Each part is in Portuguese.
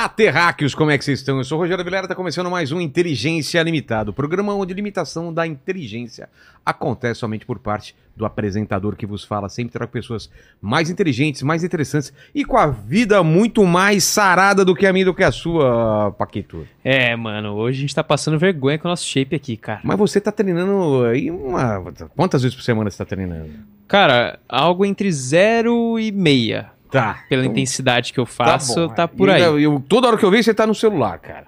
Olá, terráqueos, como é que vocês estão? Eu sou o Rogério Vilera, está começando mais um Inteligência Limitada, o programa onde limitação da inteligência acontece somente por parte do apresentador que vos fala. Sempre trago pessoas mais inteligentes, mais interessantes e com a vida muito mais sarada do que a minha e do que a sua, Paquito. É, mano, hoje a gente tá passando vergonha com o nosso shape aqui, cara. Mas você tá treinando aí uma... Quantas vezes por semana você tá treinando? Cara, algo entre zero e meia. Tá. Pela Então, intensidade que eu faço, bom. tá, por E aí. eu- eu- toda hora que eu vejo, você tá no celular, cara.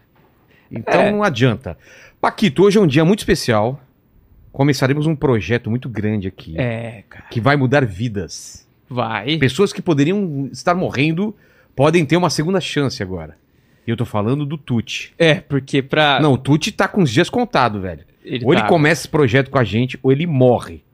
Então É. não adianta. Paquito, hoje é um dia muito especial. Começaremos um projeto muito grande aqui. É, cara. Que vai mudar vidas. Vai. Pessoas que poderiam estar morrendo podem ter uma segunda chance agora. E eu tô falando do Tuti. É, porque pra. Não, o Tuti tá com os dias contados, velho. ele ou tá- ele começa esse projeto com a gente, ou ele morre.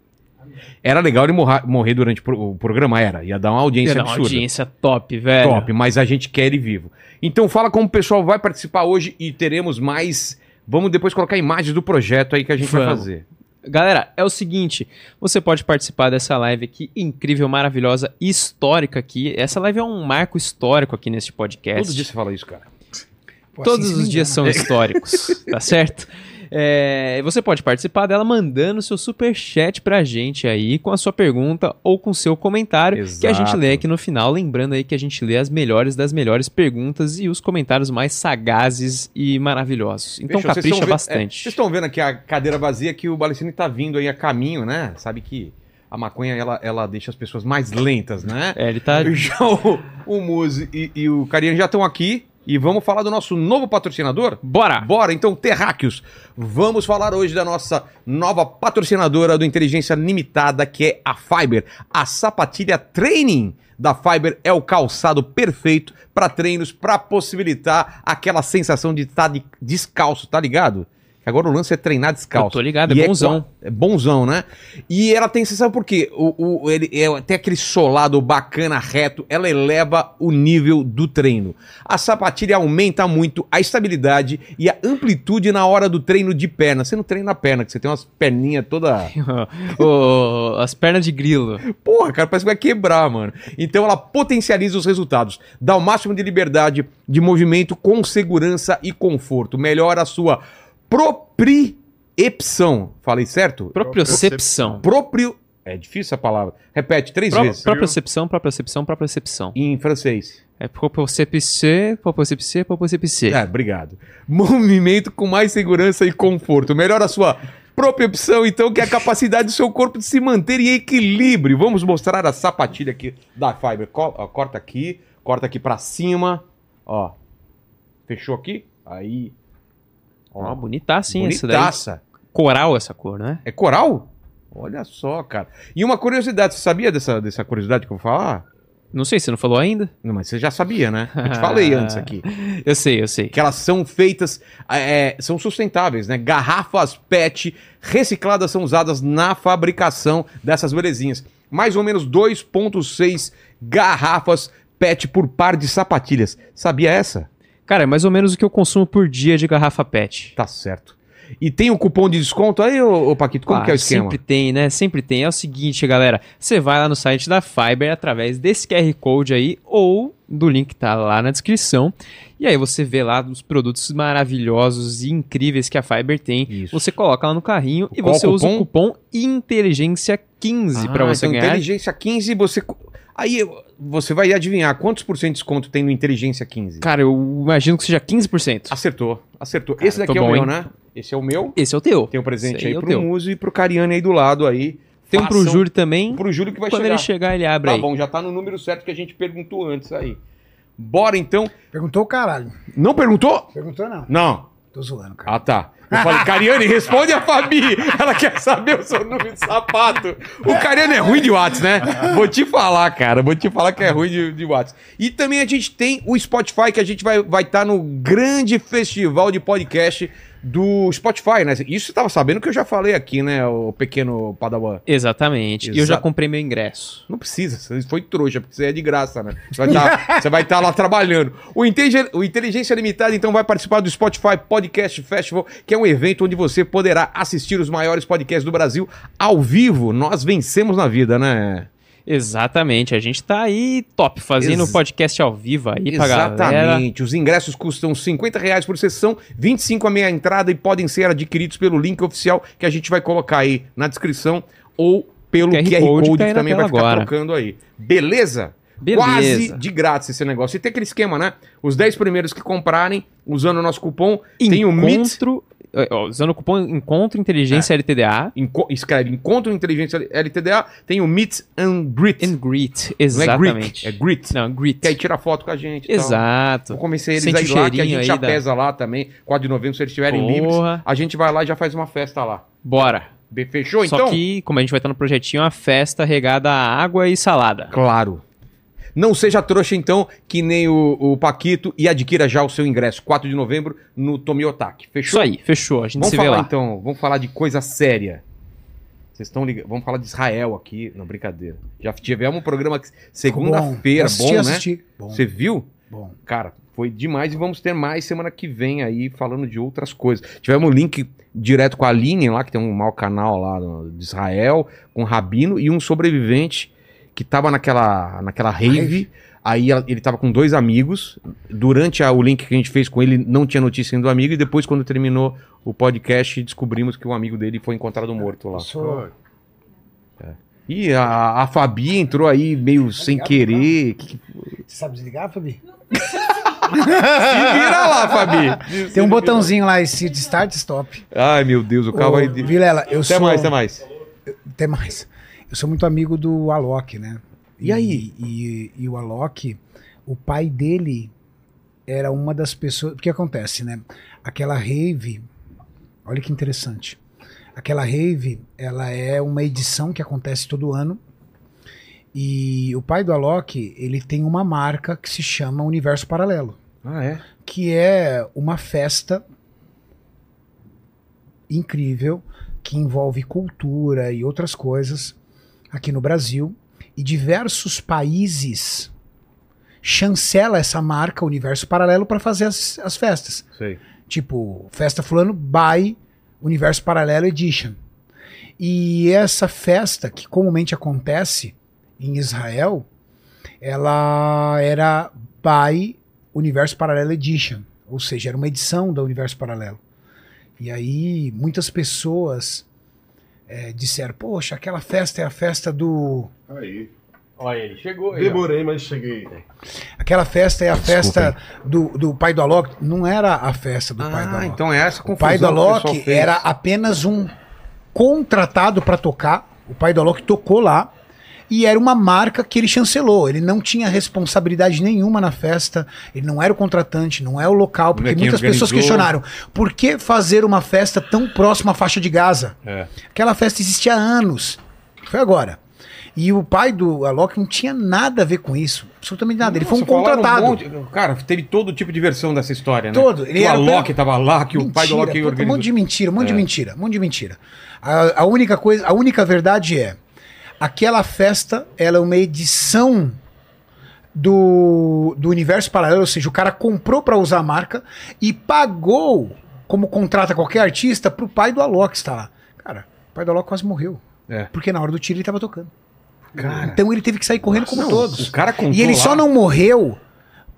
Era legal ele morra- morrer durante o pro- o programa, era. Ia dar uma audiência Ia dar uma absurda. audiência top, velho. Top, mas a gente quer ele vivo. Então fala como o pessoal vai participar hoje e teremos mais. Vamos depois colocar imagens do projeto aí que a gente vai Vamos. fazer. Galera, é o seguinte, você pode participar dessa live aqui, incrível, maravilhosa, histórica aqui. Essa live é um marco histórico aqui nesse podcast. Todo dia você fala isso, cara. Pô, Todos assim os dias engana. são históricos, tá certo? É, você pode participar dela mandando seu super chat pra gente aí com a sua pergunta ou com seu comentário que a gente Exato. lê aqui no final, lembrando aí que a gente lê as melhores das melhores perguntas e os comentários mais sagazes e maravilhosos. Então Fechou, vocês capricha estão vendo- é, bastante. Vocês estão vendo aqui a cadeira vazia que o Balicini tá vindo aí a caminho, né? Sabe que a maconha ela, ela deixa as pessoas mais lentas, né? É, ele tá Já o, o Muzi e, e o Cariano já estão aqui e vamos falar do nosso novo patrocinador? Bora! Bora, então, Terráqueos, vamos falar hoje da nossa nova patrocinadora do Inteligência Limitada, que é a Fiber. A sapatilha Training da Fiber é o calçado perfeito para treinos, para possibilitar aquela sensação de estar de descalço, tá ligado? Agora o lance é treinar descalço. Eu tô ligado, E é bonzão. qua- É bonzão, né? E ela tem sensação porque o, o, ele é, tem aquele solado bacana, reto, ela eleva o nível do treino. A sapatilha aumenta muito a estabilidade e a amplitude na hora do treino de perna. Você não treina a perna, que você tem umas perninhas toda. As pernas de grilo. Porra, cara, parece que vai quebrar, mano. Então ela potencializa os resultados, dá o máximo de liberdade de movimento com segurança e conforto, melhora a sua propriocepção. Falei certo? Propriocepção. Próprio. É difícil a palavra. Repete três Pro, vezes. propriocepção, propriocepção, propriocepção. Em francês. É propriocepcer, propriocepcer, propriocepcer. É, obrigado. Movimento com mais segurança e conforto. Melhora a sua propriocepção, então, que é a capacidade do seu corpo de se manter em equilíbrio. Vamos mostrar a sapatilha aqui da Fiber. Corta aqui, corta aqui pra cima. Ó. Fechou aqui? Aí. Ó, bonita sim essa daí. Bonitaça. Coral essa cor, né? É coral? Olha só, cara. E uma curiosidade, você sabia dessa, dessa curiosidade que eu vou falar? Não sei, você não falou ainda? Não, mas você já sabia, né? Eu te falei antes aqui. Eu sei, eu sei. Que elas são feitas, é, são sustentáveis, né? Garrafas PET recicladas são usadas na fabricação dessas belezinhas. Mais ou menos 2,6 garrafas PET por par de sapatilhas. Sabia essa? Cara, é mais ou menos o que eu consumo por dia de garrafa PET. Tá certo. E tem o cupom de desconto aí, ô, ô Paquito? Como Ah, que é o esquema? Sempre tem, né? Sempre tem. É o seguinte, galera. Você vai lá no site da Fiber através desse QR Code aí ou do link que tá lá na descrição. E aí você vê lá os produtos maravilhosos e incríveis que a Fiber tem. Isso. Você coloca lá no carrinho e Qual você o usa o cupom? cupom Inteligência15 pra você então ganhar. Inteligência 15, você. Aí você vai adivinhar quantos por cento de desconto tem no Inteligência 15? Cara, eu imagino que seja 15%. Acertou, acertou. Cara, Esse daqui é o bom, meu, hein? né? Esse é o meu. Esse é o teu. Tem um presente Esse aí é o pro teu. Muso e pro Cariani aí do lado aí. Tem um pro Façam- Júlio também. Pro Júlio que vai Quando chegar. ele chegar, ele abre Tá aí. bom, já tá no número certo que a gente perguntou antes aí. Bora então. Perguntou o caralho. Não perguntou? Perguntou não. Não. Tô zoando, cara. Ah, tá. Eu falei, Cariane, responde a Fabi. Ela quer saber o seu número de sapato. O Cariane é ruim de Whats, né? Vou te falar, cara. Vou te falar que é ruim de, de Whats. E também a gente tem o Spotify, que a gente vai estar vai tá no grande festival de podcast do Spotify, né? Isso você tava sabendo que eu já falei aqui, né, o pequeno Padawan. Exatamente. E eu já comprei meu ingresso. Não precisa, você foi trouxa, porque você é de graça, né? Você vai tá- você vai estar lá trabalhando. O, Intelig- o Inteligência Limitada, então, vai participar do Spotify Podcast Festival, que é um evento onde você poderá assistir os maiores podcasts do Brasil ao vivo. Nós vencemos na vida, né? Exatamente, a gente tá aí top, fazendo Ex- podcast ao vivo aí pra galera. Exatamente. Os ingressos custam 50 reais por sessão, 25 a meia entrada e podem ser adquiridos pelo link oficial que a gente vai colocar aí na descrição ou pelo QR, QR Code, Code tá que na também vai ficar agora. trocando aí. Beleza? Beleza. Quase de grátis esse negócio. E tem aquele esquema, né? Os 10 primeiros que comprarem, usando o nosso cupom, tem o Meet Encontro, usando o cupom Encontro Inteligência LTDA Enco- escreve Encontro Inteligência LTDA, tem o Meet and Greet. and Greet, Não é exatamente. Greet, é Greet. Não, Greet. Que aí tira foto com a gente. Exato. Vou convencer eles Sente aí lá, que a gente já da- pesa lá também. 4 de novembro, se eles estiverem livres, a gente vai lá e já faz uma festa lá. Bora. Fechou, Só então? que, como a gente vai estar no projetinho, a festa regada a água e salada. Claro. Não seja trouxa, então, que nem o, o Paquito e adquira já o seu ingresso. 4 de novembro no Tomiotaki. Isso Fechou? aí, fechou. A gente Vamos se vê falar lá. então, vamos falar de coisa séria. Vocês estão ligados? Vamos falar de Israel aqui. Não, brincadeira. Já tivemos um programa que- segunda-feira, bom, Assisti, né? assisti. Bom, Você viu? bom. Cara, foi demais e vamos ter mais semana que vem aí falando de outras coisas. Tivemos um link direto com a Aline lá, que tem um mau canal lá de Israel, com o Rabino e um sobrevivente que tava naquela, naquela rave. Rave. Aí ela- ele tava com dois amigos. Durante a- o link que a gente fez com ele, não tinha notícia do amigo. E depois, quando terminou o podcast, descobrimos que o amigo dele foi encontrado morto lá. Sou- E a, a Fabi entrou aí meio sem ligado, querer. Que, que- Você sabe desligar, Fabi? Se vira lá, Fabi. Tem um botãozinho lá, esse de start stop. Ai, meu Deus, o carro Ô, vai. Vilela, eu Até sou... mais, até mais. Até mais. Eu sou muito amigo do Alok, né? E aí? E, e o Alok, o pai dele era uma das pessoas. O que acontece, né? Aquela rave. Olha que interessante. Aquela rave, ela é uma edição que acontece todo ano. E o pai do Alok, ele tem uma marca que se chama Universo Paralelo Ah, é? que é uma festa incrível que envolve cultura e outras coisas aqui no Brasil e diversos países chancela essa marca Universo Paralelo para fazer as, as festas. Sei. Tipo, festa fulano by Universo Paralelo Edition. E essa festa, que comumente acontece em Israel, ela era by Universo Paralelo Edition. Ou seja, era uma edição da Universo Paralelo. E aí muitas pessoas eh, disseram, poxa, aquela festa é a festa do. Aí. Olha, ele chegou aí. ó. Demorei, mas cheguei. Aquela festa é a Desculpa festa do, do pai do Alok. Não era a festa do pai do Ah, Alok. então é essa O confusão. pai do o Alok era apenas um contratado para tocar. O pai do Alok tocou lá. E era uma marca que ele chancelou. Ele não tinha responsabilidade nenhuma na festa. Ele não era o contratante, não é o local. Porque muitas pessoas organizou. questionaram: por que fazer uma festa tão próxima à faixa de Gaza? É. Aquela festa existia há anos. Foi agora. E o pai do Alok não tinha nada a ver com isso. Absolutamente nada. Ele foi um Nossa, contratado. monte- Cara, teve todo tipo de versão dessa história, né? Todo. Que o Alok pelo- tava lá, que o pai do Alok Mentira, Um organizou. monte de mentira, um monte É. de mentira, um monte de mentira. A, a única coisa, a única verdade é aquela festa, ela é uma edição do, do universo paralelo, ou seja, o cara comprou pra usar a marca e pagou como contrata qualquer artista pro pai do Alok estar lá. Cara, o pai do Alok quase morreu. É. Porque na hora do tiro ele tava tocando. Cara, Então ele teve que sair correndo como não, todos. O cara E ele lá- só não morreu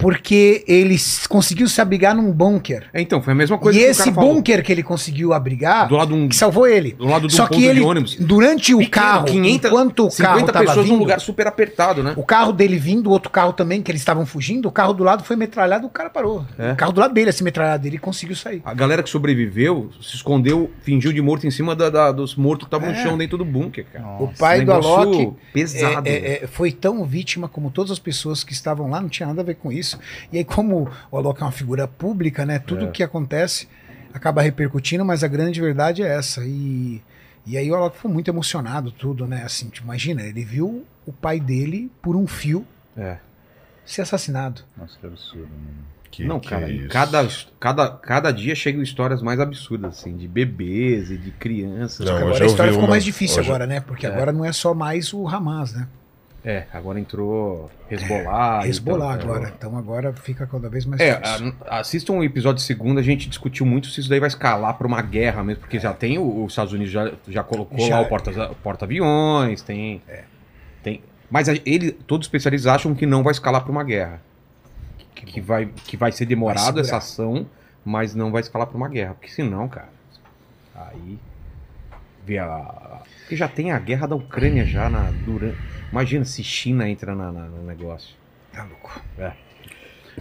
porque ele conseguiu se abrigar num bunker. É, então, foi a mesma coisa E que o esse cara falou. bunker que ele conseguiu abrigar, Do lado um- que salvou ele. do lado um Só ponto que de ele, ônibus. durante o Pequeno, carro, 500, enquanto o 50 carro pessoas vindo, num lugar super apertado, né? o carro dele vindo, o outro carro também, que eles estavam fugindo, o carro do lado foi metralhado, o cara parou. É. O carro do lado dele, assim, metralhado, ele conseguiu sair. A galera que sobreviveu se escondeu, fingiu de morto em cima da- da- dos mortos que estavam no É. chão dentro do bunker, cara. o pai do Alok pesado. é, é, foi tão vítima como todas as pessoas que estavam lá, não tinha nada a ver com isso. E aí, como o Alok é uma figura pública, né? Tudo É. que acontece acaba repercutindo, mas a grande verdade é essa. E, e aí o Alok foi muito emocionado, tudo, né? Assim, tipo, imagina, ele viu o pai dele por um fio É. ser assassinado. Nossa, que absurdo, mano. Que, Não, que cara, é isso? cada, cada, cada dia chegam histórias mais absurdas, assim, de bebês e de crianças. Não, agora a história ficou uma- mais difícil hoje- agora, né? Porque agora não é só mais o Hamas, né? É, agora entrou Hezbollah. Hezbollah então, agora. Então agora fica cada vez mais É, difícil. a- assistam o episódio segundo, a gente discutiu muito se isso daí vai escalar para uma guerra mesmo, porque já tem o- os Estados Unidos já, já colocou Já. lá o porta- o porta-aviões, tem, tem Mas a- ele, todos os especialistas acham que não vai escalar para uma guerra. Que, que vai, que vai ser demorado Vai essa ação, mas não vai escalar para uma guerra. Porque senão, cara, aí. Vê a. Porque já tem a guerra da Ucrânia já na. Durante, imagina se China entra na- na- no negócio. Tá louco. É.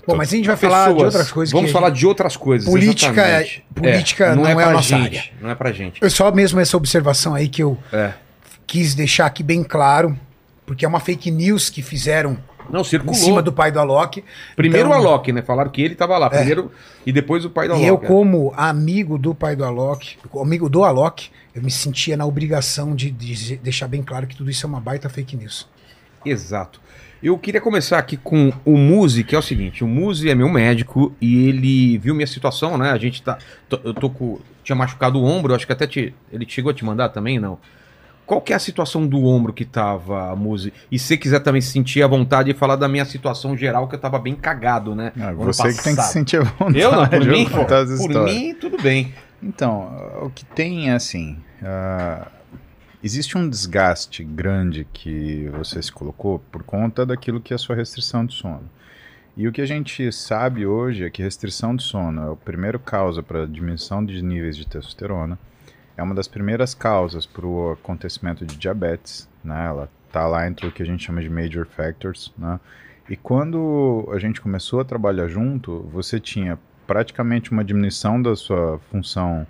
Bom, mas a gente vai falar de Pessoas, outras coisas. Vamos falar de outras coisas. Política é- exatamente. política não é pra a nossa gente, área. Não é pra gente. Eu só mesmo essa observação aí que eu É. quis deixar aqui bem claro, porque é uma fake news que fizeram Não, em circulou. cima do pai do Alok. Primeiro Então- o Alok, né? Falaram que ele tava lá. Primeiro e depois o pai do E Alok. eu, é. como amigo do pai do Alok, amigo do Alok, eu me sentia na obrigação de, de deixar bem claro que tudo isso é uma baita fake news. Exato. Eu queria começar aqui com o Muzi, que é o seguinte: o Muzi é meu médico e ele viu minha situação, né? A gente tá. eu tô com. Tinha machucado o ombro, acho que até te, ele chegou a te mandar também, não? Qual que é a situação do ombro que tava, Muzi? E se você quiser também se sentir à vontade e falar da minha situação geral, que eu tava bem cagado, né? Ah, você que tem que passado. se sentir à vontade. Eu não, por mim, pô, por mim, tudo bem. Então, o que tem é assim. ah, existe um desgaste grande que você se colocou por conta daquilo que é a sua restrição de sono. E o que a gente sabe hoje é que restrição de sono é o primeiro causa para diminuição de níveis de testosterona, é uma das primeiras causas para o acontecimento de diabetes, né? Ela tá lá entre o que a gente chama de major factors, né? E quando a gente começou a trabalhar junto, você tinha praticamente uma diminuição da sua função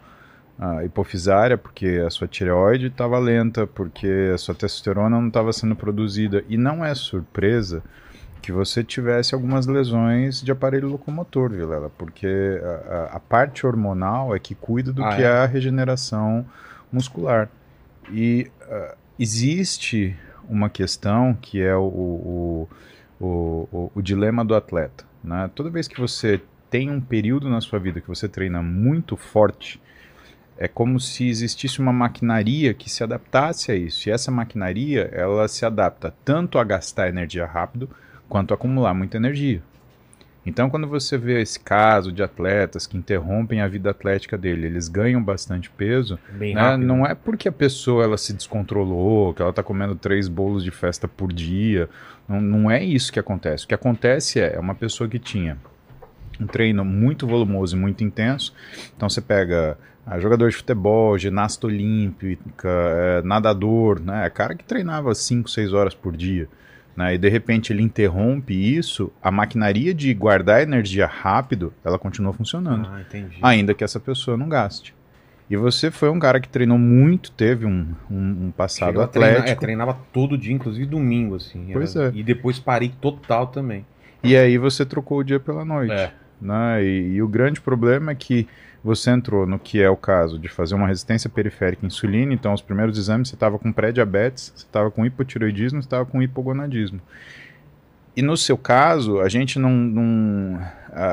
ah, hipofisária, porque a sua tireoide estava lenta, porque a sua testosterona não estava sendo produzida. E não é surpresa que você tivesse algumas lesões de aparelho locomotor, Vilela, porque a, a- parte hormonal é que cuida do Ah, que é? é a regeneração muscular. E ah, existe uma questão que é o, o, o, o, o dilema do atleta. Né? Toda vez que você tem um período na sua vida que você treina muito forte, é como se existisse uma maquinaria que se adaptasse a isso. E essa maquinaria, ela se adapta tanto a gastar energia rápido, quanto a acumular muita energia. Então, quando você vê esse caso de atletas que interrompem a vida atlética dele, eles ganham bastante peso, né? Não é porque a pessoa ela se descontrolou, que ela está comendo três bolos de festa por dia. Não, não é isso que acontece. O que acontece é, é uma pessoa que tinha um treino muito volumoso e muito intenso. Então você pega ah, jogador de futebol, ginasta olímpica, eh, nadador, né? É cara que treinava 5, 6 horas por dia. Né? E de repente ele interrompe isso, a maquinaria de guardar energia rápido, ela continua funcionando Ah, ainda que essa pessoa não gaste. E você foi um cara que treinou muito, teve um, um, um passado Chegou a treinar- atlético. é, treinava todo dia, inclusive domingo, assim. Pois Era- é. E depois parei total também. E aí você trocou o dia pela noite. É. Né? E, e o grande problema é que você entrou no que é o caso de fazer uma resistência periférica à insulina, então os primeiros exames você estava com pré-diabetes, você estava com hipotiroidismo, você estava com hipogonadismo. E no seu caso, a gente não, não,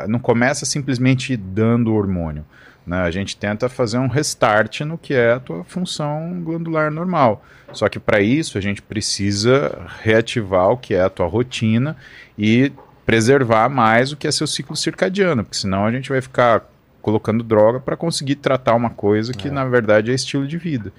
não começa simplesmente dando hormônio. Né? A gente tenta fazer um restart no que é a tua função glandular normal. Só que para isso a gente precisa reativar o que é a tua rotina e preservar mais o que é seu ciclo circadiano, porque senão a gente vai ficar colocando droga para conseguir tratar uma coisa que É. na verdade é estilo de vida.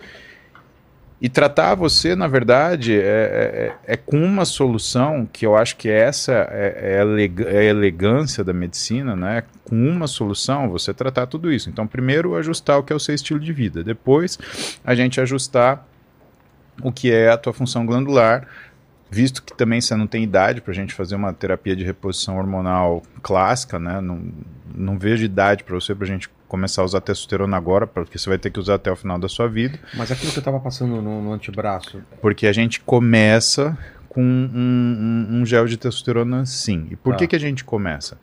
E tratar você, na verdade, é, é, é com uma solução que eu acho que essa é, é, a é a elegância da medicina, né? Com uma solução você tratar tudo isso. Então, primeiro ajustar o que é o seu estilo de vida, depois a gente ajustar o que é a tua função glandular, visto que também você não tem idade para a gente fazer uma terapia de reposição hormonal clássica, né? Não, não vejo idade para você para a gente começar a usar testosterona agora, porque você vai ter que usar até o final da sua vida, Mas aquilo que eu tava passando no, no antebraço. porque a gente começa com um, um- um gel de testosterona sim. E por Tá. que, que a gente começa?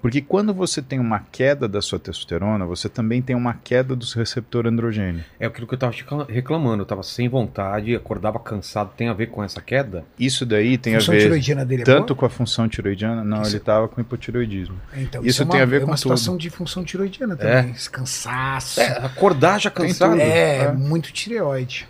Porque quando você tem uma queda da sua testosterona, você também tem uma queda do seu receptor androgênio. É aquilo que eu tava te reclamando. Eu tava sem vontade, acordava cansado. Tem a ver com essa queda? Isso daí tem função a ver tiroidiana dele é tanto boa? com a função tiroidiana, não, Isso. ele estava com hipotiroidismo. Então, isso é uma, tem a ver é uma com situação de função tiroidiana também. Esse cansaço. É, acordar já cansado. É, É. muito tireoide.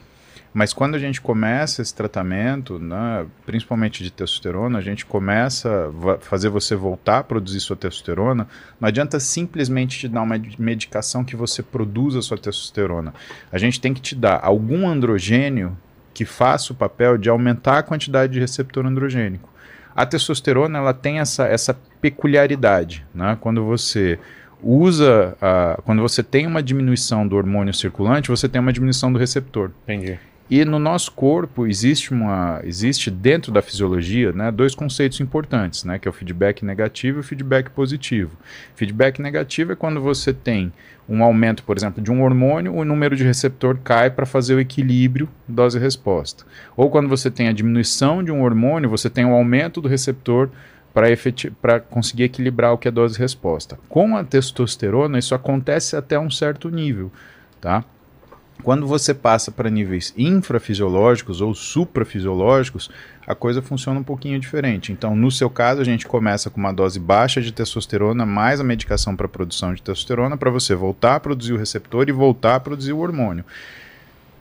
Mas quando a gente começa esse tratamento, né, principalmente de testosterona, a gente começa a fazer você voltar a produzir sua testosterona. Não adianta simplesmente te dar uma medicação que você produza sua testosterona. A gente tem que te dar algum androgênio que faça o papel de aumentar a quantidade de receptor androgênico. A testosterona ela tem essa, essa peculiaridade, né? Quando você usa, a, quando você tem uma diminuição do hormônio circulante, você tem uma diminuição do receptor. Entendi. E no nosso corpo existe uma, existe dentro da fisiologia, né, dois conceitos importantes, né, que é o feedback negativo e o feedback positivo. Feedback negativo é quando você tem um aumento, por exemplo, de um hormônio, o número de receptor cai para fazer o equilíbrio dose-resposta. Ou quando você tem a diminuição de um hormônio, você tem um aumento do receptor para conseguir equilibrar o que é dose-resposta. Com a testosterona, isso acontece até um certo nível, tá? Quando você passa para níveis infrafisiológicos ou suprafisiológicos, a coisa funciona um pouquinho diferente. Então, no seu caso, a gente começa com uma dose baixa de testosterona mais a medicação para produção de testosterona para você voltar a produzir o receptor e voltar a produzir o hormônio.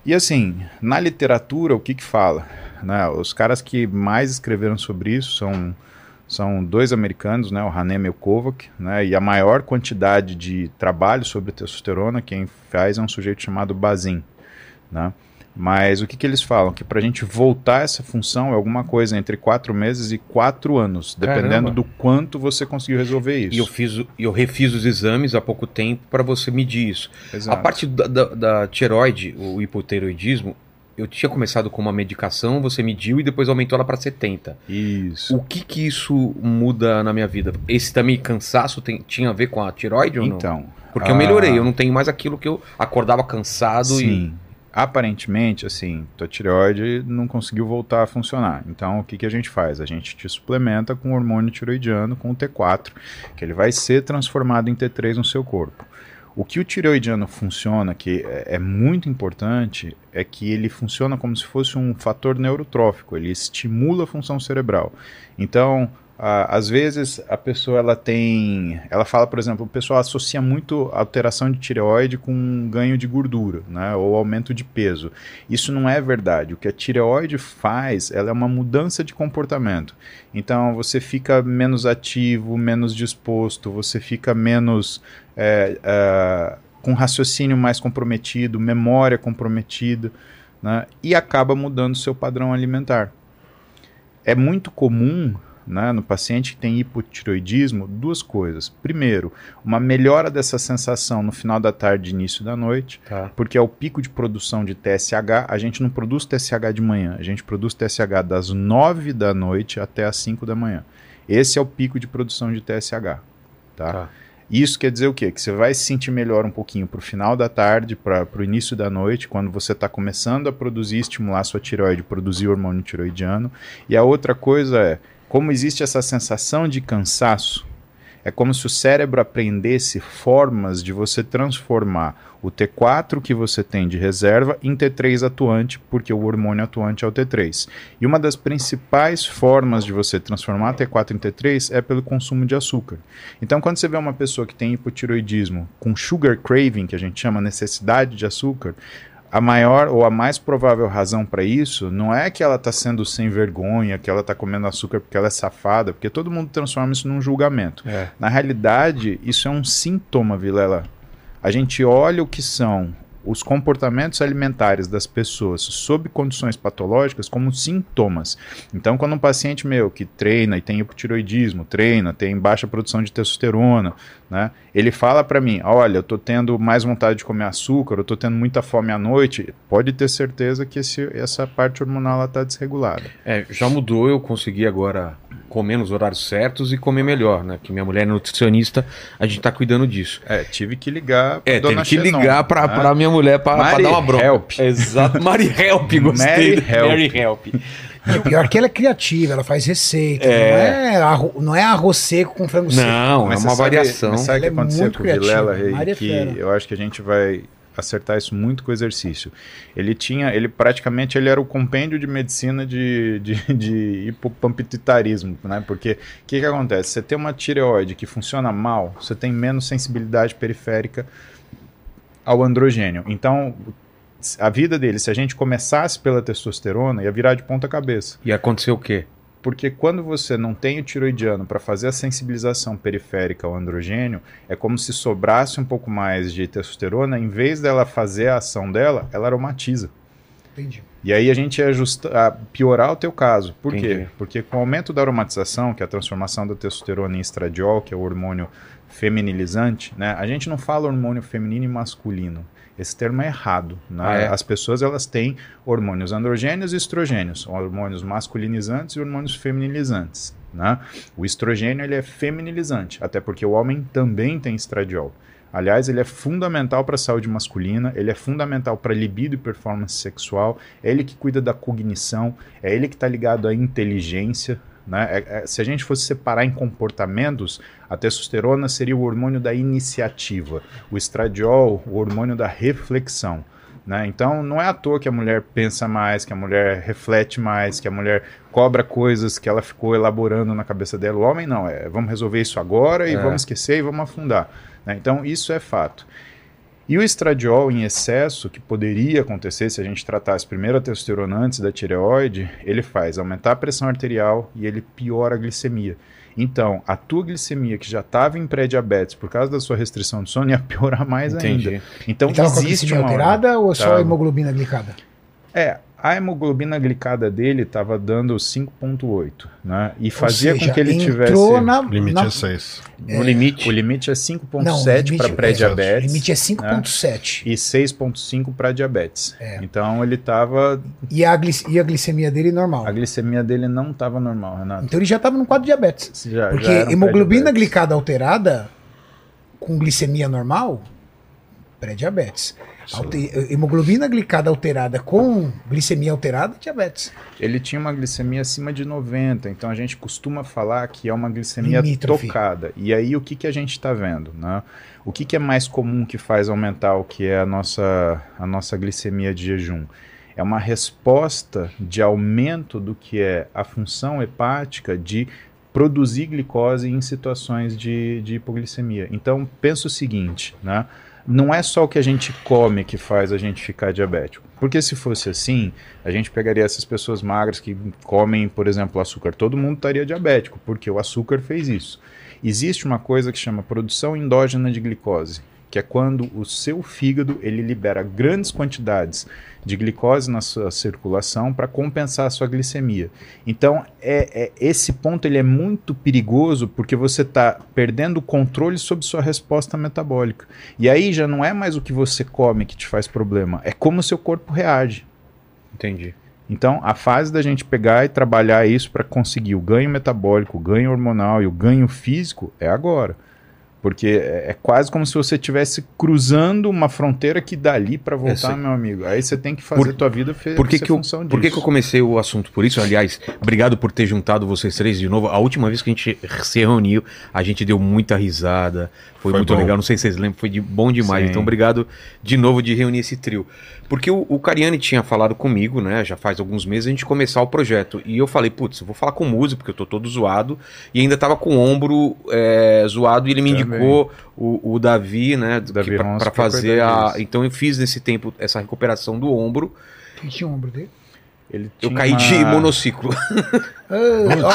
E assim, na literatura, o que que fala? Né? Os caras que mais escreveram sobre isso são são dois americanos, né, o Hanem e o Kovac, né, e a maior quantidade de trabalho sobre testosterona, quem faz é um sujeito chamado Bazin. Né? Mas o que, que eles falam? Que para a gente voltar essa função é alguma coisa entre quatro meses e quatro anos, dependendo Caramba. do quanto você conseguiu resolver isso. E eu, fiz, eu refiz os exames há pouco tempo para você medir isso. Exato. A parte da, da, da tireoide, o hipotireoidismo, eu tinha começado com uma medicação, você mediu e depois aumentou ela para 70. Isso. O que que isso muda na minha vida? Esse também cansaço tem- tinha a ver com a tireoide ou não? Então. Porque eu ah, melhorei, eu não tenho mais aquilo que eu acordava cansado Sim. Aparentemente, assim, tua tireoide não conseguiu voltar a funcionar. Então, o que, que a gente faz? A gente te suplementa com hormônio tiroidiano, com o T4, que ele vai ser transformado em T3 no seu corpo. O que o tireoidiano funciona, que é, é muito importante, é que ele funciona como se fosse um fator neurotrófico, ele estimula a função cerebral. Então, às vezes a pessoa ela tem, ela fala, por exemplo, o pessoal associa muito alteração de tireoide com ganho de gordura, né, ou aumento de peso. Isso não é verdade. O que a tireoide faz, ela é uma mudança de comportamento. Então você fica menos ativo, menos disposto, você fica menos é, é, com raciocínio mais comprometido, memória comprometida, né, e acaba mudando seu padrão alimentar. É muito comum né, no paciente que tem hipotiroidismo, duas coisas. Primeiro, uma melhora dessa sensação no final da tarde e início da noite, Tá. porque é o pico de produção de TSH. A gente não produz TSH de manhã, a gente produz TSH das 9 da noite até as 5 da manhã. Esse é o pico de produção de TSH. Tá? Tá. Isso quer dizer o quê? Que você vai se sentir melhor um pouquinho para o final da tarde, para o início da noite, quando você está começando a produzir, estimular sua tireoide, produzir hormônio tiroidiano. E a outra coisa é, como existe essa sensação de cansaço, é como se o cérebro aprendesse formas de você transformar o T4 que você tem de reserva em T3 atuante, porque o hormônio atuante é o T3. E uma das principais formas de você transformar T4 em T3 é pelo consumo de açúcar. Então, quando você vê uma pessoa que tem hipotiroidismo com sugar craving, que a gente chama necessidade de açúcar, a maior ou a mais provável razão para isso não é que ela está sendo sem vergonha, que ela está comendo açúcar porque ela é safada, porque todo mundo transforma isso num julgamento. É. Na realidade, isso é um sintoma, Vilela. A gente olha o que são os comportamentos alimentares das pessoas sob condições patológicas como sintomas. Então, quando um paciente meu que treina e tem hipotiroidismo, treina, tem baixa produção de testosterona, né, ele fala para mim, olha, eu tô tendo mais vontade de comer açúcar, eu tô tendo muita fome à noite, pode ter certeza que esse- essa parte hormonal ela tá desregulada. É, já mudou, eu consegui agora comer nos horários certos e comer melhor, né? Que minha mulher é nutricionista, a gente tá cuidando disso. É, tive que ligar pra É, dona teve que Xenon, ligar pra, né? pra minha mulher Mary dar uma bronca. Help. Exato. Mary Help, gostei. Mary Help. Mary Help. E o pior é que ela é criativa, ela faz receita. É. Não, é arro- não é arroz seco com frango seco. Não, Mas é uma sabe- variação. Mas sabe o que é aconteceu muito com o criativa. Vilela, Rei? Maria Que Fera. eu acho que a gente vai acertar isso muito com o exercício. Ele tinha, ele praticamente ele era o compêndio de medicina de, de, de hipopampititarismo, né? Porque o que, que acontece? Você tem uma tireoide que funciona mal, você tem menos sensibilidade periférica ao androgênio. Então, a vida dele, se a gente começasse pela testosterona, ia virar de ponta cabeça. E aconteceu o quê? Porque quando você não tem o tiroidiano para fazer a sensibilização periférica ao androgênio, é como se sobrasse um pouco mais de testosterona, em vez dela fazer a ação dela, ela aromatiza. Entendi. E aí a gente ia ajusta- a piorar o teu caso. Por Entendi. quê? Porque com o aumento da aromatização, que é a transformação da testosterona em estradiol, que é o hormônio feminilizante, né? A gente não fala hormônio feminino e masculino. Esse termo é errado. Né? Ah, é? As pessoas elas têm hormônios androgênios e estrogênios, hormônios masculinizantes e hormônios feminilizantes. Né? O estrogênio ele é feminilizante, até porque o homem também tem estradiol. Aliás, ele é fundamental para a saúde masculina, ele é fundamental para libido e performance sexual, é ele que cuida da cognição, é ele que está ligado à inteligência. Né? É- é- se a gente fosse separar em comportamentos, a testosterona seria o hormônio da iniciativa, o estradiol, o hormônio da reflexão. Né? Então, não é à toa que a mulher pensa mais, que a mulher reflete mais, que a mulher cobra coisas que ela ficou elaborando na cabeça dela. O homem não, é vamos resolver isso agora e É. vamos esquecer e vamos afundar. né? Então, isso é fato. E o estradiol em excesso, que poderia acontecer se a gente tratasse primeiro a testosterona antes da tireoide, ele faz aumentar a pressão arterial e ele piora a glicemia. Então, a tua glicemia, que já estava em pré-diabetes por causa da sua restrição de sono, ia piorar mais ainda. Entendi. Então, Ele tava com a existe uma alterada ou só Tava. a hemoglobina glicada? É, a hemoglobina glicada dele estava dando 5,8, né? E fazia seja, com que ele entrou tivesse. na, O limite na- é 6. No limite. O limite é Não, 5,7 limite- para O pré-diabetes limite é 5,7. e 6,5 para diabetes. É. Então ele estava. E, a e a glicemia dele normal. A glicemia dele não estava normal, Renato. Então ele já estava no quadro de diabetes. Já- Porque já um hemoglobina glicada alterada com glicemia normal, pré-diabetes. Alte- Hemoglobina glicada alterada com glicemia alterada, diabetes. Ele tinha uma glicemia acima de 90, então a gente costuma falar que é uma glicemia Limítrofe. tocada. E aí o que, que a gente está vendo? Né? O que, que é mais comum que faz aumentar o que é a nossa, a nossa glicemia de jejum? É uma resposta de aumento do que é a função hepática de produzir glicose em situações de, de hipoglicemia. Então pensa o seguinte, né? Não é só o que a gente come que faz a gente ficar diabético. Porque se fosse assim, a gente pegaria essas pessoas magras que comem, por exemplo, açúcar. Todo mundo estaria diabético, porque o açúcar fez isso. Existe uma coisa que chama produção endógena de glicose, que é quando o seu fígado ele libera grandes quantidades de glicose na sua circulação para compensar a sua glicemia. Então, é, é- esse ponto ele é muito perigoso porque você está perdendo o controle sobre sua resposta metabólica. E aí já não é mais o que você come que te faz problema, é como o seu corpo reage. Entendi. Então, a fase da gente pegar e trabalhar isso para conseguir o ganho metabólico, o ganho hormonal e o ganho físico é agora. Porque é, é quase como se você estivesse cruzando uma fronteira que dali para voltar, meu amigo. Aí você tem que fazer Por- tua vida fe Por que, que, eu, função por que, disso. que eu comecei o assunto por isso? Aliás, obrigado por ter juntado vocês três de novo. A última vez que a gente se reuniu, a gente deu muita risada. Foi, Foi muito bom. legal. Não sei se vocês lembram, foi de, bom demais. Sim. Então, obrigado de novo de reunir esse trio. Porque o, o Cariani tinha falado comigo, né? Já faz alguns meses a gente começar o projeto. E eu falei, putz, eu vou falar com o músico, porque eu tô todo zoado. E ainda tava com o ombro é, zoado. E ele me Também. indicou o, o Davi, né? Davi que pra- Ronça pra pra fazer a. Então eu fiz nesse tempo essa recuperação do ombro. Quem tinha o ombro dele? Ele Eu caí de uma- monociclo. Ah,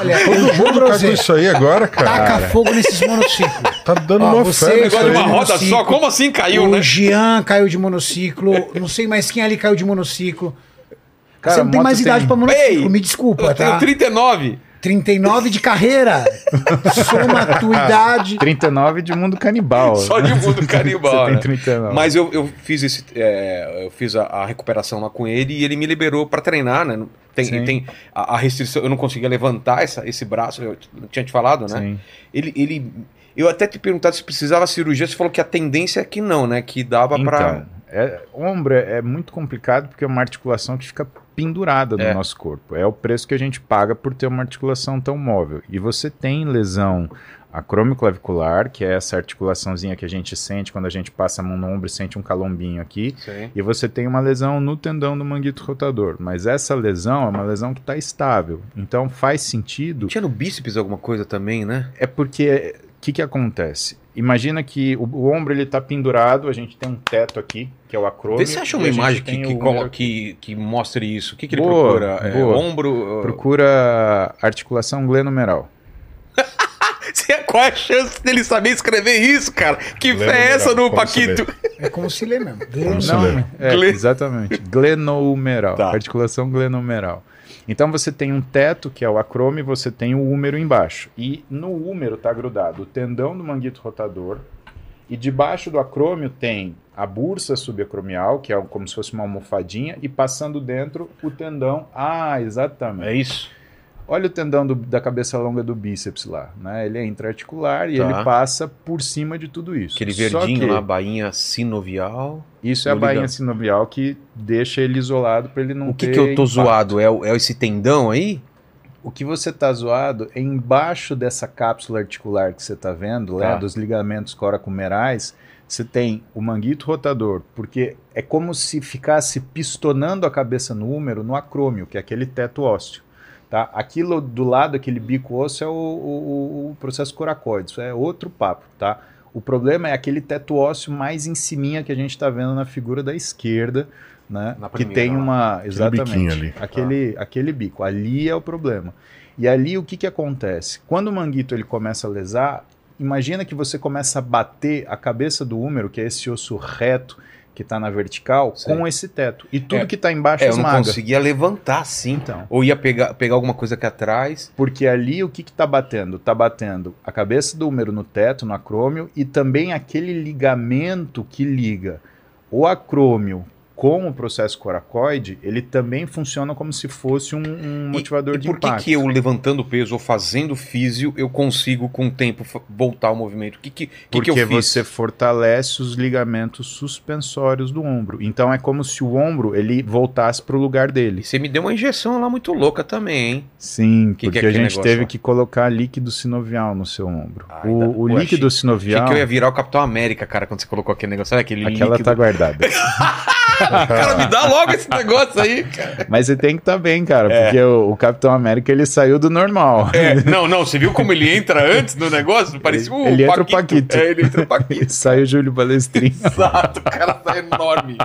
olha, Todo eu mundo faz isso aí agora, cara. taca fogo nesses monociclos. Tá dando Ó, uma de aí. uma roda só? Como assim o Jean caiu de monociclo, não sei mais quem ali caiu de monociclo. Cara, você não tem mais tem- idade pra monociclo, Ei, me desculpa, Eu tá? tenho 39. 39 de carreira. Soma a tua idade. 39 de mundo canibal. Só de mundo canibal. Você né? tem 39. Mas eu, eu fiz esse. é, eu fiz a, a recuperação lá com ele e ele me liberou pra treinar, né? Tem, Sim. tem a, a restrição, eu não conseguia levantar essa, esse braço, eu tinha te falado, né? Sim. Ele, ele. Eu até te perguntado se precisava cirurgia, você falou que a tendência é que não, né? Que dava pra. Então, é, ombro é, é muito complicado porque é uma articulação que fica pendurada no É. nosso corpo. É o preço que a gente paga por ter uma articulação tão móvel. E você tem lesão acromioclavicular, que é essa articulaçãozinha que a gente sente quando a gente passa a mão no ombro e sente um calombinho aqui. Sim. E você tem uma lesão no tendão do manguito rotador. Mas essa lesão é uma lesão que está estável. Então faz sentido Tinha no bíceps alguma coisa também, né? é porque que, que acontece? Imagina que o, o ombro ele está pendurado, a gente tem um teto aqui, que é o acrômio. Vê se você acha uma imagem que, que, o que, que mostre isso. O que, que ele Boa, procura? É, boa. ombro. uh, Procura articulação é Qual é a chance dele saber escrever isso, cara? Que fé é essa no? Paquito? É como se lê mesmo. Como se Não, lê? é, Gle- exatamente. Glenohumeral. Tá. Articulação glenohumeral. Então você tem um teto, que é o acrome, você tem o húmero embaixo. E no húmero está grudado o tendão do manguito rotador. E debaixo do acrômio tem a bursa subacromial, que é como se fosse uma almofadinha, e passando dentro o tendão. Ah, exatamente. É isso. Olha o tendão do- da cabeça longa do bíceps lá, né? Ele é intraarticular e Tá. ele passa por cima de tudo isso. Aquele verdinho que lá, bainha sinovial. Isso é a bainha ligado. sinovial que deixa ele isolado para ele não O que ter que eu tô impacto. zoado? É, o- é esse tendão aí? O que você tá zoado é embaixo dessa cápsula articular que você tá vendo, Tá. né, dos ligamentos coracomerais, você tem o manguito rotador, porque é como se ficasse pistonando a cabeça no húmero no acrômio, que é aquele teto ósseo. Tá? Aquilo do lado, aquele bico ósseo, é o, o- o processo coracoide, isso é outro papo. Tá? O problema é aquele teto ósseo mais em ciminha que a gente está vendo na figura da esquerda, né? Na que primeira, tem uma. Exatamente. biquinho ali. Aquele, aquele bico. Ali é o problema. E ali o que, que acontece? Quando o manguito ele começa a lesar, imagina que você começa a bater a cabeça do húmero, que é esse osso reto que está na vertical, Sei. com esse teto. E tudo É. que está embaixo É, eu não esmaga. conseguia levantar assim. Então. Ou ia pegar, pegar alguma coisa aqui atrás. Porque ali o que está batendo? Está batendo a cabeça do húmero no teto, no acrômio, e também aquele ligamento que liga o acrômio com o processo coracoide, ele também funciona como se fosse um, um motivador e, de e por que, impacto. eu levantando peso ou fazendo físio, eu consigo com o tempo voltar ao movimento? Que, que, que, Porque que você fortalece os ligamentos suspensórios do ombro. Então é como se o ombro ele voltasse para o lugar E dele. você me deu uma injeção lá muito louca também, hein? Sim, que porque é a gente teve lá? que colocar líquido sinovial no seu ombro. Ainda- o o líquido achei- sinovial, Achei que eu ia virar o Capitão América, cara, quando você colocou aquele negócio. Sabe aquele aquela líquido? tá guardada. Cara, me dá logo esse negócio aí, cara. Mas você tem que estar bem, cara, porque o, o Capitão América ele saiu do normal. É, não, não, você viu como ele entra antes no negócio? Parecia o Ele entra o Paquito. É, ele entra o Paquito. Saiu o Júlio Balestrinho. Exato, o cara tá enorme.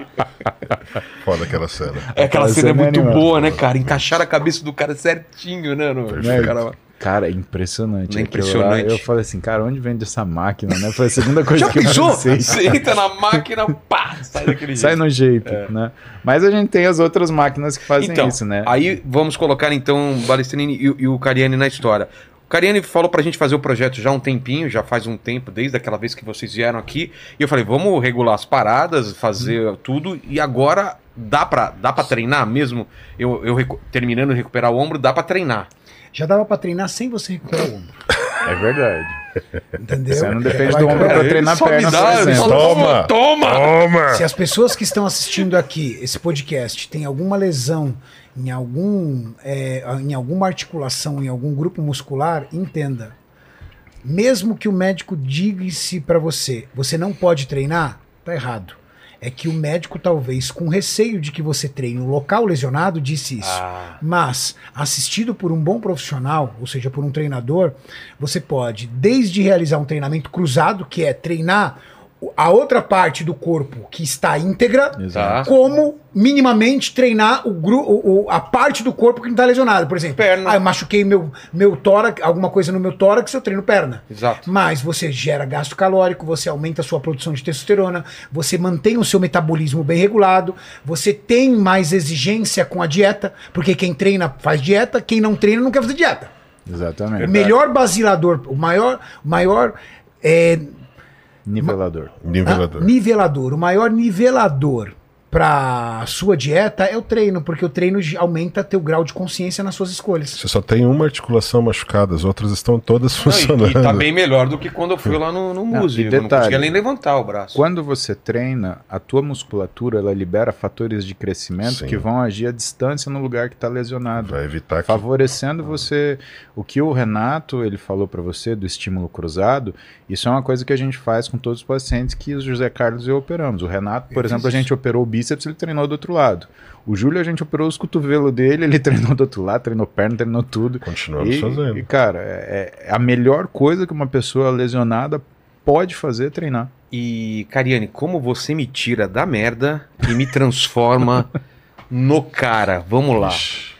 Foda aquela cena. É, aquela Aquela cena é cena é muito animal. boa, né, cara? Encaixar a cabeça do cara certinho, né? No, Perfeito. no cara... Cara, é impressionante. É impressionante. lá. Eu falei assim, cara, onde vende essa máquina, né? Foi a segunda coisa Já que pensou? eu pensei. Você entra na máquina, pá, sai daquele Sai jeito. no jeito, né? Mas a gente tem as outras máquinas que fazem Então, isso, né? Aí vamos colocar então o Balestrini e, e o Cariani na história. O Cariani falou pra gente fazer o projeto já há um tempinho, já faz um tempo, desde aquela vez que vocês vieram aqui. E eu falei, vamos regular as paradas, fazer tudo. E agora dá pra, dá pra treinar mesmo? Eu, eu terminando de recuperar o ombro, dá pra treinar. Já dava pra treinar sem você recuperar o ombro. É verdade. Entendeu? Você não depende Vai- do ombro pra Ele treinar só me perna, dá, por exemplo. Toma! Toma! Toma! Se as pessoas que estão assistindo aqui esse podcast têm alguma lesão em algum é, em alguma articulação, em algum grupo muscular, entenda. Mesmo que o médico diga-se para você, você não pode treinar, tá errado. É que o médico talvez com receio de que você treine o local lesionado disse isso. Ah, Mas, assistido por um bom profissional, ou seja, por um treinador, você pode, desde realizar um treinamento cruzado, que é treinar a outra parte do corpo que está íntegra, tá. como minimamente treinar o, gru- o- o- a parte do corpo que não está lesionada. Por exemplo, Perna. ah, eu machuquei meu, meu tórax, alguma coisa no meu tórax, eu treino perna. Exato. Mas você gera gasto calórico, você aumenta a sua produção de testosterona, você mantém o seu metabolismo bem regulado, você tem mais exigência com a dieta, porque quem treina faz dieta, quem não treina não quer fazer dieta. Exatamente. O melhor basilador, o maior, o maior é, Nivelador. Nivelador. ah, nivelador, o maior nivelador para sua dieta é o treino, porque o treino aumenta teu grau de consciência nas suas escolhas. Você só tem uma articulação machucada, as outras estão todas Não, funcionando. e, e tá bem melhor do que quando eu fui lá no, no Não, e Eu não conseguia nem levantar o braço. Quando você treina, a tua musculatura ela libera fatores de crescimento Sim. que vão agir à distância no lugar que está lesionado. Vai evitar que. favorecendo você. O que o Renato ele falou para você do estímulo cruzado, isso é uma coisa que a gente faz com todos os pacientes que o José Carlos e eu operamos. O Renato, por Eu exemplo, a gente operou o bíceps, ele treinou do outro lado. O Júlio, a gente operou os cotovelos dele, ele treinou do outro lado, treinou perna, treinou tudo. Continuamos E, fazendo. e, cara, é, é a melhor coisa que uma pessoa lesionada pode fazer é treinar. E, Cariane, como você me tira da merda e me transforma no cara? Vamos lá.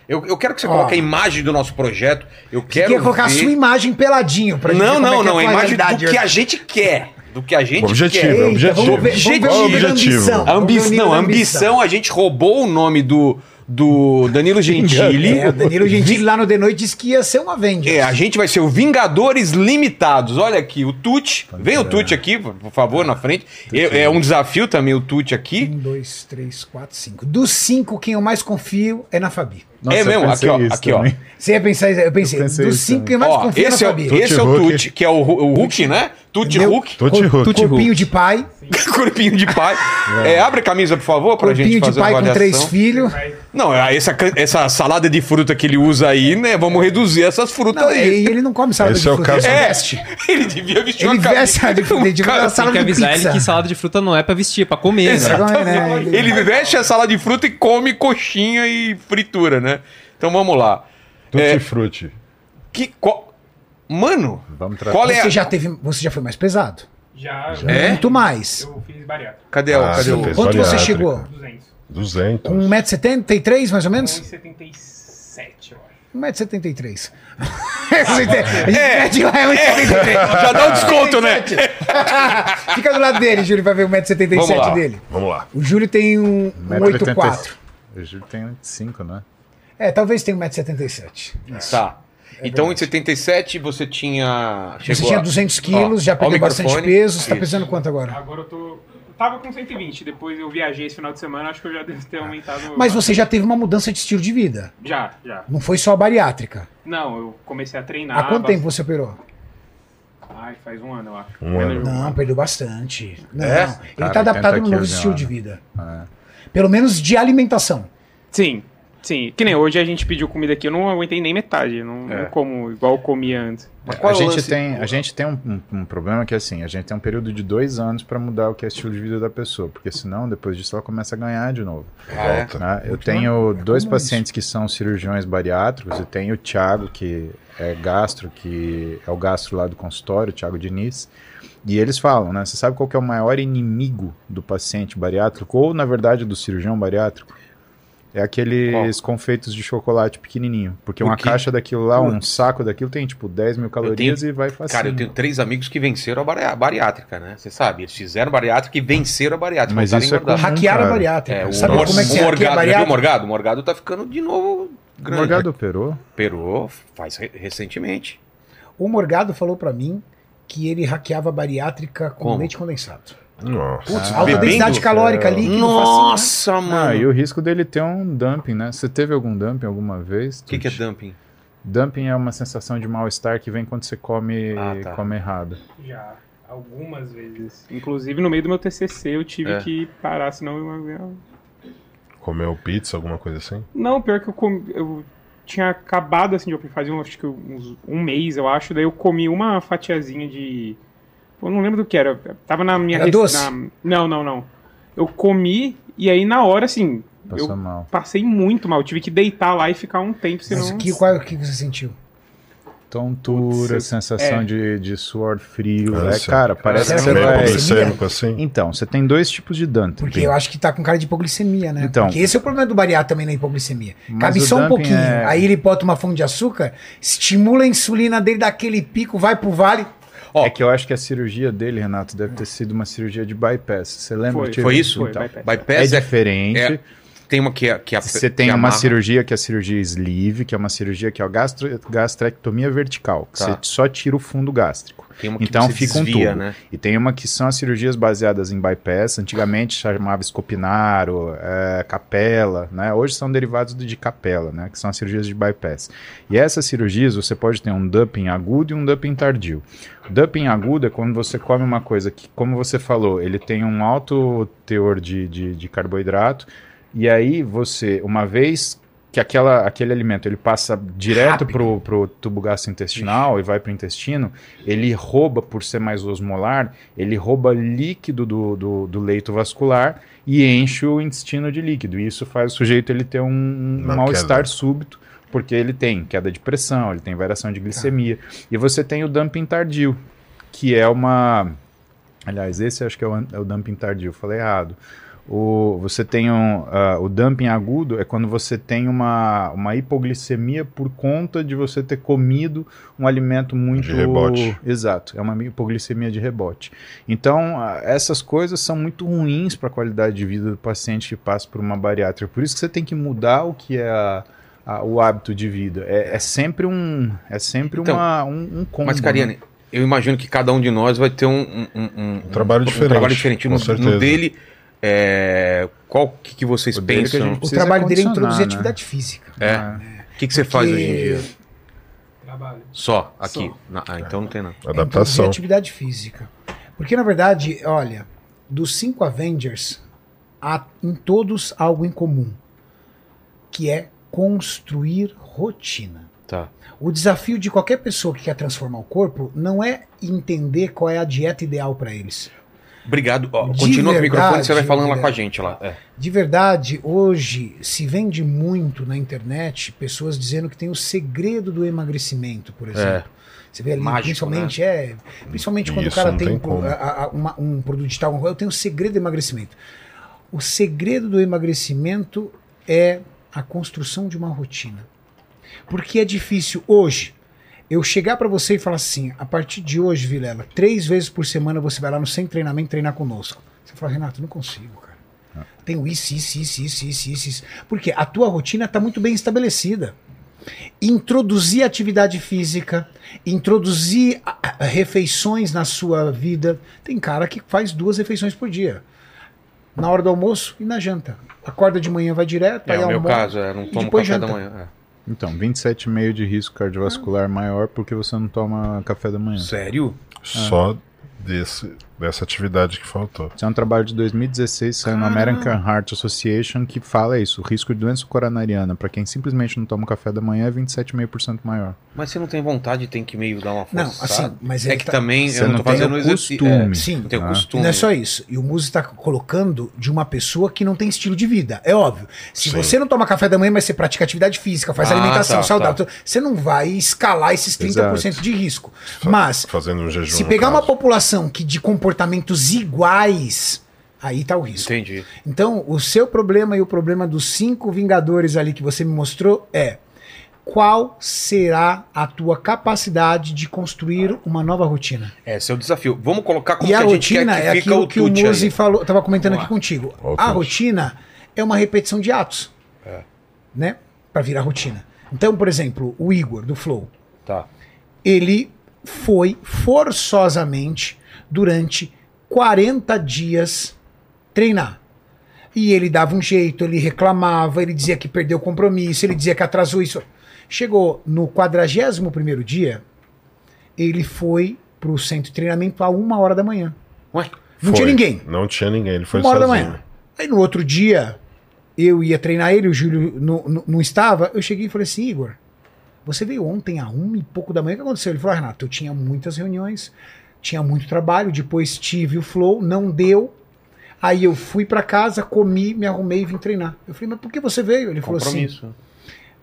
Eu, eu quero que você Ó. coloque a imagem do nosso projeto. Eu Você quero. quer colocar a ver- sua imagem peladinho pra gente Não, ver como não, é que é não. A imagem do que a gente quer. Do que a gente Objetivo, quer. é Eita, objetivo. Vamos ver, vamos ver o Objetivo. A ambição, não, ambição, a gente roubou o nome do, do Danilo Gentili. É, o Danilo Gentili lá no The Noite disse que ia ser um Avenger. É, a gente vai ser o Vingadores Limitados. Olha aqui, o Tuti. Vem o Tuti aqui, por por favor, na frente. É, é um desafio também o Tuti aqui. Um, dois, três, quatro, cinco. Dos cinco, quem eu mais confio é na Fabi. É mesmo? Aqui, ó, aqui, ó. Você ia pensar isso? Eu pensei, Eu pensei dos cinco, também. mais confia é na esse, é, esse é o. Tuti, que é o, o Hulk, né? Tuti? Hulk. Tutti Cor- Hulk. Corpinho de pai. Corpinho de pai. É, abre a camisa, por favor, pra gente Corpinho de fazer pai com avaliação. três filhos. Não, essa, can- essa salada de fruta que ele usa aí, né? Vamos reduzir essas frutas Não, aí. e ele não come salada Esse de é o fruta, caso- ele É, veste. ele devia vestir Ele uma camisa. veste a de fruta, ele devia dar salada Tem que de avisar pizza. ele que salada de fruta não é pra vestir, é pra comer. né? Né, ele- veste a salada de fruta e come coxinha e fritura, né? Então vamos lá. Tutti É, Frutti. que, qual- Mano, Vamos tratar. qual é Você a... já teve, você já foi mais pesado? Já, É? Muito mais. eu fiz bariátrica. Cadê o... Ah, Cadê o... Quanto você bariátrica. chegou? 200. 200. Com 1,73m mais ou menos? 1,77, eu acho. 1,73m. a gente mede lá é 1,73m. Já dá um desconto, né? Fica do lado dele, Júlio, pra ver o Vamos lá. 1,77m dele. Vamos lá. O Júlio tem um, um 8,4. O Júlio tem 5, né? É, talvez tenha 1,77m. Tá. Então, em 77, você tinha... Você chegou tinha a- 200 quilos, Ó, já perdeu bastante peso. Você tá Isso. pesando quanto agora? Agora eu tô. Eu tava com 120, depois eu viajei esse final de semana, acho que eu já devo ter aumentado. Mas você já teve uma mudança de estilo de vida. Já, já. Não foi só a bariátrica. Não, eu comecei a treinar. Há quanto bastante. tempo você operou? Ai, faz um ano, eu acho. Um ano. Não, perdeu bastante. Não, É? ele Cara, tá adaptado 80 no novo estilo já, de né? vida. É. Pelo menos de alimentação. Sim, sim. Que nem hoje a gente pediu comida aqui, eu não aguentei nem metade. Não, É. não como igual eu comia antes. Mas qual a, é gente tem, a gente tem um, um- um problema que é assim, a gente tem um período de dois anos para mudar o que é estilo de vida da pessoa, porque senão depois disso ela começa a ganhar de novo. Ah, é? Volta. né? Eu tenho é dois pacientes que são cirurgiões bariátricos e tenho o Thiago, que é gastro, que é o gastro lá do consultório, o Thiago Diniz. E eles falam, né? Você sabe qual que é o maior inimigo do paciente bariátrico, ou na verdade do cirurgião bariátrico? É aqueles confeitos de chocolate pequenininho. Porque Por uma quê? caixa daquilo lá, um saco daquilo tem tipo 10 mil calorias e vai facinho. Cara, eu tenho três amigos que venceram a bari- bariátrica, né? Você sabe, eles fizeram bariátrica e venceram a bariátrica. Mas a isso é comum. Hackearam a cara. bariátrica. É, o, Sabe Mor- como é que o a Morgado, já viu o bariátrica? Morgado? O Morgado tá ficando de novo O grande. Morgado operou? Operou faz re- recentemente. O Morgado falou pra mim que ele hackeava a bariátrica com Como? leite condensado. Nossa. Putz, Ah, alta bebendo? densidade calórica ali. Nossa, Ah, mano. e o risco dele ter um dumping, né? Você teve algum dumping alguma vez? O que, que é dumping? Dumping é uma sensação de mal-estar que vem quando você come, Ah, tá. come errado. Já, algumas vezes. Inclusive no meio do meu TCC eu tive É. que parar, senão eu ia Comeu pizza, alguma coisa assim? Não, pior que eu, comi, eu tinha acabado assim de fazia um, acho que uns, um mês, eu acho, daí eu comi uma fatiazinha de. Eu não lembro do que era. Tava na minha Era res- doce? na- não, não, não. Eu comi e aí na hora, assim, Passou eu mal. passei muito mal. Eu tive que deitar lá e ficar um tempo, senão. Mas que, qual, o que você sentiu? Tontura, Putz, sensação é. de, de suor frio. É, Câncer. cara, parece Será que você é vai. hipoglicemia? hipoglicêmico assim? Então, você tem dois tipos de dumping. Porque eu acho que tá com cara de hipoglicemia, né? Então. Porque esse é o problema do bariátrico também na hipoglicemia. Mas Cabe o só um pouquinho. é- Aí ele bota uma fonte de açúcar, estimula a insulina dele, dá aquele pico, vai pro vale. Ó, É que eu acho que a cirurgia dele, Renato, deve ter sido uma cirurgia de bypass. Você lembra? Foi. Foi isso? Foi, Então, bypass. é Bypass é, diferente. é- tem uma que é. Que a- Você que tem uma cirurgia que é a cirurgia sleeve, que é uma cirurgia que é a gastro, gastrectomia vertical, que Tá. você só tira o fundo gástrico. Tem uma que Então fica um desvia, tubo. né? E tem uma que são as cirurgias baseadas em bypass, antigamente chamava escopinaro, é, capela, né? Hoje são derivados de capela, né? Que são as cirurgias de bypass. E essas cirurgias você pode ter um dumping agudo e um dumping tardio. O dumping agudo é quando você come uma coisa que, como você falou, ele tem um alto teor de, de, de carboidrato, e aí você, uma vez que aquela, aquele alimento ele passa direto pro, pro tubo gastrointestinal e vai pro intestino, ele rouba, por ser mais osmolar, ele rouba líquido do, do, do leito vascular e enche o intestino de líquido. E isso faz o sujeito ele ter um, um mal-estar súbito, porque ele tem queda de pressão, ele tem variação de glicemia. E você tem o dumping tardio, que é uma. Aliás, esse acho que é o, é o dumping tardio, falei errado. O, você tem um, ah, o dumping agudo é quando você tem uma, uma hipoglicemia por conta de você ter comido um alimento muito. De rebote. Exato, é uma hipoglicemia de rebote. Então, ah, essas coisas são muito ruins para a qualidade de vida do paciente que passa por uma bariátrica. Por isso que você tem que mudar o que é a- a- o hábito de vida. É, é sempre um, é sempre Então, uma, um, um combo. Mas, Cariane, né? eu imagino que cada um de nós vai ter um, um, um- um- trabalho diferente, trabalho diferente. com No, certeza. no dele, é, qual que, que vocês O que pensam? gente O trabalho dele é introduzir né? atividade física. É. O que, que você faz hoje em Porque- dia? Trabalho. Só aqui. Na- ah, então não tem. É introduzir Adaptação. atividade física. Porque, na verdade, olha, dos cinco Avengers, há em todos algo em comum, que é construir rotina. Tá. O desafio de qualquer pessoa que quer transformar o corpo não é entender qual é a dieta ideal para eles. Obrigado. Ó, continua com o microfone, verdade, você vai falando lá com a gente lá. É. De verdade, hoje se vende muito na internet pessoas dizendo que tem o segredo do emagrecimento, por exemplo. Você vê ali, Mágico, principalmente, é, principalmente quando o Isso, cara não tem, tem um, a- a- uma- um produto digital, eu tenho o segredo do emagrecimento. O segredo do emagrecimento é a construção de uma rotina. Porque é difícil hoje eu chegar para você e falar assim: a partir de hoje, Vilela, três vezes por semana você vai lá no sem treinamento treinar conosco. Você fala, Renato, não consigo, cara. Tenho isso, isso, isso, isso, isso, isso, isso. Porque a tua rotina está muito bem estabelecida. Introduzir atividade física, introduzir ah, ah, refeições na sua vida. Tem cara que faz duas refeições por dia. Na hora do almoço e na janta. Acorda de manhã, vai direto, É aí o meu caso, é, não e tomo depois café da janta. manhã. Então, 27,5 de risco cardiovascular maior porque você não toma café da é. manhã. Sério? Só desse, dessa atividade que faltou. Isso é um trabalho de 2016, saiu no American Heart Association, que fala isso. O risco de doença coronariana para quem simplesmente não toma café da manhã é 27,5% maior. Mas você não tem vontade, tem que meio dar uma Não, forçada. assim, mas é que tá- também Você eu não não tô tem fazendo o exercício. costume. É, Sim. não tem Ah. E costume. não é só isso. E o Muzi está colocando de uma pessoa que não tem estilo de vida. É óbvio. Se Sim. você não toma café da manhã, mas você pratica atividade física, faz Ah, alimentação tá, saudável, você não vai escalar esses 30% de risco. Mas, Fazendo um jejum. se pegar uma caso. Que de comportamentos iguais, aí tá o risco. Entendi. Então, o seu problema e o problema dos cinco Vingadores ali que você me mostrou é qual será a tua capacidade de construir uma nova rotina? Esse é o desafio. Vamos colocar como e a que a gente rotina quer que é fica aquilo o que o Muzi falou, tava comentando aqui contigo. Ó, A rotina é uma repetição de atos. É. Né? Para virar rotina. Então, por exemplo, o Igor do Flow, Tá. ele foi forçosamente durante 40 dias treinar. E ele dava um jeito, ele reclamava, ele dizia que perdeu o compromisso, ele dizia que atrasou isso. Chegou no 41º dia, ele foi pro centro de treinamento a uma hora da manhã. Ué, Não Foi. tinha ninguém. Não tinha ninguém, ele foi uma hora da sozinho. manhã. Aí no outro dia, eu ia treinar ele, o Júlio não, não, não estava. Eu cheguei e falei assim: Igor, você veio ontem a uma e pouco da manhã, o que aconteceu? Ele falou: ah, Renato, eu tinha muitas reuniões, tinha muito trabalho, depois tive o flow, não deu. Aí eu fui pra casa, comi, me arrumei e vim treinar. Eu falei, mas por que você veio? Ele falou assim.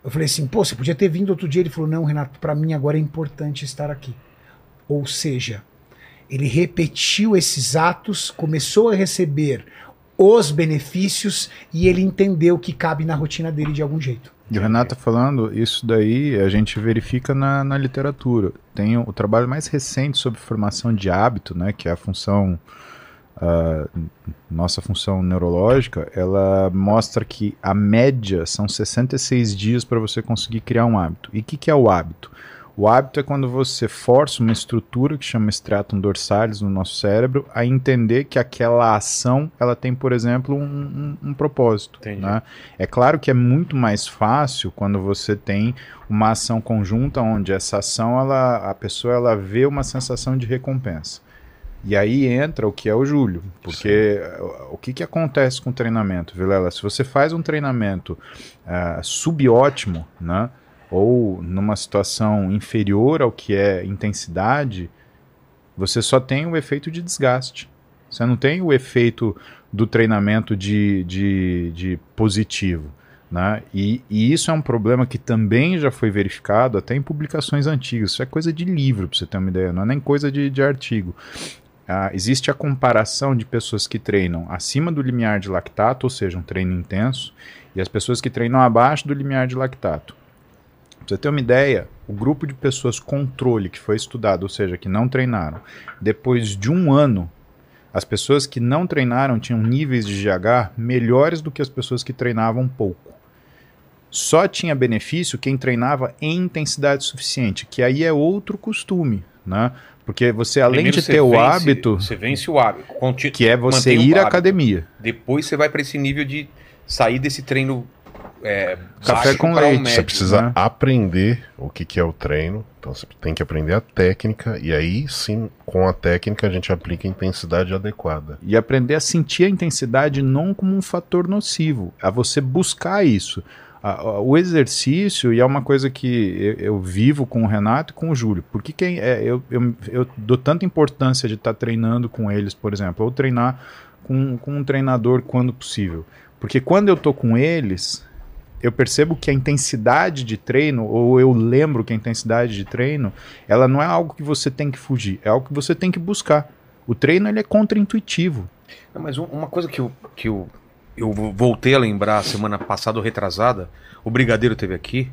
Eu falei assim, pô, você podia ter vindo outro dia. Ele falou, não, Renato, pra mim agora é importante estar aqui. Ou seja, ele repetiu esses atos, começou a receber os benefícios e ele entendeu que cabe na rotina dele de algum jeito. E o Renato tá falando, isso daí a gente verifica na, na literatura. Tem o, trabalho mais recente sobre formação de hábito, né, que é a função, ah, nossa função neurológica, ela mostra que a média são 66 dias para você conseguir criar um hábito. E o que, que é o hábito? O hábito é quando você força uma estrutura que chama stratum dorsalis no nosso cérebro a entender que aquela ação ela tem, por exemplo, um, um- um propósito. Né? É claro que é muito mais fácil quando você tem uma ação conjunta onde essa ação ela, a pessoa ela vê uma sensação de recompensa. E aí entra o que é o Júlio, porque uh, o que, que acontece com o treinamento, Vilela? Se você faz um treinamento ah, subótimo, né, ou numa situação inferior ao que é intensidade, você só tem o efeito de desgaste. Você não tem o efeito do treinamento de, de, de positivo. Né? E, e isso é um problema que também já foi verificado até em publicações antigas. Isso é coisa de livro, para você ter uma ideia, não é nem coisa de, de artigo. ah, existe a comparação de pessoas que treinam acima do limiar de lactato, ou seja, um treino intenso, e as pessoas que treinam abaixo do limiar de lactato. Pra você ter uma ideia, o grupo de pessoas controle que foi estudado, ou seja, que não treinaram, depois de um ano, as pessoas que não treinaram tinham níveis de GH melhores do que as pessoas que treinavam pouco. Só tinha benefício quem treinava em intensidade suficiente, que aí é outro costume, né? Porque você, além Primeiro de ter o vence- hábito, Você vence o hábito. Que é você ir à academia. Depois você vai pra esse nível de sair desse treino é, Café com pra um leite, Você precisa né? aprender o que, que é o treino. Então você tem que aprender a técnica. E aí sim, com a técnica, a gente aplica a intensidade adequada. E aprender a sentir a intensidade não como um fator nocivo, a você buscar isso. A- a- o exercício, e é uma coisa que eu, eu vivo com o Renato e com o Júlio, porque quem, é, eu, eu, eu dou tanta importância de estar treinando com eles, por exemplo, ou treinar com, com um treinador quando possível. Porque quando eu estou com eles, eu percebo que a intensidade de treino, ou eu lembro que a intensidade de treino, ela não é algo que você tem que fugir, é algo que você tem que buscar. O treino ele é contraintuitivo. Mas um- uma coisa que eu, que eu, eu voltei a lembrar semana passada ou retrasada, o Brigadeiro teve aqui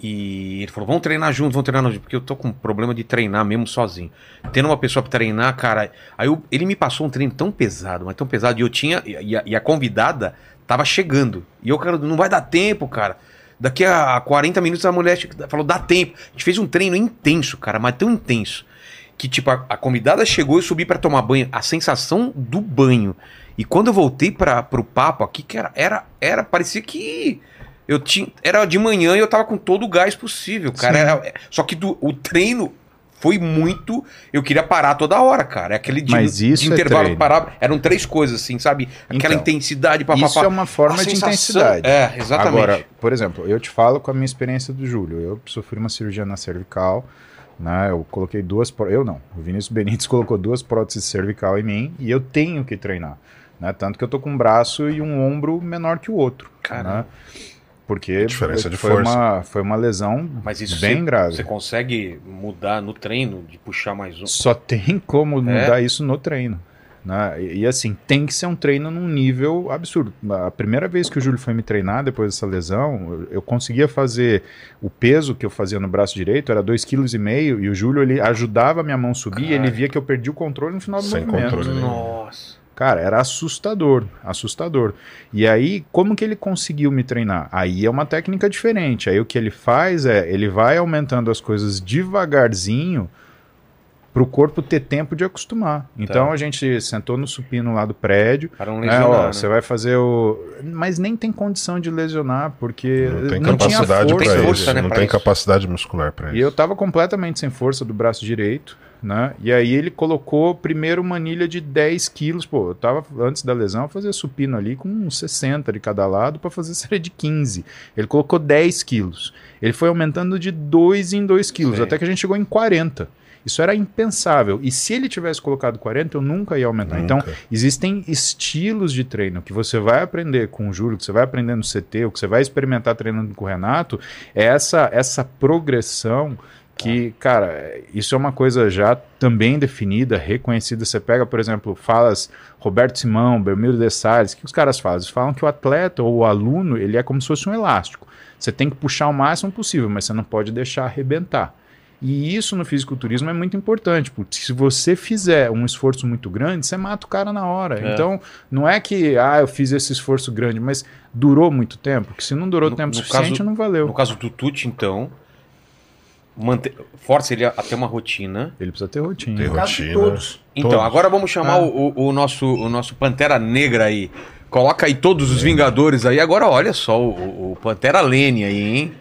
e ele falou: vamos treinar juntos, vamos treinar juntos, porque eu tô com problema de treinar mesmo sozinho. Tendo uma pessoa pra treinar, cara. Aí eu- ele me passou um treino tão pesado, mas tão pesado, e eu tinha. E a, e a convidada tava chegando. E eu, cara, não vai dar tempo, cara. Daqui a 40 minutos a mulher falou: dá tempo. A gente fez um treino intenso, cara, mas tão intenso que tipo a, a convidada chegou e eu subi pra tomar banho, a sensação do banho. E quando eu voltei para pro papo aqui, que era, era era parecia que eu tinha era de manhã e eu tava com todo o gás possível, cara. Era- só que do- o treino foi muito, eu queria parar toda hora, cara. É Aquele de, Mas isso de é intervalo parava, eram três coisas assim, sabe? Aquela Então, intensidade papapá. Isso é uma forma A de sensação- intensidade. É, exatamente. Agora, por exemplo, eu te falo com a minha experiência do Júlio. Eu sofri uma cirurgia na cervical, né? Eu coloquei duas, pró- eu não. O Vinícius Benítez colocou duas próteses cervical em mim e eu tenho que treinar, né? Tanto que eu tô com um braço e um ombro menor que o outro, Caramba. né? Porque Diferença de foi força. uma foi uma lesão Mas isso bem você, grave. você consegue mudar no treino, de puxar mais um. Só tem como É? mudar isso no treino. Né? E, e, assim, tem que ser um treino num nível absurdo. A primeira vez que o Júlio foi me treinar depois dessa lesão, eu, eu conseguia fazer o peso que eu fazia no braço direito, era 2,5 kg e o Júlio ele ajudava a minha mão subir e ele via que eu perdi o controle no final do Sem movimento. controle. Nossa. Cara, era assustador, assustador. E aí, como que ele conseguiu me treinar? Aí é uma técnica diferente. Aí o que ele faz é, ele vai aumentando as coisas devagarzinho para o corpo ter tempo de acostumar. Então Tá. a gente sentou no supino lá do prédio. Para não né, lesionar. ó, né? Você vai fazer o. Mas nem tem condição de lesionar, porque Não tem não capacidade força. Tem para força, isso. né, não tem isso. capacidade muscular para E isso. eu tava completamente sem força do braço direito, né? E aí ele colocou primeiro uma anilha de 10 quilos. Pô, eu tava, antes da lesão, eu fazia supino ali com uns 60 de cada lado para fazer série de 15. Ele colocou 10 quilos. Ele foi aumentando de 2 em 2 quilos, até que a gente chegou em 40. Isso era impensável. E se ele tivesse colocado 40, eu nunca ia aumentar. Então, Nunca. Existem estilos de treino que você vai aprender com o Júlio, que você vai aprender no CT, ou que você vai experimentar treinando com o Renato, é essa, essa progressão que, cara, isso é uma coisa já também definida, reconhecida. Você pega, por exemplo, falas Roberto Simão, Bermildo de Salles, o que os caras fazem? Eles falam que o atleta ou o aluno, ele é como se fosse um elástico. Você tem que puxar o máximo possível, mas você não pode deixar arrebentar. E isso no fisiculturismo é muito importante, porque se você fizer um esforço muito grande, você mata o cara na hora. É. Então, não é que, ah, eu fiz esse esforço grande, mas durou muito tempo, porque se não durou No- tempo no suficiente, caso- não valeu. No caso do Tuti, então, mante... força ele a a ter uma rotina. Ele precisa ter rotina. Ter rotina. todos. Então, Todos. agora vamos chamar Ah. o, o- nosso, o nosso Pantera Negra aí. Coloca aí todos os Vingadores aí. Agora olha só o, o- Pantera Lene aí, hein?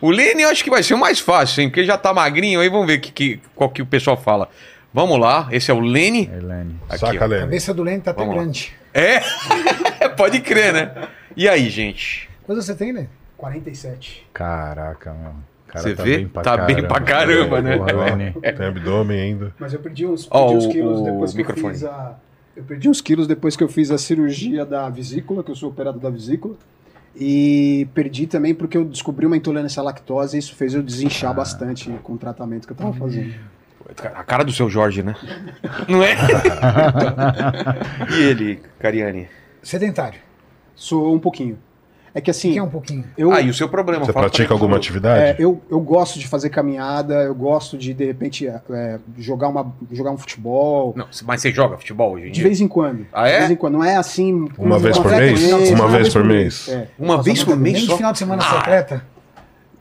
O Lene eu acho que vai ser o mais fácil, hein? Porque já tá magrinho aí, vamos ver que, que, qual que o pessoal fala. Vamos lá, esse é o Lene. Helene. Aqui, Saca, ó. A Lene. cabeça do Lene tá até Vamos lá. grande. É? Pode crer, né? E aí, gente? Quantos você tem, Lene? 47. Caraca, meu. O cara Você vê? Tá bem pra caramba, né? Porra, Helene. Tem abdômen ainda. Mas eu perdi uns, perdi uns o- quilos o depois que microfone. eu fiz a. Eu perdi uns quilos depois que eu fiz a cirurgia da vesícula, que eu sou operado da vesícula. E perdi também porque eu descobri uma intolerância à lactose e isso fez eu desinchar Ah. bastante com o tratamento que eu tava fazendo. A cara do seu Jorge, né? Não é? e ele, Cariani? Sedentário. Sou um pouquinho. É que O assim, que é um pouquinho? eu, Ah, e o seu problema? Você pratica pra alguma atividade? é, eu, eu gosto de fazer caminhada, eu gosto de, de repente, é, jogar, uma, jogar um futebol. Não, mas você joga futebol hoje em De dia? vez em quando. Ah, é? De vez em quando. Não é assim. Uma vez por mês? frequência, Uma vez por mês? É. Uma vez por mês Nem de só? final de semana Ah. atleta?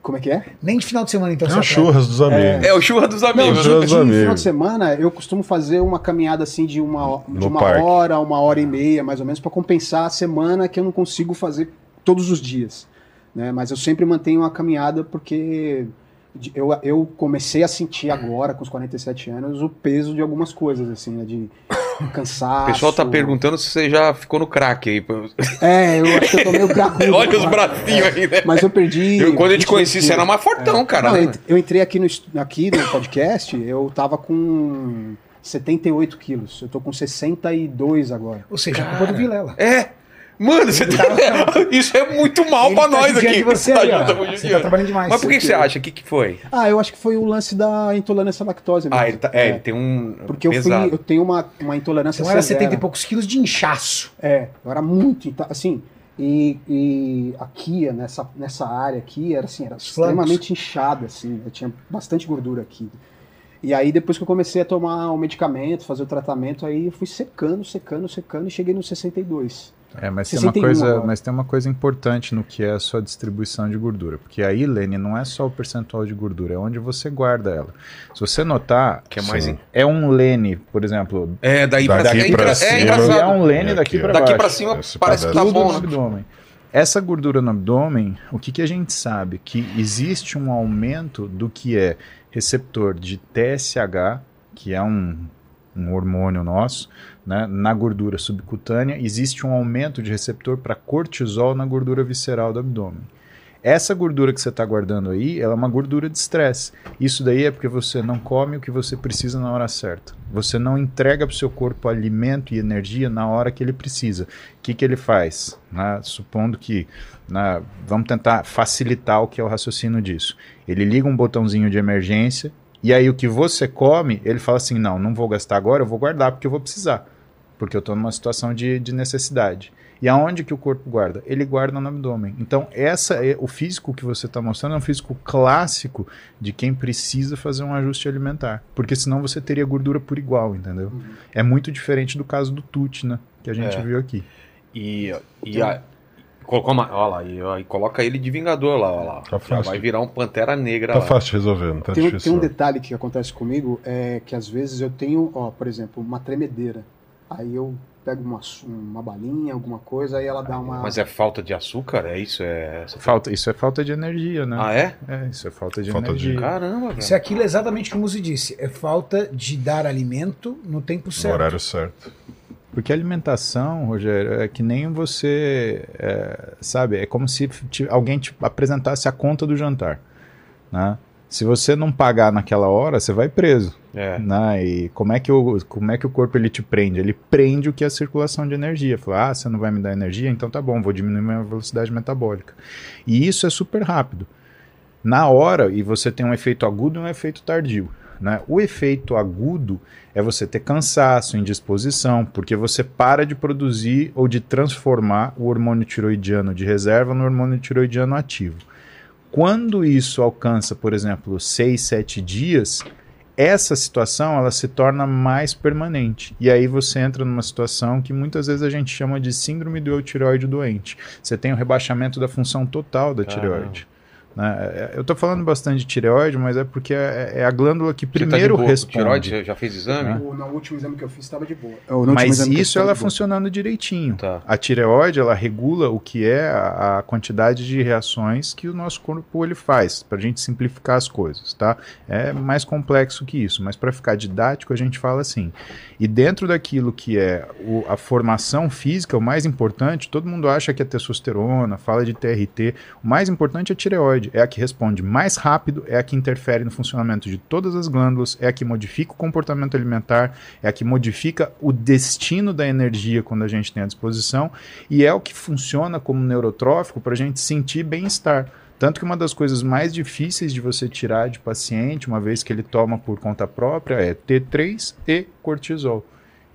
Como é que é? Nem de final de semana, então, É atleta. churras dos amigos. É o churra dos Não, amigos. Churras de, dos de amigos. final de semana eu costumo fazer uma caminhada assim de uma, de No uma parque. hora, uma hora e meia, mais ou menos, para compensar a semana que eu não consigo fazer todos os dias. Né? Mas eu sempre mantenho uma caminhada porque eu, eu comecei a sentir agora, com os 47 anos, o peso de algumas coisas, assim, né? De cansaço. O pessoal tá perguntando se você já ficou no crack aí. É, eu acho que eu tô meio cracudo. Olha os bracinhos aí, né? Mas eu perdi. Eu- quando eu te 22 conheci, você era mais fortão, cara. Não, eu né? eu entrei aqui no, aqui no podcast, eu tava com 78 quilos. Eu tô com 62 agora. Ou seja, a culpa do Vilela. É. Mano, você tá... isso é muito mal Ele pra tá nós aqui. você Tá aí, ó. Você tá trabalhando demais. Mas por que, que você acha? O que, que foi? Ah, eu acho que foi o lance da intolerância à lactose mesmo. Ah, ele, tá, é, ele tem um. Porque eu, fui, eu tenho uma, uma intolerância Então era severa. 70 e poucos quilos de inchaço. É, eu era muito, assim, e, e aqui, nessa, nessa área aqui, era assim, era flancos. extremamente inchada, assim, eu tinha bastante gordura aqui. E aí depois que eu comecei a tomar o medicamento, fazer o tratamento, aí eu fui secando, secando, secando e cheguei no 62. É, mas tem, uma 61 coisa, agora. mas tem uma coisa importante no que é a sua distribuição de gordura. Porque aí, Lene, não é só o percentual de gordura, é onde você guarda ela. Se você notar, Que é mais. Sim. é um Lene, por exemplo. É, daí pra, Daqui é, pra cima. é É engraçado. um Lene É daqui aqui, ó. para Daqui baixo. pra cima Esse parece que tá bom, no né? abdômen. Essa gordura no abdômen, o que, que a gente sabe? Que existe um aumento do que é receptor de TSH, que é um, um hormônio nosso, né, na gordura subcutânea, existe um aumento de receptor para cortisol na gordura visceral do abdômen. Essa gordura que você está guardando aí, ela é uma gordura de estresse. Isso daí é porque você não come o que você precisa na hora certa. Você não entrega para o seu corpo alimento e energia na hora que ele precisa. O que, que ele faz? Né? Supondo que. né, vamos tentar facilitar o que é o raciocínio disso. Ele liga um botãozinho de emergência e aí o que você come, ele fala assim: não, não vou gastar agora, eu vou guardar porque eu vou precisar. Porque eu estou numa situação de, de necessidade. E aonde que o corpo guarda? Ele guarda no abdômen. Então, essa é o físico que você está mostrando é um físico clássico de quem precisa fazer um ajuste alimentar. Porque senão você teria gordura por igual, entendeu? É muito diferente do caso do Tut, né? Que a gente É. viu aqui. E, e a, colocou uma, ó lá, e, ó, e coloca ele de Vingador lá, ó lá. Tá fácil. vai virar um Pantera Negra Tá lá. fácil de resolver, não tá Tem, um- difícil. tem um detalhe que acontece comigo, é que às vezes eu tenho, ó, por exemplo, uma tremedeira. Aí eu pego uma, uma balinha, alguma coisa, aí ela dá uma. Mas é falta de açúcar? É isso? É... Falta, isso é falta de energia, né? Ah, é? É, isso é falta de Falta de- energia. Caramba, velho. Isso é aquilo exatamente como você disse. É falta de dar alimento no tempo No certo. horário certo. Porque alimentação, Rogério, é que nem você, é, sabe, é como se te- alguém te apresentasse a conta do jantar, né? Se você não pagar naquela hora, você vai preso, É. né? E como é que o, como é que o corpo ele te prende? Ele prende o que é a circulação de energia. Fala, ah, você não vai me dar energia, então tá bom, vou diminuir minha velocidade metabólica. E isso é super rápido. Na hora, e você tem um efeito agudo e um efeito tardio. Né? O efeito agudo é você ter cansaço, indisposição, porque você para de produzir ou de transformar o hormônio tiroidiano de reserva no hormônio tiroidiano ativo. Quando isso alcança, por exemplo, 6, 7 dias, essa situação ela se torna mais permanente. E aí você entra numa situação que muitas vezes a gente chama de síndrome do eutireoide doente. Você tem o rebaixamento da função total da Caramba. tireoide. Né? É, Eu estou falando bastante de tireoide, mas é porque é, é a glândula que Você tá de primeiro boa com responde. tireoide? Já fez exame? O, no último exame que eu fiz estava de boa. Último Mas isso ela boa. funcionando direitinho. Tá. A tireoide ela regula o que é a, a quantidade de reações que o nosso corpo ele faz, para a gente simplificar as coisas, tá? É mais complexo que isso, mas para ficar didático a gente fala assim. E dentro daquilo que é o- a formação física, o mais importante, todo mundo acha que é testosterona, fala de TRT, o mais importante é a tireoide, é a que responde mais rápido, é a que interfere no funcionamento de todas as glândulas, é a que modifica o comportamento alimentar, é a que modifica o destino da energia quando a gente tem à disposição e é o que funciona como neurotrófico para a gente sentir bem-estar. Tanto que uma das coisas mais difíceis de você tirar de paciente, uma vez que ele toma por conta própria, é T3 e cortisol.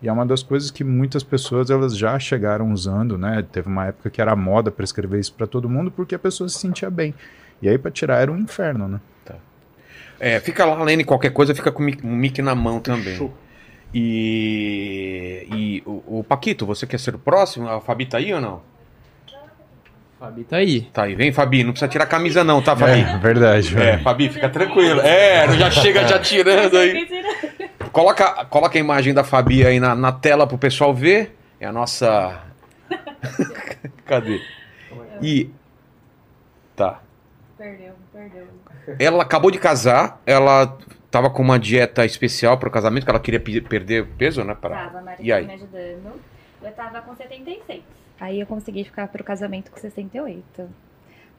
E é uma das coisas que muitas pessoas elas já chegaram usando, né? Teve uma época que era moda prescrever isso para todo mundo porque a pessoa se sentia bem. E aí para tirar era um inferno, né? É, fica lá, Lene, qualquer coisa, fica com o mic, na mão também. E, e o, o Paquito, você quer ser o próximo? A Fabi tá aí ou não? Fabi tá aí. Tá aí, vem Fabi, não precisa tirar a camisa não, tá Fabi? É, verdade. É. Fabi, fica tranquila. É, já chega já tirando aí. Coloca, coloca a imagem da Fabi aí na, na tela pro pessoal ver. É a nossa. Cadê? E. Tá. Perdeu, perdeu. Ela acabou de casar, ela tava com uma dieta especial pro casamento, que ela queria pe- perder peso, né? Pra... Tava, a Mari E tava aí? me ajudando. Eu tava com 76. Aí eu consegui ficar pro casamento com 68.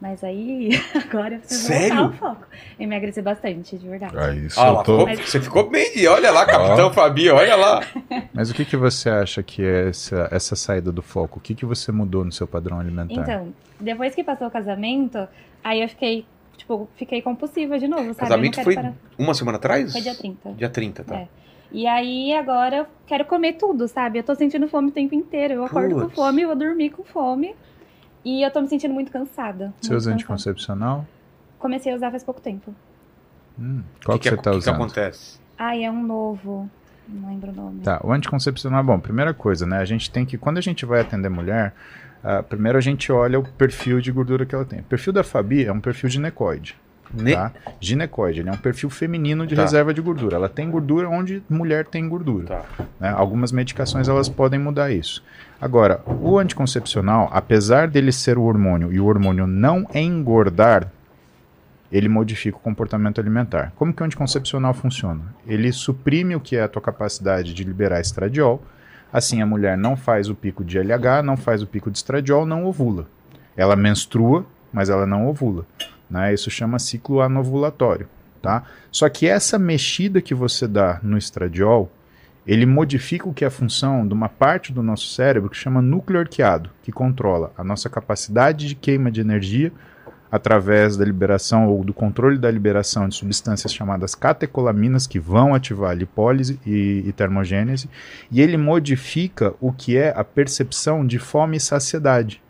Mas aí, agora eu preciso Sério? voltar ao foco. Eu emagreci bastante, de verdade. Aí Ah, eu lá, tô. ficou- você ficou bem. E olha lá, Capitão Fabi, olha lá. Mas o que, que você acha que é essa, essa saída do foco? O que, que você mudou no seu padrão alimentar? Então, depois que passou o casamento, aí eu fiquei, tipo, fiquei compulsiva de novo, sabe? Casamento foi parar. uma semana atrás? Foi dia 30. Dia 30, tá. É. E aí agora eu quero comer tudo, sabe? Eu tô sentindo fome o tempo inteiro. Eu acordo com fome, eu vou dormir com fome. E eu tô me sentindo muito cansada. Você muito usa cansada. anticoncepcional? Comecei a usar faz pouco tempo. Hum, qual que, que, você que, tá que usando? acontece? Ai, é um novo. Não lembro o nome. Tá, o anticoncepcional, bom, primeira coisa, né? A gente tem que, quando a gente vai atender mulher, ah, primeiro a gente olha o perfil de gordura que ela tem. O perfil da Fabi é um perfil ginecoide, Ne- tá? Ginecoide, ele é um perfil feminino de Tá. reserva de gordura. Ela tem gordura onde mulher tem gordura. Tá. né? Algumas medicações elas podem mudar isso. Agora, o anticoncepcional, apesar dele ser o hormônio e o hormônio não engordar, ele modifica o comportamento alimentar. Como que o anticoncepcional funciona? Ele suprime o que é a tua capacidade de liberar estradiol. Assim, a mulher não faz o pico de LH, não faz o pico de estradiol, não ovula. Ela menstrua, mas ela não ovula. Né? Isso chama ciclo anovulatório. Tá? Só que essa mexida que você dá no estradiol, ele modifica o que é a função de uma parte do nosso cérebro que chama núcleo arqueado, que controla a nossa capacidade de queima de energia através da liberação ou do controle da liberação de substâncias chamadas catecolaminas que vão ativar a lipólise e, e termogênese, e ele modifica o que é a percepção de fome e saciedade.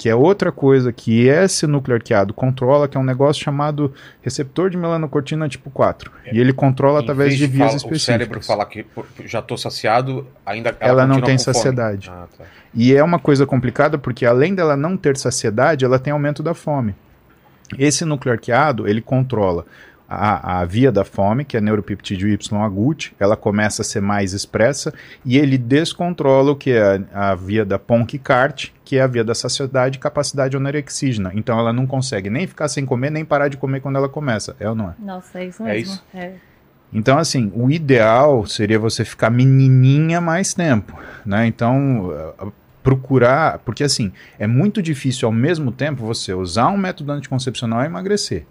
Que é outra coisa que esse núcleo arqueado controla, que é um negócio chamado receptor de melanocortina tipo 4. E ele controla Em através de vias fala- específicas. O cérebro falar que já tô saciado, ainda Ela não continua tem saciedade. Ah, tá. E é uma coisa complicada porque além dela não ter saciedade, ela tem aumento da fome. Esse núcleo arqueado, ele controla a, a via da fome, que é a neuropeptídeo Y-agut, ela começa a ser mais expressa, e ele descontrola o que é a, a via da Ponk-Cart, que é a via da saciedade e capacidade anorexígena. Então ela não consegue nem ficar sem comer, nem parar de comer quando ela começa. É ou não é? Nossa, é isso É mesmo. isso? É. Então, assim, o ideal seria você ficar menininha mais tempo, né? Então, procurar, porque assim, é muito difícil ao mesmo tempo você usar um método anticoncepcional e emagrecer,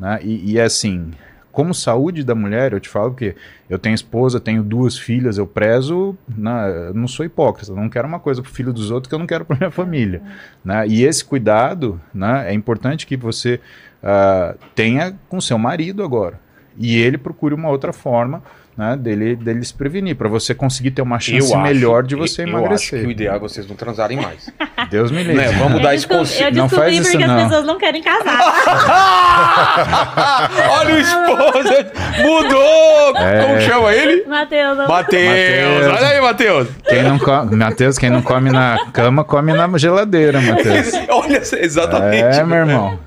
né? E, e assim, como saúde da mulher, eu te falo que eu tenho esposa, tenho duas filhas, eu prezo, né? não sou hipócrita, não quero uma coisa pro filho dos outros que eu não quero para minha família, né? E esse cuidado, né? É importante que você ah, tenha com seu marido agora e ele procure uma outra forma né, dele, dele se prevenir, para você conseguir ter uma chance acho- melhor de você eu, Eu acho emagrecer. que o ideal é vocês não transarem mais. Deus me livre. né? Vamos Eu dar esse conselho. eu Não faz descobri isso, porque não. as pessoas não querem casar. Olha o esposa! Mudou! É. Como chama ele? Matheus, eu- Matheus! Mateus. Olha aí, Matheus! Quem não come, Matheus, quem não come na cama, come na geladeira, Matheus. Olha, exatamente. É, meu irmão.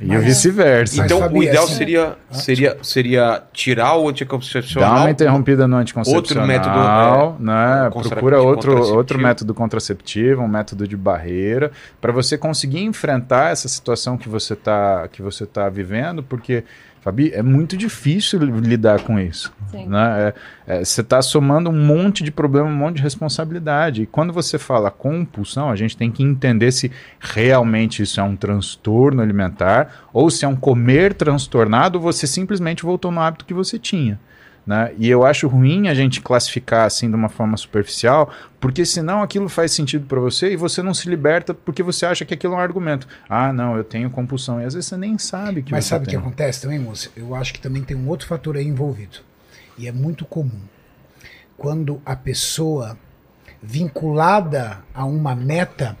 E o vice-versa. Então, o ideal assim- seria, seria, seria tirar o Dá anticoncepcional. uma interrompida no anticoncepcional, Outro método, né? contra- Procura outro, outro método contraceptivo, um método de barreira, para você conseguir enfrentar essa situação que você está que você tá vivendo, porque Fabi, é muito difícil lidar com isso. Sim. Né? É- é, você está somando um monte de problema, um monte de responsabilidade. E quando você fala compulsão, a gente tem que entender se realmente isso é um transtorno alimentar ou se é um comer transtornado ou você simplesmente voltou no hábito que você tinha. Né? E eu acho ruim a gente classificar assim de uma forma superficial, porque senão aquilo faz sentido para você e você não se liberta porque você acha que aquilo é um argumento. Ah, não, eu tenho compulsão. E às vezes você nem sabe que Mas sabe o que acontece também, moça? Eu acho que também tem um outro fator aí envolvido. E é muito comum. Quando a pessoa vinculada a uma meta,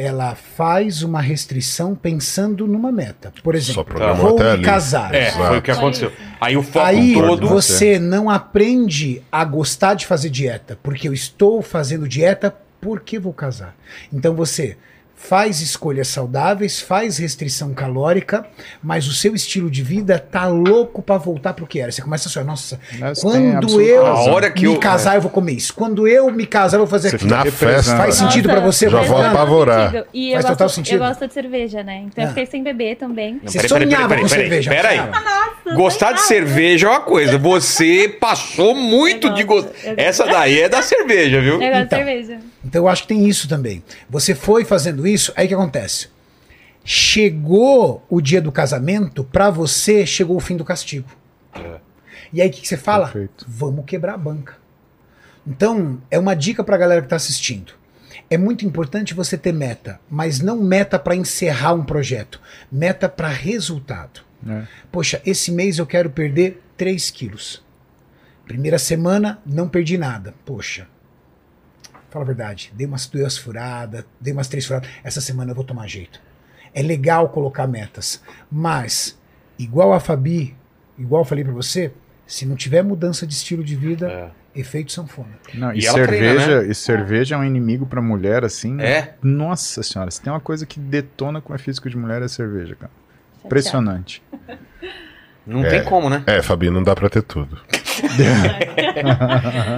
ela faz uma restrição pensando numa meta. Por exemplo, Só programou vou me ali. casar. É, foi o que aconteceu. Aí o foco Aí todo. você não aprende a gostar de fazer dieta, porque eu estou fazendo dieta porque vou casar. Então você faz escolhas saudáveis, faz restrição calórica, mas o seu estilo de vida tá louco pra voltar pro que era. Você começa a sonhar, nossa, Mas quando eu. A hora que me eu- casar eu vou comer isso. Quando eu me casar eu vou fazer aquilo. Na festa. Faz sentido pra você? Já vou apavorar. E eu Faz gosto, total sentido. eu gosto de cerveja, né? Então Ah. eu fiquei sem beber também. Você sonhava com cerveja. Peraí. sonhava. Gostar de cerveja é uma coisa. Você passou muito Eu de gosto, gostar. gosto. Essa daí é da cerveja, viu? Eu gosto Então. de cerveja. Então eu acho que tem isso também. Você foi fazendo isso, aí o que acontece? Chegou o dia do casamento, pra você chegou o fim do castigo. E aí o que, que você fala? Perfeito. Vamos quebrar a banca. Então, é uma dica pra galera que tá assistindo. É muito importante você ter meta, mas não meta pra encerrar um projeto, meta pra resultado. É. Poxa, esse mês eu quero perder 3 quilos. Primeira semana, não perdi nada. Poxa, fala a verdade, dei umas duas furadas, dei umas três furadas. Essa semana eu vou tomar jeito. É legal colocar metas, mas, igual a Fabi, igual eu falei pra você, se não tiver mudança de estilo de vida, efeito sanfona. Não, E e, cerveja, treina, né? e cerveja é um inimigo pra mulher, assim. É? Nossa senhora, se tem uma coisa que detona com o físico de mulher é cerveja, cara. Impressionante. Não É. tem como, né? É, Fabi, não dá pra ter tudo.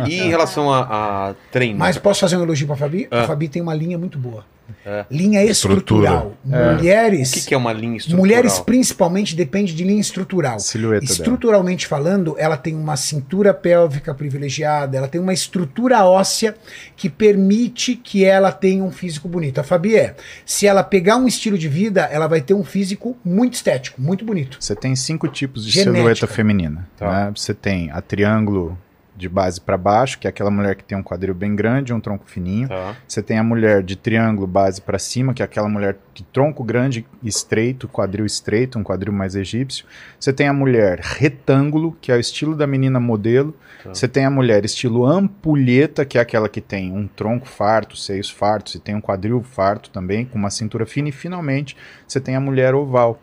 E em relação a, a treino? Mas posso fazer um elogio pra Fabi? Ah. A Fabi tem uma linha muito boa. É. Linha estrutural. É. Mulheres. O que, que é uma linha estrutural? Mulheres principalmente depende de linha estrutural. Silhueta dela. Estruturalmente falando, ela tem uma cintura pélvica privilegiada, ela tem uma estrutura óssea que permite que ela tenha um físico bonito. A Fabi é, se ela pegar um estilo de vida, ela vai ter um físico muito estético, muito bonito. Você tem cinco tipos de Genética. silhueta feminina. Tá. né? Você tem a triângulo de base para baixo, que é aquela mulher que tem um quadril bem grande e um tronco fininho. Tá. Você tem a mulher de triângulo base para cima, que é aquela mulher de tronco grande estreito, quadril estreito, um quadril mais egípcio. Você tem a mulher retângulo, que é o estilo da menina modelo. Tá. Você tem a mulher estilo ampulheta, que é aquela que tem um tronco farto, seios fartos e tem um quadril farto também, com uma cintura fina. E finalmente, você tem a mulher oval,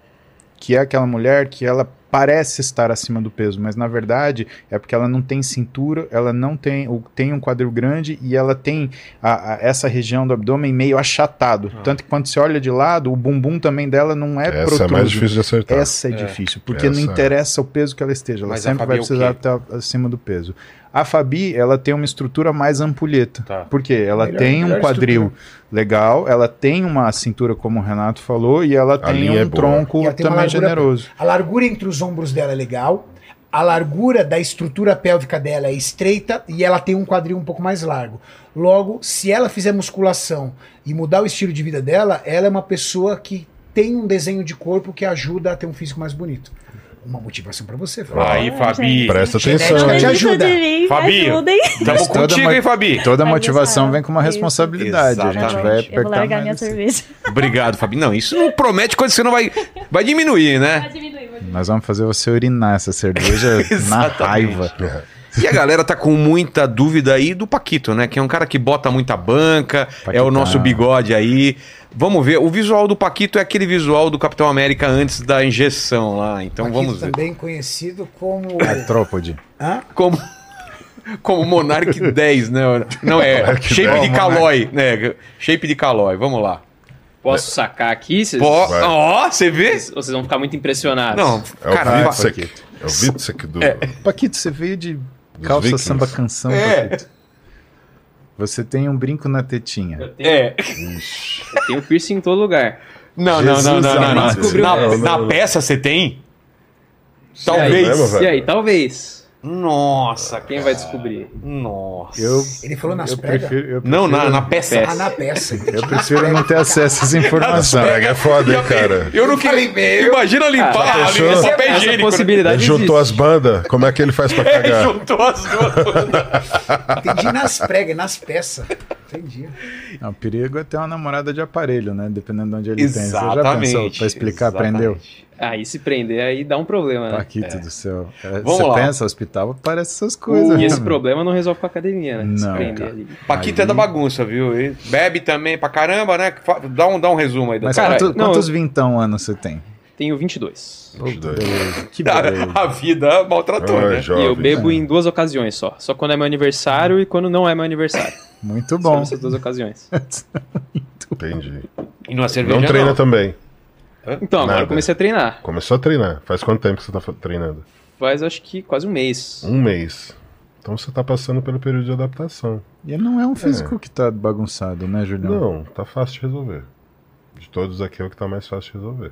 que é aquela mulher que ela parece estar acima do peso, mas na verdade é porque ela não tem cintura, ela não tem, ou tem um quadril grande e ela tem a- a- essa região do abdômen meio achatado. Ah. Tanto que quando você olha de lado, o bumbum também dela não é Essa é protruso. mais difícil de acertar. Essa é, É. difícil, porque Essa não é. interessa o peso que ela esteja, ela Mas sempre vai é precisar estar acima do peso. A Fabi, ela tem uma estrutura mais ampulheta. Tá. Por quê? Ela Melhor- tem um quadril estrutura. legal, ela tem uma cintura, como o Renato falou, e ela tem linha um é tronco E tem também largura- generoso. A largura entre os ombros dela é legal, a largura da estrutura pélvica dela é estreita e ela tem um quadril um pouco mais largo. Logo, se ela fizer musculação e mudar o estilo de vida dela, ela é uma pessoa que tem um desenho de corpo que ajuda a ter um físico mais bonito. Uma motivação pra você, Fábio. Aí, Fabi. Presta atenção. te ajuda. mim, Fabi, toda contigo, hein, Fabi? Toda Vai motivação vem com uma responsabilidade. A gente Exatamente. vai Eu apertar vou largar minha cerveja. Obrigado, Fabi. Não, isso não promete coisa que você não vai. Vai diminuir, né? Vai diminuir, vai diminuir. Nós vamos fazer você urinar essa cerveja na Exatamente. raiva. E a galera tá com muita dúvida aí do Paquito, né? Que é um cara que bota muita banca, é o nosso bigode aí. Vamos ver. O visual do Paquito é aquele visual do Capitão América antes da injeção lá. Então Paquito vamos ver. também conhecido como. Artrópode. Hã? Como. Como Monarch 10, né? Não, é Monarch shape 10. de calói, né? Shape de calói, vamos lá. Posso sacar aqui? Pô, Vai. Ó, você vê? vocês- vocês vão ficar muito impressionados. Não, É cara. É o Vitsek do... Paquito, você veio de calça Vikings. samba canção, É. Você tem um brinco na tetinha. Eu tenho, é. eu tenho piercing em todo lugar. Não, não, não, não, Jesus não, não. amado. Na, Não, não, na não. peça você tem? E Talvez. E aí, talvez. Nossa, Quem vai descobrir? Nossa. Eu, Ele falou nas eu pregas? prefiro, eu Não, na, prefiro- na peça. Ah, na peça. Eu prefiro não ter acesso a essa informação. Prega é foda, hein, cara. Eu não queria. Imagina limpar Ah, ali, fechou? esse Essa, papel essa higiênico. né? possibilidade Ele juntou existe. as bandas, como é que ele faz pra Ele cagar? juntou as duas. Entendi nas pregas, nas peças. Entendi. Não, o perigo é ter uma namorada de aparelho, né? Dependendo de onde ele tem. Você já Exatamente. pensou? Pra explicar, Exatamente. Aí se prender, aí dá um problema, né? Paquito do céu. É, Vamos você lá. pensa, hospital parece essas coisas. E né, esse problema não resolve com a academia, né? se Não, prender cara. ali. Paquito é Aí- da bagunça, viu? E bebe também pra caramba, né? Dá um, dá um resumo aí. Mas Cara, quanto- não, quantos eu- vintão anos você tem? Tenho 22. Beleza. Que beleza. a vida maltratou, Ah, né? jovem. e eu bebo em duas ocasiões só. Só quando é meu aniversário e quando não é meu aniversário. Muito Só bom. essas duas ocasiões. Entendi. E numa cerveja Não treina também. Então, agora Nada. eu comecei a treinar. Começou a treinar. Faz quanto tempo que você tá treinando? Faz acho que quase um mês. Um mês. Então você tá passando pelo período de adaptação. E não é um físico que tá bagunçado, né, Julião? Não, tá fácil de resolver. De todos aqui é o que tá mais fácil de resolver.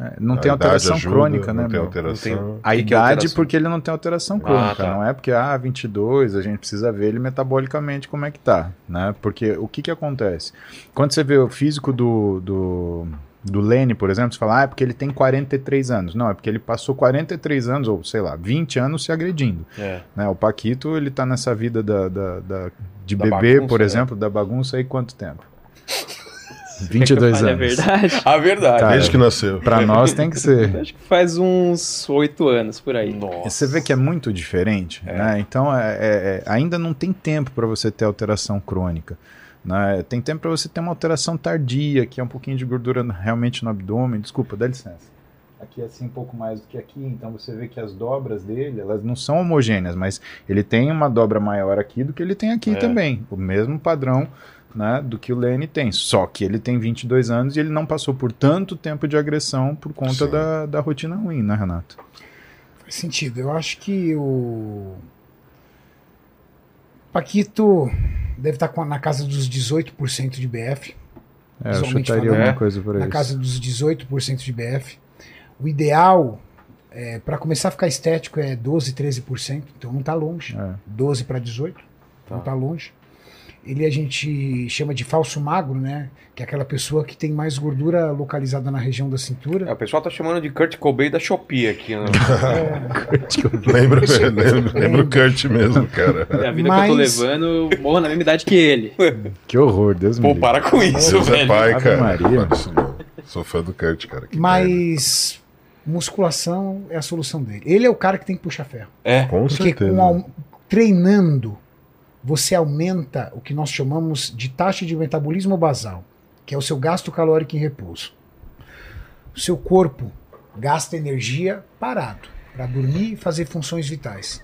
É, não A tem alteração ajuda, crônica, né, Não tem meu? alteração. A Que que é idade, alteração? porque ele não tem alteração crônica. tá. Não é porque, ah, 22, a gente precisa ver ele metabolicamente como é que tá, né? Porque o que que acontece? Quando você vê o físico do, do, do Lene, por exemplo, você fala, ah, é porque ele tem 43 anos. Não, é porque ele passou 43 anos, ou sei lá, 20 anos se agredindo. É. Né? O Paquito, ele tá nessa vida da, da, da- de Da bebê, bagunça, por né? exemplo, da bagunça aí quanto tempo? Quer que eu 22 fale anos. É verdade. A verdade. Cara, Desde que nasceu. Pra nós tem que ser. Acho que faz uns oito anos por aí. Nossa. Você vê que é muito diferente, né? Então é, é- é- ainda não tem tempo para você ter alteração crônica. Né? Tem tempo para você ter uma alteração tardia, que é um pouquinho de gordura realmente no abdômen. Desculpa, dá licença. Aqui é assim um pouco mais do que aqui, então você vê que as dobras dele, elas não são homogêneas, mas ele tem uma dobra maior aqui do que ele tem aqui É. também. O mesmo padrão né, do que o Lene tem. Só que ele tem 22 anos e ele não passou por tanto tempo de agressão por conta Sim. da, da rotina ruim, né, Renato? Faz sentido. Eu acho que o Paquito deve estar com- na casa dos 18% de BF. É, eu chutaria alguma coisa por na aí. casa dos 18% de BF. O ideal, é, para começar a ficar estético, é 12, 13%. Então não está longe. É. 12 para 18, não está longe. Ele a gente chama de falso magro, né? Que é aquela pessoa que tem mais gordura localizada na região da É, cintura. o pessoal tá chamando de Kurt Cobain da Shopee aqui, né? Lembra, lembra, lembra o Kurt mesmo, cara. É a vida que eu tô Mas- levando, eu morro na mesma idade que ele. Que horror, Deus me Pô, para com isso, Deus é velho. pai, Ave cara. Maria. Sou fã do Kurt, cara. Que merda. Mas musculação é a solução dele. Ele é o cara que tem que puxar ferro. É. Com Porque certeza. com au- treinando, você aumenta o que nós chamamos de taxa de metabolismo basal, que é o seu gasto calórico em repouso. O seu corpo gasta energia parado para dormir e fazer funções vitais.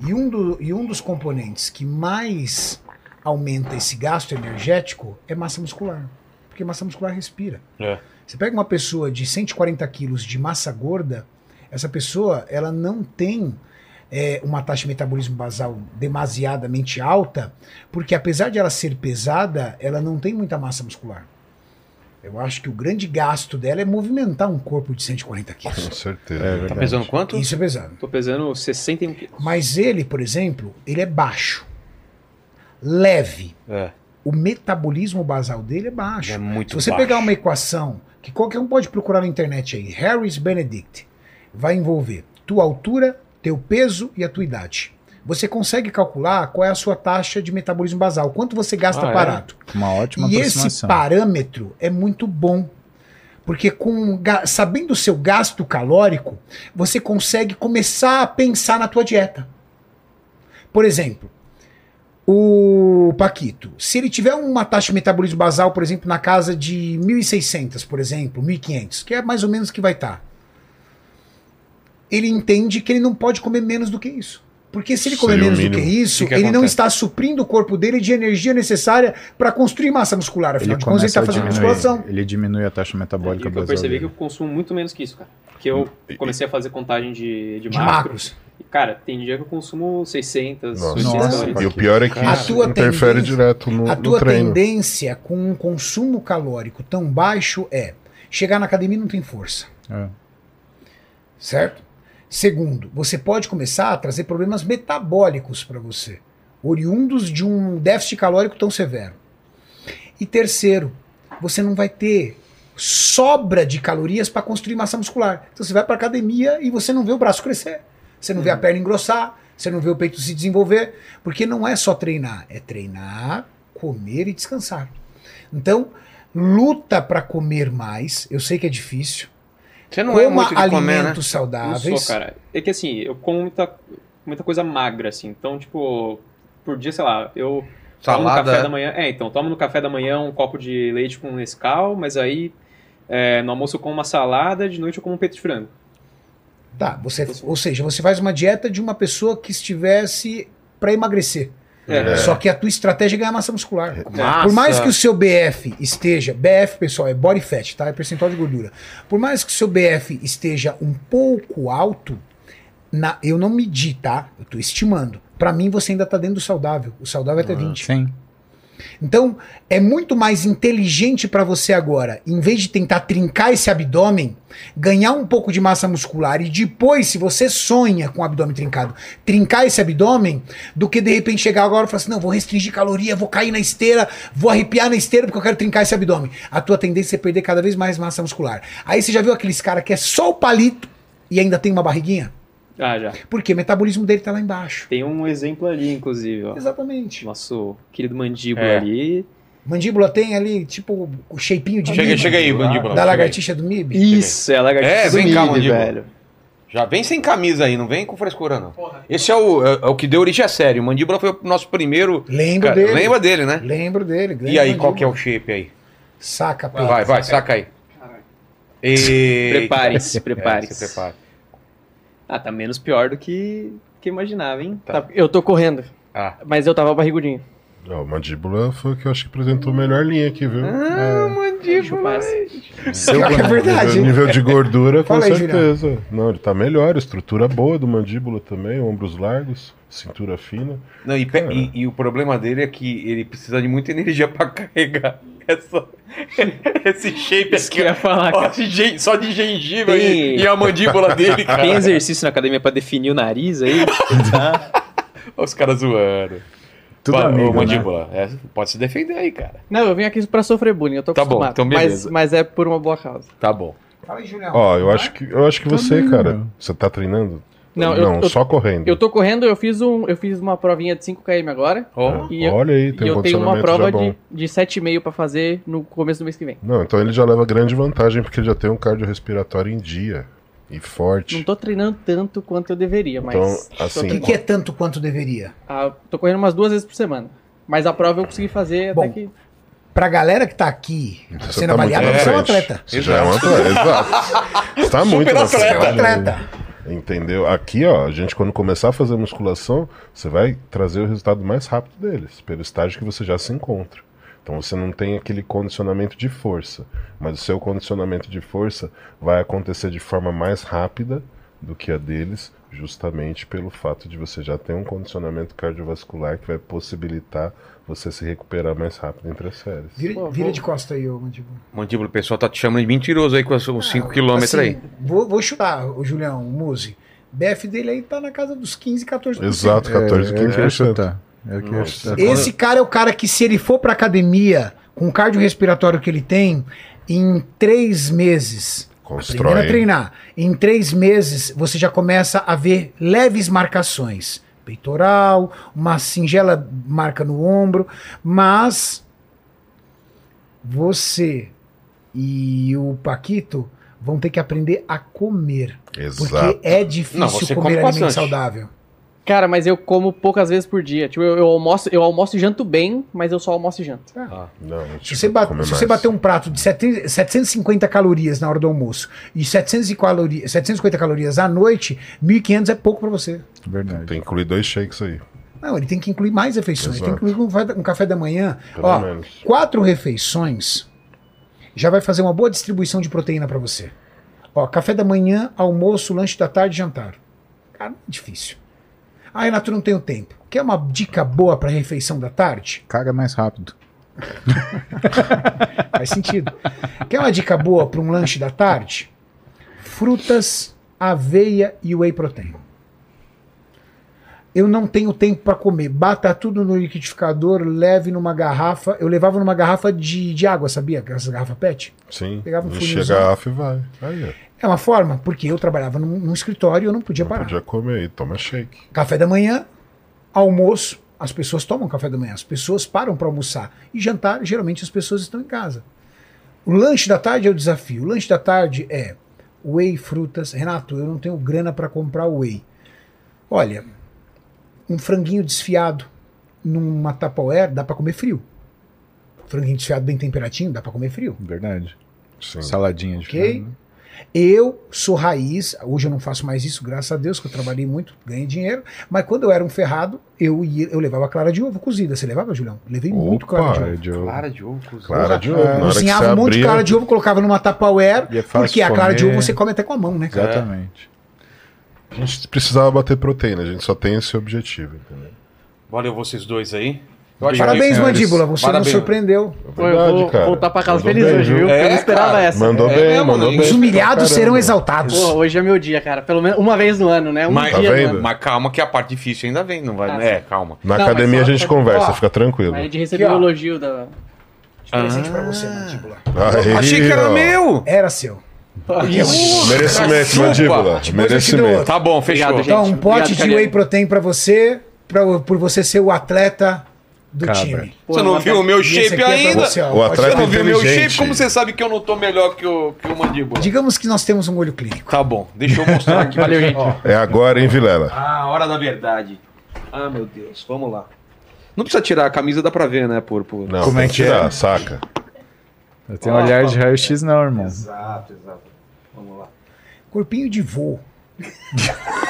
E um, do- e um dos componentes que mais aumenta esse gasto energético é massa muscular. Porque massa muscular respira. É. Você pega uma pessoa de 140 quilos de massa gorda, essa pessoa ela não tem é, uma taxa de metabolismo basal demasiadamente alta, porque apesar de ela ser pesada, ela não tem muita massa muscular. Eu acho que o grande gasto dela é movimentar um corpo de 140 quilos. Com certeza. É Tá pesando quanto? Isso é pesado. Tô pesando 61 quilos. Mas ele, por exemplo, ele é baixo, leve. É. O metabolismo basal dele é baixo. É muito Se você baixo. pegar uma equação que qualquer um pode procurar na internet aí, Harris Benedict, vai envolver tua altura, teu peso e a tua idade. Você consegue calcular qual é a sua taxa de metabolismo basal, quanto você gasta Ah, é? parado. Uma ótima E esse parâmetro é muito bom. Porque com sabendo o seu gasto calórico, você consegue começar a pensar na tua dieta. Por exemplo, o Paquito, se ele tiver uma taxa de metabolismo basal, por exemplo, na casa de 1.600, por exemplo, 1.500, que é mais ou menos que vai estar, ele entende que ele não pode comer menos do que isso. Porque se ele comer Seria menos do que isso, que que ele não acontece? está suprindo o corpo dele de energia necessária para construir massa muscular. Afinal de contas, ele está fazendo diminuir- musculação. Ele diminui a taxa metabólica o que eu basal. percebi é que dele. eu consumo muito menos que isso, cara. Porque eu comecei a fazer contagem de, de, De macros. macros. E, cara, tem dia que eu consumo 600, Nossa. 800 Nossa. calorias. E o pior é que A isso tua interfere tendência- direto no, A no tua treino. tendência com um consumo calórico tão baixo é chegar na academia e não tem força. É. Certo? Segundo, você pode começar a trazer problemas metabólicos para você, oriundos de um déficit calórico tão severo. E terceiro, você não vai ter sobra de calorias para construir massa muscular. Então você vai para academia e você não vê o braço crescer, você não vê a perna engrossar, você não vê o peito se desenvolver, porque não é só treinar, é treinar, comer e descansar. Então, luta para comer mais. Eu sei que é difícil. Você não é Coma muito de alimentos comer, né? Não saudáveis. sou, cara. É que assim, eu como muita, muita coisa magra, assim. Então, tipo, por dia, sei lá, eu tomo no Salada. café da manhã. É, então, tomo no café da manhã um copo de leite com Nescau, mas aí é, no almoço eu como uma salada, de noite eu como um peito de frango. Tá, você, ou seja, você faz uma dieta de uma pessoa que estivesse para emagrecer. É. Só que a tua estratégia é ganhar massa muscular. Massa. Por mais que o seu BF esteja, BF pessoal é body fat, tá? É percentual de gordura. Por mais que o seu BF esteja um pouco alto, na, eu não medi, tá? Eu tô estimando. Pra mim você ainda tá dentro do saudável. O saudável é até 20. Sim. Então, é muito mais inteligente para você agora, em vez de tentar trincar esse abdômen, ganhar um pouco de massa muscular e depois, se você sonha com o abdômen trincado, trincar esse abdômen, do que de repente chegar agora e falar assim: não, vou restringir caloria, vou cair na esteira, vou arrepiar na esteira porque eu quero trincar esse abdômen. A tua tendência é perder cada vez mais massa muscular. Aí você já viu aqueles cara que é só o palito e ainda tem uma barriguinha? Ah, já. Porque o metabolismo dele tá lá embaixo. Tem um exemplo ali, inclusive, ó. Exatamente. Nosso querido mandíbula É. ali. Mandíbula tem ali, tipo, o shapinho de Chega, MIB, chega aí, mandíbula. da lagartixa do MIB. Isso, é a lagartixa É, do vem cá, milho, mandíbula. velho. Já vem sem camisa aí, não vem com frescura, não. Esse é o, é, é o que deu origem à série. O Mandíbula foi o nosso primeiro. Lembro Cara, dele. Lembra dele, né? Lembro dele. E aí, mandíbula. qual que é o shape aí? Saca, peito. Vai, vai, saca aí. Eita. Preparem-se, É, preparem-se. se prepare. Ah, tá menos pior do que, que imaginava, hein? Tá. Tá, eu tô correndo, Ah. mas eu tava barrigudinho. Ó, o mandíbula foi o que eu acho que apresentou a melhor linha aqui, viu? Ah, eu mandíbula. Seu é verdade. nível, nível de gordura, com aí, certeza. Não, ele tá melhor, estrutura boa do mandíbula também, ombros largos, cintura fina. Não, e, e- e o problema dele é que ele precisa de muita energia pra carregar essa, esse shape Isso aqui. que eu ia falar, ó, cara. só de gengiva Tem- e, e a mandíbula dele, cara. Tem exercício na academia pra definir o nariz aí? Olha Os caras zoando. Tudo Ó, amigo, né? mandíbula, é, pode se defender aí, cara. Não, eu vim aqui pra sofrer bullying, eu tô Tá bom, acostumado. então mas, beleza. mas é por uma boa causa. Tá bom. Fala aí, Julião. Ó, eu acho que, eu acho que você, Também, cara, você tá treinando? Não, eu- eu- só correndo. Eu tô correndo, eu fiz, um, eu fiz uma provinha de 5km agora. Ó, E eu- Olha aí, E tem um eu tenho uma prova de, de 7,5 pra fazer no começo do mês que vem. Não, então ele já leva grande vantagem, porque ele já tem um cardiorrespiratório em dia. E forte. Não tô treinando tanto quanto eu deveria, mas. Então, assim, O que, é tanto quanto deveria? Ah, tô correndo umas duas vezes por semana. Mas a prova eu consegui fazer Bom, até que. Pra galera que tá aqui Você sendo tá muito avaliada, você é um atleta. Você já é um atleta, exato. Você tá muito na atleta. É um atleta. Entendeu? Aqui, ó, a gente quando começar a fazer musculação, você vai trazer o resultado mais rápido deles, pelo estágio que você já se encontra. Então você não tem aquele condicionamento de força, mas o seu condicionamento de força vai acontecer de forma mais rápida do que a deles, justamente pelo fato de você já ter um condicionamento cardiovascular que vai possibilitar você se recuperar mais rápido entre as séries. Vira, Pô, vira vou- de costa aí, ô Mandíbula. mandíbula, o pessoal tá te chamando de mentiroso aí com os 5km Assim, aí. Vou, vou chutar, o Julião, o Muzi. BF dele aí tá na casa dos 15, 14%. Exato, 14, É, eu queria 15%. chutar. Eu queria Nossa. chutar. Esse cara é o cara que, se ele for pra academia, com o cardiorrespiratório que ele tem, em três meses, aprendendo a Constrói. treinar, em três meses você já começa a ver leves marcações. Peitoral, uma singela marca no ombro, mas você e o Paquito vão ter que aprender a comer. Porque Exato. é difícil Não, comer come alimento bastante. saudável. Cara, mas eu como poucas vezes por dia. Tipo, eu, eu almoço, eu almoço e janto bem, mas eu só almoço e janto. Não, Se tipo, você, ba- comer se você bater um prato de 700 750 calorias na hora do almoço e 700 e calori- 750 calorias à noite, 1.500 é pouco pra você. Verdade. Tem que incluir dois shakes aí, Não, ele tem que incluir mais refeições. Ele tem que incluir um café, um café da manhã. pelo Ó, menos. quatro refeições já vai fazer uma boa distribuição de proteína pra você. Ó, café da manhã, almoço, lanche da tarde e jantar. Cara, não é difícil. Ah, Renato, não tenho tempo. Quer uma dica boa pra refeição da tarde? Caga mais rápido. Faz sentido. Quer uma dica boa para um lanche da tarde? Frutas aveia e whey protein. Eu não tenho tempo para comer. Bata tudo no liquidificador, leve numa garrafa. Eu levava numa garrafa de, de água, sabia? Aquelas garrafa PET. Sim. Pegava um Enche a garrafa e vai. Aí, ó. É uma forma, porque eu trabalhava num, num escritório e eu não podia Não parar. podia comer aí, toma shake. Café da manhã, almoço, as pessoas tomam café da manhã, as pessoas param para almoçar. E jantar, geralmente as pessoas estão em casa. O lanche da tarde é o desafio. O lanche da tarde é whey, frutas. Renato, eu não tenho grana para comprar whey. Olha, um franguinho desfiado numa Tupperware dá para comer frio. Franguinho desfiado bem temperadinho dá para comer frio. Verdade. Sim. Saladinha de Ok? frango. Eu sou raiz, hoje eu não faço mais isso, graças a Deus, que eu trabalhei muito, ganhei dinheiro, mas quando eu era um ferrado, eu, ia, eu levava clara de ovo cozida. Você levava, Julião? Levei muito Opa, clara de ovo. Cara, de ovo. Clara de ovo cozido. Clara de ovo. Que Cozinhava um monte de clara de ovo, colocava numa Tupperware, E é porque a de clara de ovo você come até com a mão, né? cara? Exatamente. A gente precisava bater proteína, a gente só tem esse objetivo, entendeu? Valeu vocês dois aí. Eu acho Parabéns, senhores. Mandíbula, você Parabéns. nos surpreendeu. É verdade, vou cara. voltar pra casa Mandou feliz bem, hoje, viu? É, eu não esperava cara. essa. Mandou É bem, mandou bem. Os humilhados Caramba. serão exaltados. Pô, hoje é meu dia, cara. Pelo menos uma vez no ano, né? Um Mas, dia Tá no vendo? ano. mas calma que a parte difícil ainda vem, não vai. Ah, é, calma. Na Não, academia a gente conversa, Ó, fica tranquilo. Receber Aqui, o ó. elogio da. Presente pra você, Mandíbula. Aí, Achei que era ó. meu. Era seu. Merecimento, Chupa. mandíbula. Merecimento. Tá bom, fechou. Obrigado, Então, Gente, um pote obrigado, de whey protein pra você, pra, por você ser o atleta do Cabra. time. Você não viu o meu shape é ainda? você, ó. O atleta Você não viu o meu shape? Como você sabe que eu não tô melhor que o, que o mandíbula? Digamos que nós temos um olho clínico. Tá bom, deixa eu mostrar aqui. Valeu, gente. Ó. É agora, hein, Vilela? Ah, hora da verdade. Ah, meu Deus, vamos lá. Não precisa tirar a camisa, dá pra ver, né? Por, por... Não, Como é que que tirar, é? saca. Eu tenho um olhar de raio-x, não, irmão. Exato, exato. Vamos lá. Corpinho de voo.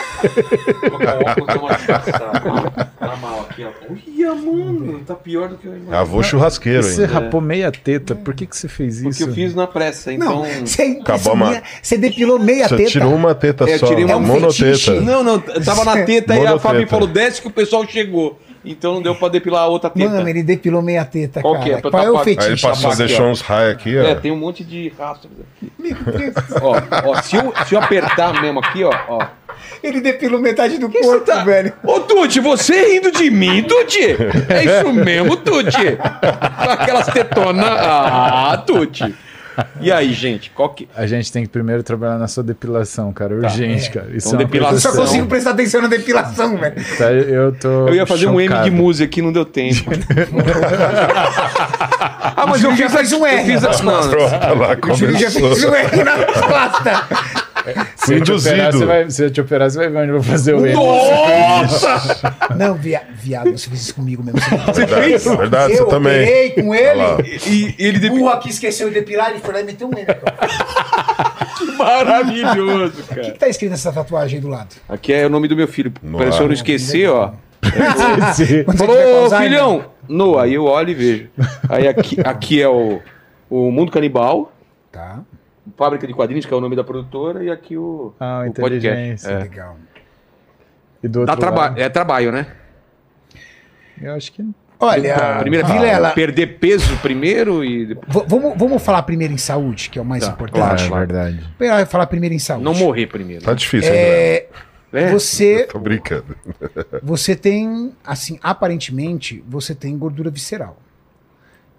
Uma disfarçada. Tá mal aqui, ó. Olha, mano, tá pior do que eu imaginei. Avô churrasqueiro Você ainda. rapou meia teta, por que, que você fez Porque isso? eu fiz na pressa, então... Não, você, Acabou isso a minha- você depilou meia Você teta. tirou uma teta É, eu só, tirei uma monoteta. fetiche. Não, não, tava na teta e a. Fabi falou, desce que o pessoal chegou. Então não deu pra depilar a outra teta. Mano, ele depilou meia teta, Qual cara. que é? Qual é o tapar- Aí ele fetiche? passou, Aqui, ó. deixou uns raios aqui, ó. É, tem um monte de rastros aqui. ó, ó, se eu, se eu apertar mesmo aqui, ó, ó. Ele depilou metade do Que corpo, tá- velho. Ô, Tuti, você rindo de mim, Tuti? É isso mesmo, Tuti? Com aquelas tetonas. Ah, Tuti. E aí, gente, qual que. A gente tem que primeiro trabalhar na sua depilação, cara. Urgente, cara. Isso Então, é depilação. Eu só consigo prestar atenção na depilação, velho. Tá, Eu tô. Eu ia fazer um M de chocado. música aqui, não deu tempo. ah, mas eu já fiz um R Eu fiz a... nas Não, lá O Júlio já fez um R na costa. Se eu, te operar, Induzido. você vai, se eu te operar, você vai ver onde eu vou fazer o M. Nossa! Não, via, viado, você fez isso comigo mesmo. Você Verdade, verdade, eu você também. operei com ele. E ele O deu burro aqui esqueceu de depilar, ele foi lá e meteu um M. maravilhoso, O que, cara. que tá escrito nessa tatuagem aí do lado? Aqui é o nome do meu filho. Noah. Para se eu não esquecer, ó. Falou, filhão! Noah, aí eu olho e vejo. Aí aqui, aqui é o, o Mundo Canibal, Tá, Fábrica de Quadrinhos, que é o nome da produtora, e aqui o, Ah, o podcast. inteligência. É. legal. E do Dá traba lado, é trabalho, né? eu acho que Olha, Primeiro é Vilela, perder peso primeiro e depois vamos, vamos falar primeiro em saúde, que é o mais Tá, importante. claro. é verdade. Vamos falar primeiro em saúde. não morrer primeiro. Tá difícil. É, É? você, Tô brincando. você tem, assim, aparentemente, você tem gordura visceral.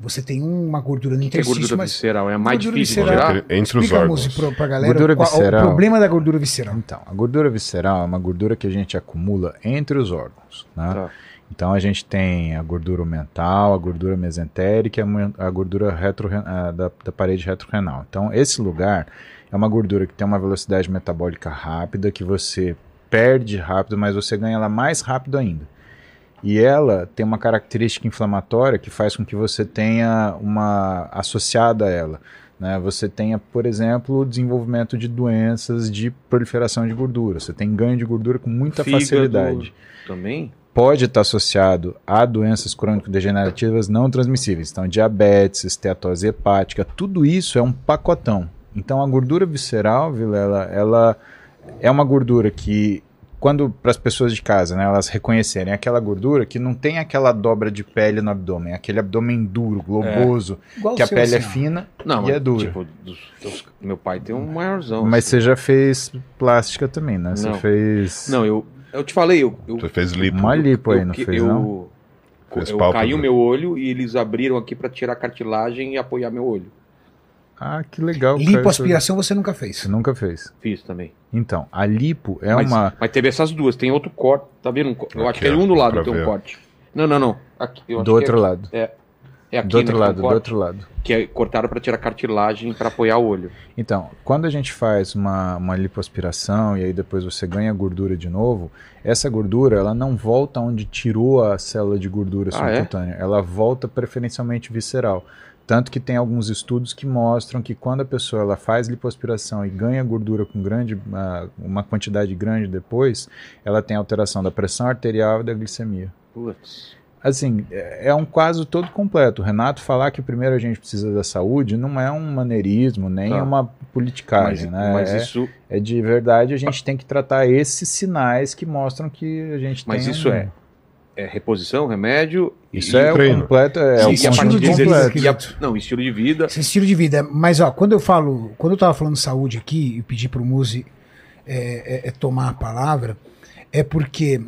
Você tem uma gordura no O que é gordura visceral? É a mais difícil de tirar? Entre, os órgãos. pro, pra galera Gordura qual- visceral. o problema da gordura visceral. Então, a gordura visceral é uma gordura que a gente acumula entre os órgãos. Né? Tá. Então a gente tem a gordura mental, a gordura mesentérica e a a gordura retroren- ah, da, da parede retrorenal. Então esse lugar é uma gordura que tem uma velocidade metabólica rápida, que você perde rápido, mas você ganha ela mais rápido ainda. E ela tem uma característica inflamatória que faz com que você tenha uma associada a ela. Né? Você tenha, por exemplo, o desenvolvimento de doenças de proliferação de gordura. Você tem ganho de gordura com muita Fígado facilidade Também? pode estar associado a doenças crônico-degenerativas não transmissíveis. Então, diabetes, esteatose hepática, tudo isso é um pacotão. Então, a gordura visceral, Vilela, ela é uma gordura que quando para as pessoas de casa, né, elas reconhecerem aquela gordura que não tem aquela dobra de pele no abdômen, aquele abdômen duro, globoso, Igual que a pele é assim, fina Não, e é dura. Tipo, dos- dos- meu pai tem um maiorzão. Mas assim. você já fez plástica também, né? Você Não. fez Não, eu, eu te falei, eu. eu Você fez lipo. uma lipo aí, eu, não que- fez eu, não? Fez eu caí o meu olho e eles abriram aqui pra tirar a cartilagem e apoiar meu olho. Ah, que legal. Lipoaspiração você nunca fez. Nunca fez. Fiz também. Então, a lipo é mas, uma mas teve essas duas, tem outro corte. Tá vendo? Eu Aqui, acho que é um do lado tem um corte. Não, não, não. Aqui, eu acho do que outro é, lado. É aqui, do outro né, lado, tem do um corte, outro lado. Que é, cortaram pra tirar a cartilagem pra apoiar o olho. Então, quando a gente faz uma, uma lipoaspiração e aí depois você ganha gordura de novo, essa gordura ela não volta onde tirou a célula de gordura Ah, é? subcutânea, ela volta preferencialmente visceral. Tanto que tem alguns estudos que mostram que quando a pessoa ela faz lipoaspiração e ganha gordura com grande, ah, uma quantidade grande depois, ela tem alteração da pressão arterial e da glicemia. Putz. Assim, é é um caso todo completo. O Renato falar que primeiro a gente precisa da saúde não é um maneirismo, nem Tá. uma Mas, politicagem, né? mas é, isso, é de verdade, a gente tem que tratar esses sinais que mostram que a gente mas tem isso um- é, é reposição, remédio. Isso e, é o treino. completo, é e, o e conjunto de vida, e a- não, estilo de vida. Esse estilo de vida. Mas, ó, quando eu falo, quando eu tava falando saúde aqui e pedi pro Muzi é, é, é tomar a palavra, é porque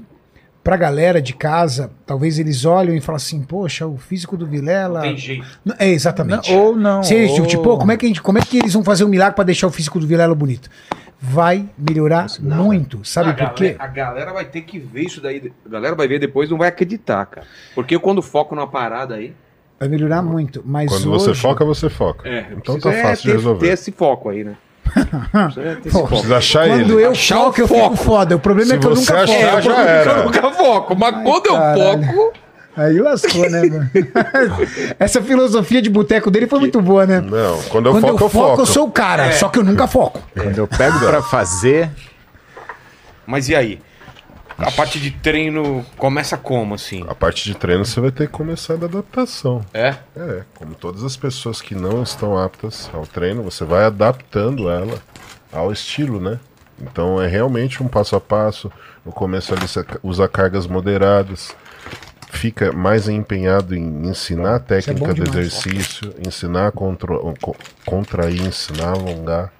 pra galera de casa, talvez eles olham e falam assim, poxa, o físico do Vilela. jeito. Não, É, exatamente. Não, ou não. Se eles, ou... tipo, pô, como é, que a gente, como é que eles vão fazer um milagre pra deixar o físico do Vilela bonito? Vai melhorar muito, sabe a por quê? A galera vai ter que ver isso daí. A galera vai ver depois não vai acreditar, cara. Porque eu, quando foco numa parada aí. Vai melhorar muito. Mas Quando hoje, você foca, você foca. É, então tá é fácil ter, de resolver. ter esse foco aí, né? Esse foco. Precisa achar Quando ele. eu Achar foco, o eu fico foco. foda. O problema Se é que eu nunca achar, foco. já era. Eu nunca foco, mas quando eu caralho. foco. Aí lascou, né, mano? Essa filosofia de boteco dele foi muito boa, né? Não, quando eu Quando foco, eu eu foco, foco. eu sou o cara, só que eu nunca foco. Quando eu pego pra fazer, Mas e aí? A parte de treino começa como, assim? A parte de treino você vai ter que começar da adaptação. É? É, como todas as pessoas que não estão aptas ao treino, você vai adaptando ela ao estilo, né? Então é realmente um passo a passo. No começo ali você usa cargas moderadas, fica mais empenhado em ensinar a técnica bom do demais. exercício, ensinar a contro- co- contrair, ensinar a alongar.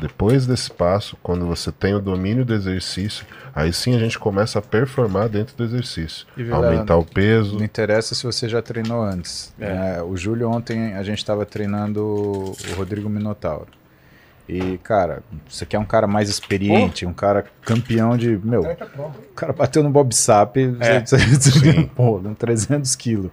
Depois desse passo, quando você tem o domínio do exercício, aí sim a gente começa a performar dentro do exercício. E, Aumentar o peso. não interessa se você já treinou antes. né? o Júlio ontem a gente estava treinando o Rodrigo Minotauro. E, cara, você quer um cara mais experiente, um cara campeão de. Meu, o cara bateu no Bob Sap, É. pô, com 300 quilos.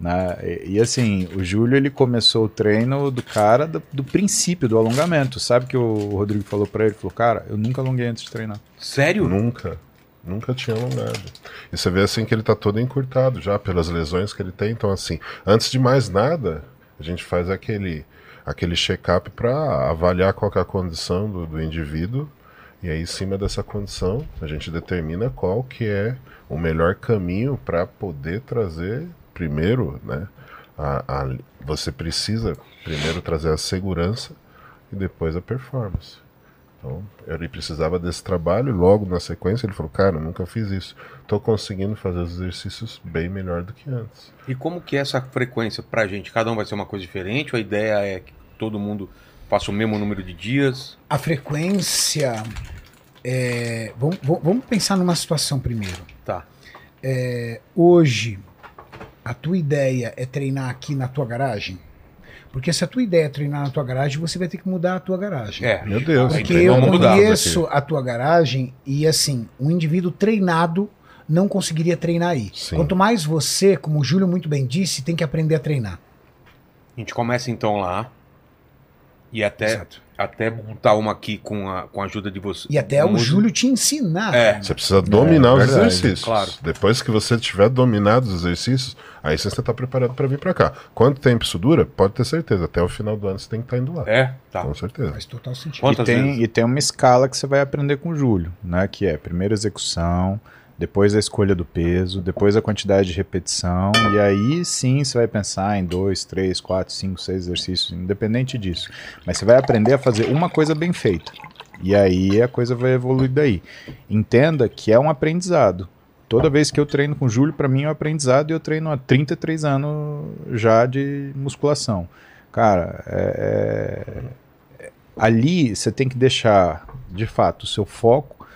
Né? E, e, assim, o Júlio ele começou o treino do cara do, do princípio do alongamento. Sabe que o Rodrigo falou pra ele? Falou, cara, eu nunca alonguei antes de treinar. Sério? Nunca. Nunca tinha alongado. E você vê assim que ele tá todo encurtado já pelas lesões que ele tem. Então, assim, antes de mais nada, a gente faz aquele, aquele check-up para avaliar qual é a condição do, do indivíduo. E aí, em cima dessa condição, a gente determina qual que é o melhor caminho para poder trazer primeiro, né? A, a- você precisa primeiro trazer a segurança e depois a performance. Então, ele precisava desse trabalho e logo na sequência ele falou, cara, nunca fiz isso. Tô conseguindo fazer os exercícios bem melhor do que antes. E como que é essa frequência pra gente? Cada um vai ser uma coisa diferente? Ou a ideia é que todo mundo faça o mesmo número de dias? A frequência. é, vamos, vamos- pensar numa situação primeiro. Tá. É, hoje, a tua ideia é treinar aqui na tua garagem? Porque se a tua ideia é treinar na tua garagem, você vai ter que mudar a tua garagem. É. Meu Deus, Porque eu mudar conheço a tua garagem e assim, um indivíduo treinado não conseguiria treinar aí. Sim. Quanto mais você, como o Júlio muito bem disse, tem que aprender a treinar. A gente começa então lá. E até, Exato. até montar uma aqui com a, com a ajuda de você. E até o. Júlio te ensinar. É. Você precisa dominar os verdade, exercícios. claro. Depois que você tiver dominado os exercícios, aí você está preparado para vir para cá. Quanto tempo isso dura? Pode ter certeza. Até o final do ano você tem que estar indo lá. É? Tá. Com certeza. Faz total sentido. E tem, vezes? e tem uma escala que você vai aprender com o Júlio, né? Que é primeiro execução, depois a escolha do peso, depois a quantidade de repetição, e aí sim você vai pensar em dois, três, quatro, cinco, seis exercícios, independente disso. Mas você vai aprender a fazer uma coisa bem feita. E aí a coisa vai evoluir daí. Entenda que é um aprendizado. Toda vez que eu treino com o Júlio, para mim é um aprendizado e eu treino há 33 anos já de musculação. Cara, é- é- ali você tem que deixar, de fato, o seu foco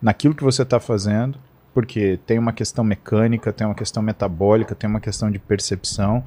naquilo que você está fazendo, porque tem uma questão mecânica, tem uma questão metabólica, tem uma questão de percepção.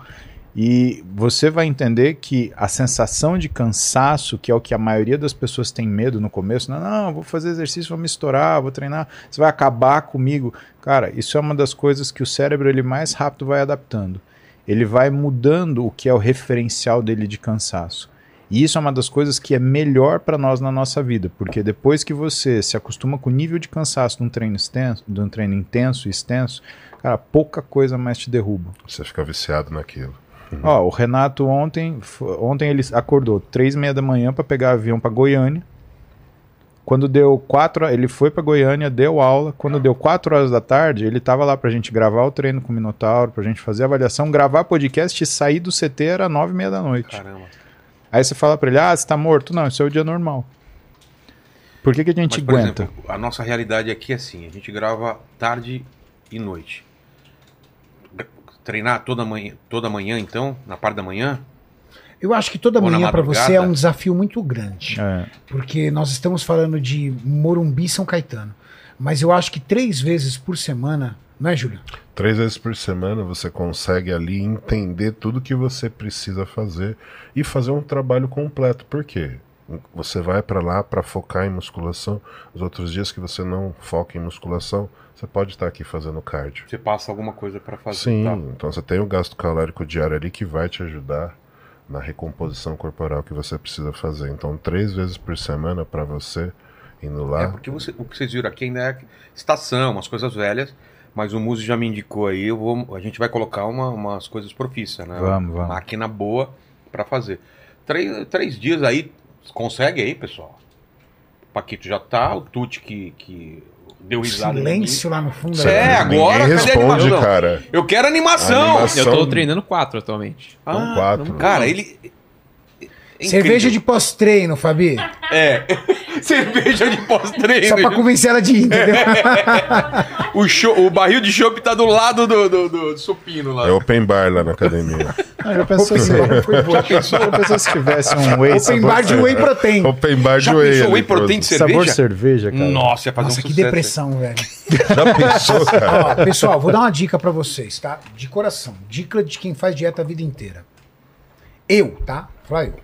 E você vai entender que a sensação de cansaço, que é o que a maioria das pessoas tem medo no começo, não, não, vou fazer exercício, vou me estourar, vou treinar, você vai acabar comigo. Cara, isso é uma das coisas que o cérebro ele mais rápido vai adaptando. Ele vai mudando o que é o referencial dele de cansaço. E isso é uma das coisas que é melhor para nós na nossa vida, porque depois que você se acostuma com o nível de cansaço de um treino extenso, de um treino intenso e extenso, cara, pouca coisa mais te derruba. Você fica viciado naquilo. Ó, o Renato ontem, ontem ele acordou três e meia da manhã para pegar avião para Goiânia. Quando deu quatro, ele foi para Goiânia, deu aula. Quando deu quatro horas da tarde, ele tava lá pra gente gravar o treino com o Minotauro, pra gente fazer a avaliação, gravar podcast e sair do CT era nove e meia da noite. Caramba. Aí você fala pra ele, ah, você tá morto? Não, isso é o dia normal. Por que, que a gente Mas, por aguenta? exemplo, a nossa realidade aqui é assim: a gente grava tarde e noite. Treinar toda manhã, toda manhã, então, na parte da manhã, Eu acho que toda manhã para você é um desafio muito grande. É. Porque nós estamos falando de Morumbi e São Caetano. Mas eu acho que três vezes por semana, não é, Júlio? Três vezes por semana você consegue ali entender tudo que você precisa fazer e fazer um trabalho completo. Por quê? Você vai para lá para focar em musculação. Os outros dias que você não foca em musculação, você pode estar aqui fazendo cardio. você passa alguma coisa pra fazer. Sim, tá? então você tem o gasto calórico diário ali que vai te ajudar na recomposição corporal que você precisa fazer. Então, três vezes por semana para você indo lá. É, porque você- o que vocês viram aqui ainda é estação, umas coisas velhas, mas o Muzi já me indicou aí, eu vou, a gente vai colocar uma- umas coisas profícias, né? Vamos, vamos. Máquina boa pra fazer. Três, três dias aí, consegue aí, pessoal. O Paquito já tá, o Tuti que, que deu risada. Silêncio lá no fundo. Cê é, né? agora, Ninguém cadê a responde, animação? cara. Eu quero animação! Animação. Eu tô treinando quatro atualmente. São quatro. Cara, ele... é Cerveja de pós-treino, Fabi. É. Cerveja de pós-treino. Só pra convencer ela de ir, entendeu? O, cho- o barril de chopp tá do lado do, do, do supino lá. É open bar lá na academia. Ah, já pensou se, já pensou, já pensou se tivesse um whey Open sabor, bar de whey protein. open bar de Já whey. pensou ali, whey protein de pronto. sabor cerveja? cerveja, cara? Nossa, ia fazer Nossa, um que sucesso. depressão, velho. Já pensou, cara? Ó, pessoal, vou dar uma dica pra vocês, tá? De coração. Dica de quem faz dieta a vida inteira. Eu, tá? Fala eu.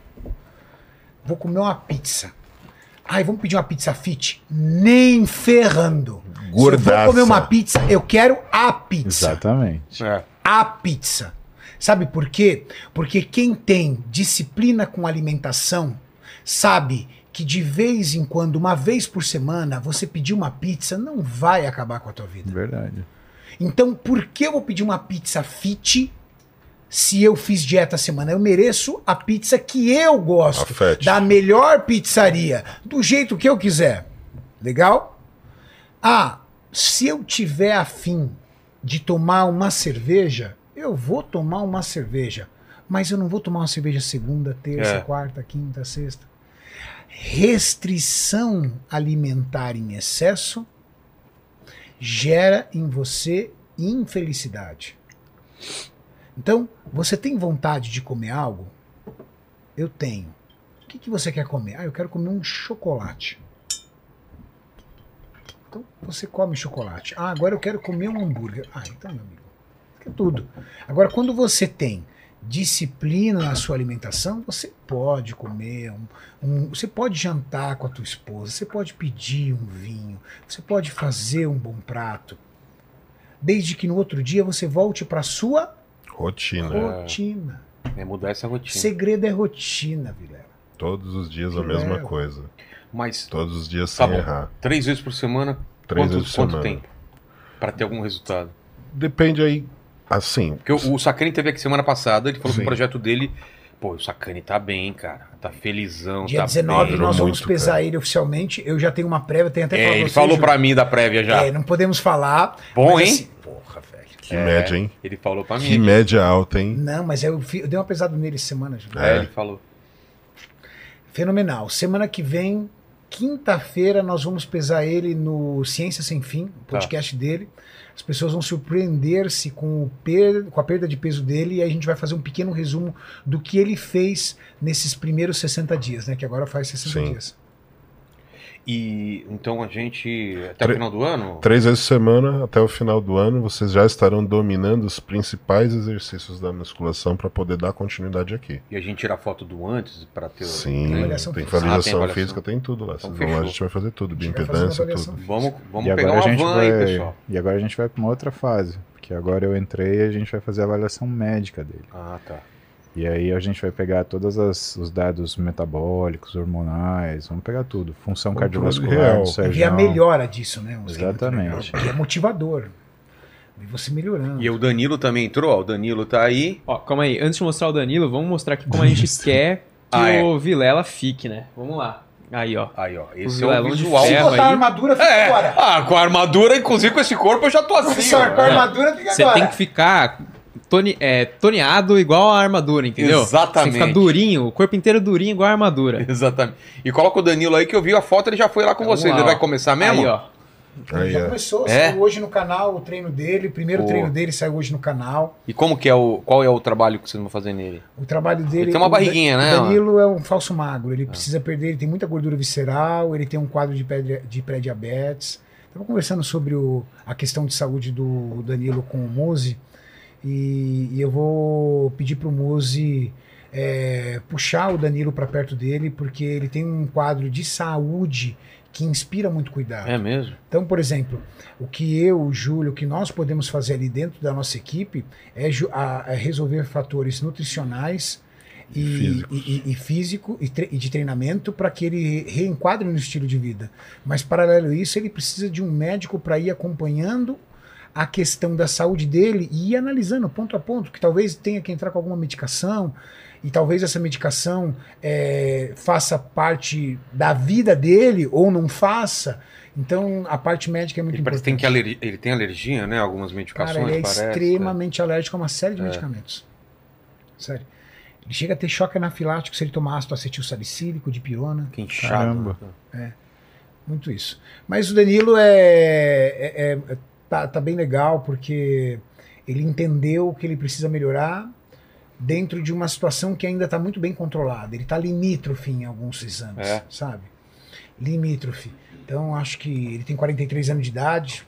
Vou comer uma pizza. Ai, vamos pedir uma pizza fit? Nem ferrando. Se eu Gordaça. vou comer uma pizza, eu quero a pizza. Exatamente. É. a pizza. Sabe por quê? Porque quem tem disciplina com alimentação sabe que de vez em quando, uma vez por semana, você pedir uma pizza não vai acabar com a tua vida. Verdade. Então, por que eu vou pedir uma pizza fit se eu fiz dieta a semana? Eu mereço a pizza que eu gosto, A fat. da melhor pizzaria, do jeito que eu quiser. Legal? Ah, se eu tiver afim de tomar uma cerveja, eu vou tomar uma cerveja. Mas eu não vou tomar uma cerveja segunda, terça, É. quarta, quinta, sexta. Restrição alimentar em excesso gera em você infelicidade. Então, você tem vontade de comer algo? Eu tenho. O que, que você quer comer? Ah, eu quero comer um chocolate. Então, você come chocolate. Ah, agora eu quero comer um hambúrguer. Ah, então, meu amigo, é tudo. Agora, quando você tem disciplina na sua alimentação, você pode comer um, um- você pode jantar com a tua esposa, você pode pedir um vinho, você pode fazer um bom prato, desde que no outro dia você volte para sua Rotina. rotina. É mudar essa rotina. Segredo é rotina, Vilela. Todos os dias a Que mesma coisa. Mas, Todos os dias tá sem bom. errar. Três vezes por semana, Três quanto, vezes por quanto semana. tempo? Pra ter algum resultado. Depende aí. Assim, Porque o, o Sacani teve aqui semana passada, ele falou que Sim. o projeto dele. Pô, o Sacani tá bem, cara. Tá felizão. Dia tá 19 bem. nós vamos muito, pesar cara. ele oficialmente. Eu já tenho uma prévia, tenho até É, falado ele pra falou vocês, pra mim da prévia já. É, não podemos falar. Bom, mas hein? assim, porra, que média, hein? Ele falou pra mim. Que média alta, hein? Não, mas eu, eu dei uma pesada nele essa semana, Júlio. É, É. ele falou. Fenomenal. Semana que vem, quinta-feira nós vamos pesar ele no Ciência Sem Fim, o Tá. podcast dele. As pessoas vão surpreender-se com, com a perda de peso dele e aí a gente vai fazer um pequeno resumo do que ele fez nesses primeiros 60 dias, né? Que agora faz 60 Sim. dias. E então a gente, até o Tre- final do ano, Três vezes por semana, até o final do ano, vocês já estarão dominando os principais exercícios da musculação para poder dar continuidade aqui. e a gente tira foto do antes para ter. o- Sim, Tem avaliação tem física. avaliação Ah, tem física, tem tudo lá. Então lá a gente vai fazer tudo, bioimpedância, tudo. Vamos, vamos e pegar agora a uma gente van vai, aí, pessoal. E agora a gente vai para uma outra fase. Porque agora eu entrei e a gente vai fazer a avaliação médica dele. Ah, tá. E aí a gente vai pegar todos os dados metabólicos, hormonais, vamos pegar tudo. Função Controle cardiovascular real. do E ver a Sérgio. melhora disso, né? Um Exatamente. Que é motivador. Ver você melhorando. E o Danilo também entrou, ó, o Danilo tá aí. Ó, calma aí. Antes de mostrar o Danilo, vamos mostrar aqui como a gente quer que Ah, é. o Vilela fique, né? Vamos lá. Aí, ó. Aí, ó, esse Os é o visual. Se botar a aí. armadura, fica É, agora. ah, com a armadura, inclusive com esse corpo, eu já tô assim. Ó. com a armadura, fica Você agora. tem que ficar tone, é, toneado igual a armadura, entendeu? Exatamente. Você ficar durinho, o corpo inteiro durinho igual a armadura. Exatamente. E coloca o Danilo aí que eu vi a foto, ele já foi lá com Vamos vocês. lá, Ele ó. vai começar mesmo? Aí, ó. Aí, Já é. começou, É? saiu hoje no canal o treino dele, o primeiro Pô. treino dele saiu hoje no canal. E como que é o. Qual é o trabalho que vocês vão fazer nele? O trabalho dele. Ele tem uma o Da- barriguinha, né? O Danilo é um falso magro. Ele precisa perder, ele tem muita gordura visceral, ele tem um quadro de pré- de pré-diabetes. Estava conversando sobre o- a questão de saúde do Danilo com o Muzi. E, e eu vou pedir para o Muzi é, puxar o Danilo para perto dele, porque ele tem um quadro de saúde que inspira muito cuidado. É mesmo? Então, por exemplo, o que eu, o Júlio, o que nós podemos fazer ali dentro da nossa equipe é, a- é resolver fatores nutricionais e, Físicos. e- e- e físico e, tre- e de treinamento para que ele reenquadre no estilo de vida. Mas, paralelo a isso, ele precisa de um médico para ir acompanhando a questão da saúde dele e ir analisando ponto a ponto, que talvez tenha que entrar com alguma medicação e talvez essa medicação é, faça parte da vida dele ou não faça. Então a parte médica é muito Ele, importante. tem que alergia, ele tem alergia, né? Algumas medicações, Cara, ele é parece. né? extremamente alérgico a uma série de medicamentos. Sério. Ele chega a ter choque anafilático se ele tomar ácido acetil salicílico, dipirona, Que inchado. Caramba. muito isso. Mas o Danilo é, é- é- tá, tá bem legal porque ele entendeu que ele precisa melhorar dentro de uma situação que ainda está muito bem controlada. Ele está limítrofe em alguns exames, É. sabe? Limítrofe. Então acho que ele tem 43 anos de idade,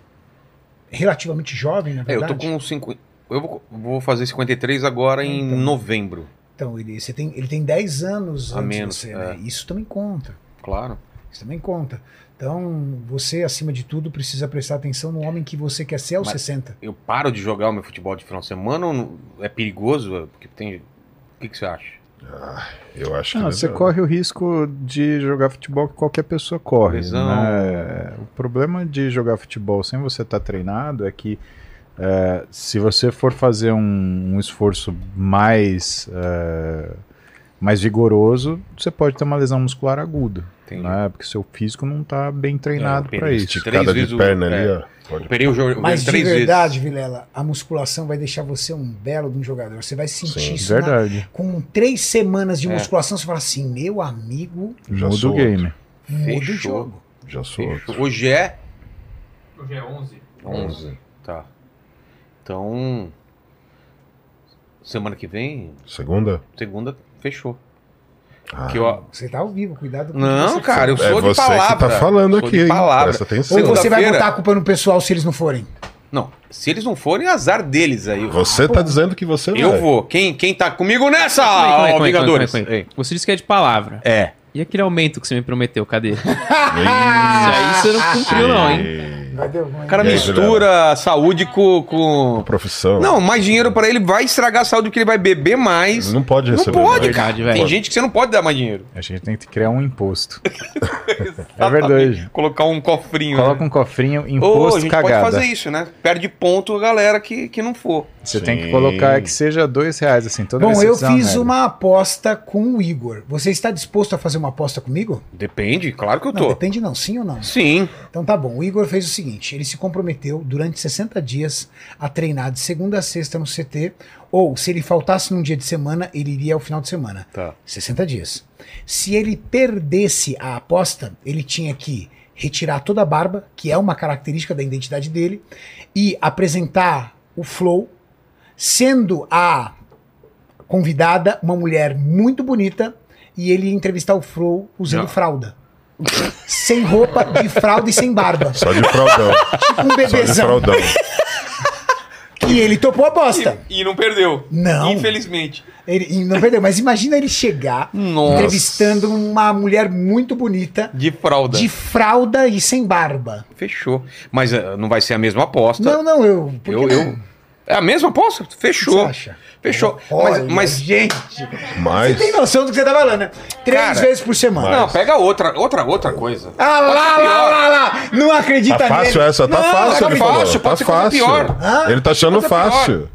relativamente jovem, na É, eu verdade. tô com 5. Eu vou, vou fazer 53 agora em Então. novembro. Então, ele, você tem, ele tem 10 anos A antes menos, de você, é. né? Isso também conta. Claro. Isso também conta. Então, você, acima de tudo, precisa prestar atenção no homem que você quer ser aos Mas- 60. Eu paro de jogar o meu futebol de final de semana ou é perigoso? Porque tem. O que, que você acha? Eu acho que Não, é você corre o risco de jogar futebol que qualquer pessoa corre. Né? O problema de jogar futebol sem você estar treinado é que é, se você for fazer um, um esforço mais, é, mais vigoroso, você pode ter uma lesão muscular aguda. Entendi. Né? Porque seu físico não está bem treinado É, eu para isso. três Esticada vezes de o- perna é. ali, ó. Pode o jogo Mas de três verdade, vezes. Vilela, a musculação vai deixar você um belo de um jogador. Você vai sentir Sim, isso na- Verdade. com três semanas de É. musculação. Você fala assim, meu amigo, Já Muda o game. muda o jogo. Já sou. Hoje é Hoje é 11. 11. Tá. Então. Semana que vem, Segunda? segunda, fechou. Ah, Que eu- Você tá ao vivo, cuidado com Não, você cara, eu fala. sou é de você palavra. que tá falando Sou aqui, de palavra. Presta atenção. Ou você vai botar a culpa no pessoal se eles não forem? Não, se eles não forem, azar deles aí. Você tá dizendo que você vai. Eu vou. Quem, quem tá comigo nessa. Ei. Você disse que é de palavra. É. E aquele aumento que você me prometeu, cadê? Isso aí você não cumpriu, não, hein? Vai deu ruim. O cara mistura saúde com, com. Profissão. Não, mais dinheiro pra ele vai estragar a saúde porque ele vai beber mais. Não pode Não receber. pode, mais. cara. Verdade, Tem velho. gente que você não pode dar mais dinheiro. A gente tem que criar um imposto. é verdade. Colocar um cofrinho. Coloca né? um cofrinho, Ô, imposto a gente cagada. pode fazer isso, né? Perde ponto a galera que, que não for. Você Sim. tem que colocar que seja dois reais, assim, toda Bom, vez que eu fiz uma aposta com o Igor. Você está disposto a fazer uma aposta comigo? Depende, claro que eu Não, tô. depende não, sim ou não? Sim. Então tá bom, o Igor fez o seguinte, ele se comprometeu durante 60 dias a treinar de segunda a sexta no CT, ou se ele faltasse num dia de semana, ele iria ao final de semana. Tá. 60 dias. Se ele perdesse a aposta, ele tinha que retirar toda a barba, que é uma característica da identidade dele, e apresentar o Flow, sendo a convidada uma mulher muito bonita, e ele ia entrevistar o Flow usando Não. fralda. Sem roupa, de fralda e sem barba. Só de fraudão. Tipo um Só de bebezão. fraudão. E ele topou a aposta. E, e não perdeu. Não. Infelizmente. Ele, e não perdeu, mas imagina ele chegar Nossa. entrevistando uma mulher muito bonita, De fralda. de fralda e sem barba. Fechou. Mas eh, não vai ser a mesma aposta. Não, não, eu. por que eu, não? eu... É a mesma aposta? O que Fechou. você acha? Fechou. Olha, mas, mas gente, Mas. você tem noção do que você tá falando, né? Três Cara, vezes por semana. Não, pega outra, outra, outra coisa. Ah, lá, lá, lá, lá, Não acredita Tá fácil nele. essa? Tá Não, fácil, tá fácil, falou. pode Tá ser fácil. pior. Hã? Ele tá achando Coisa pior. fácil.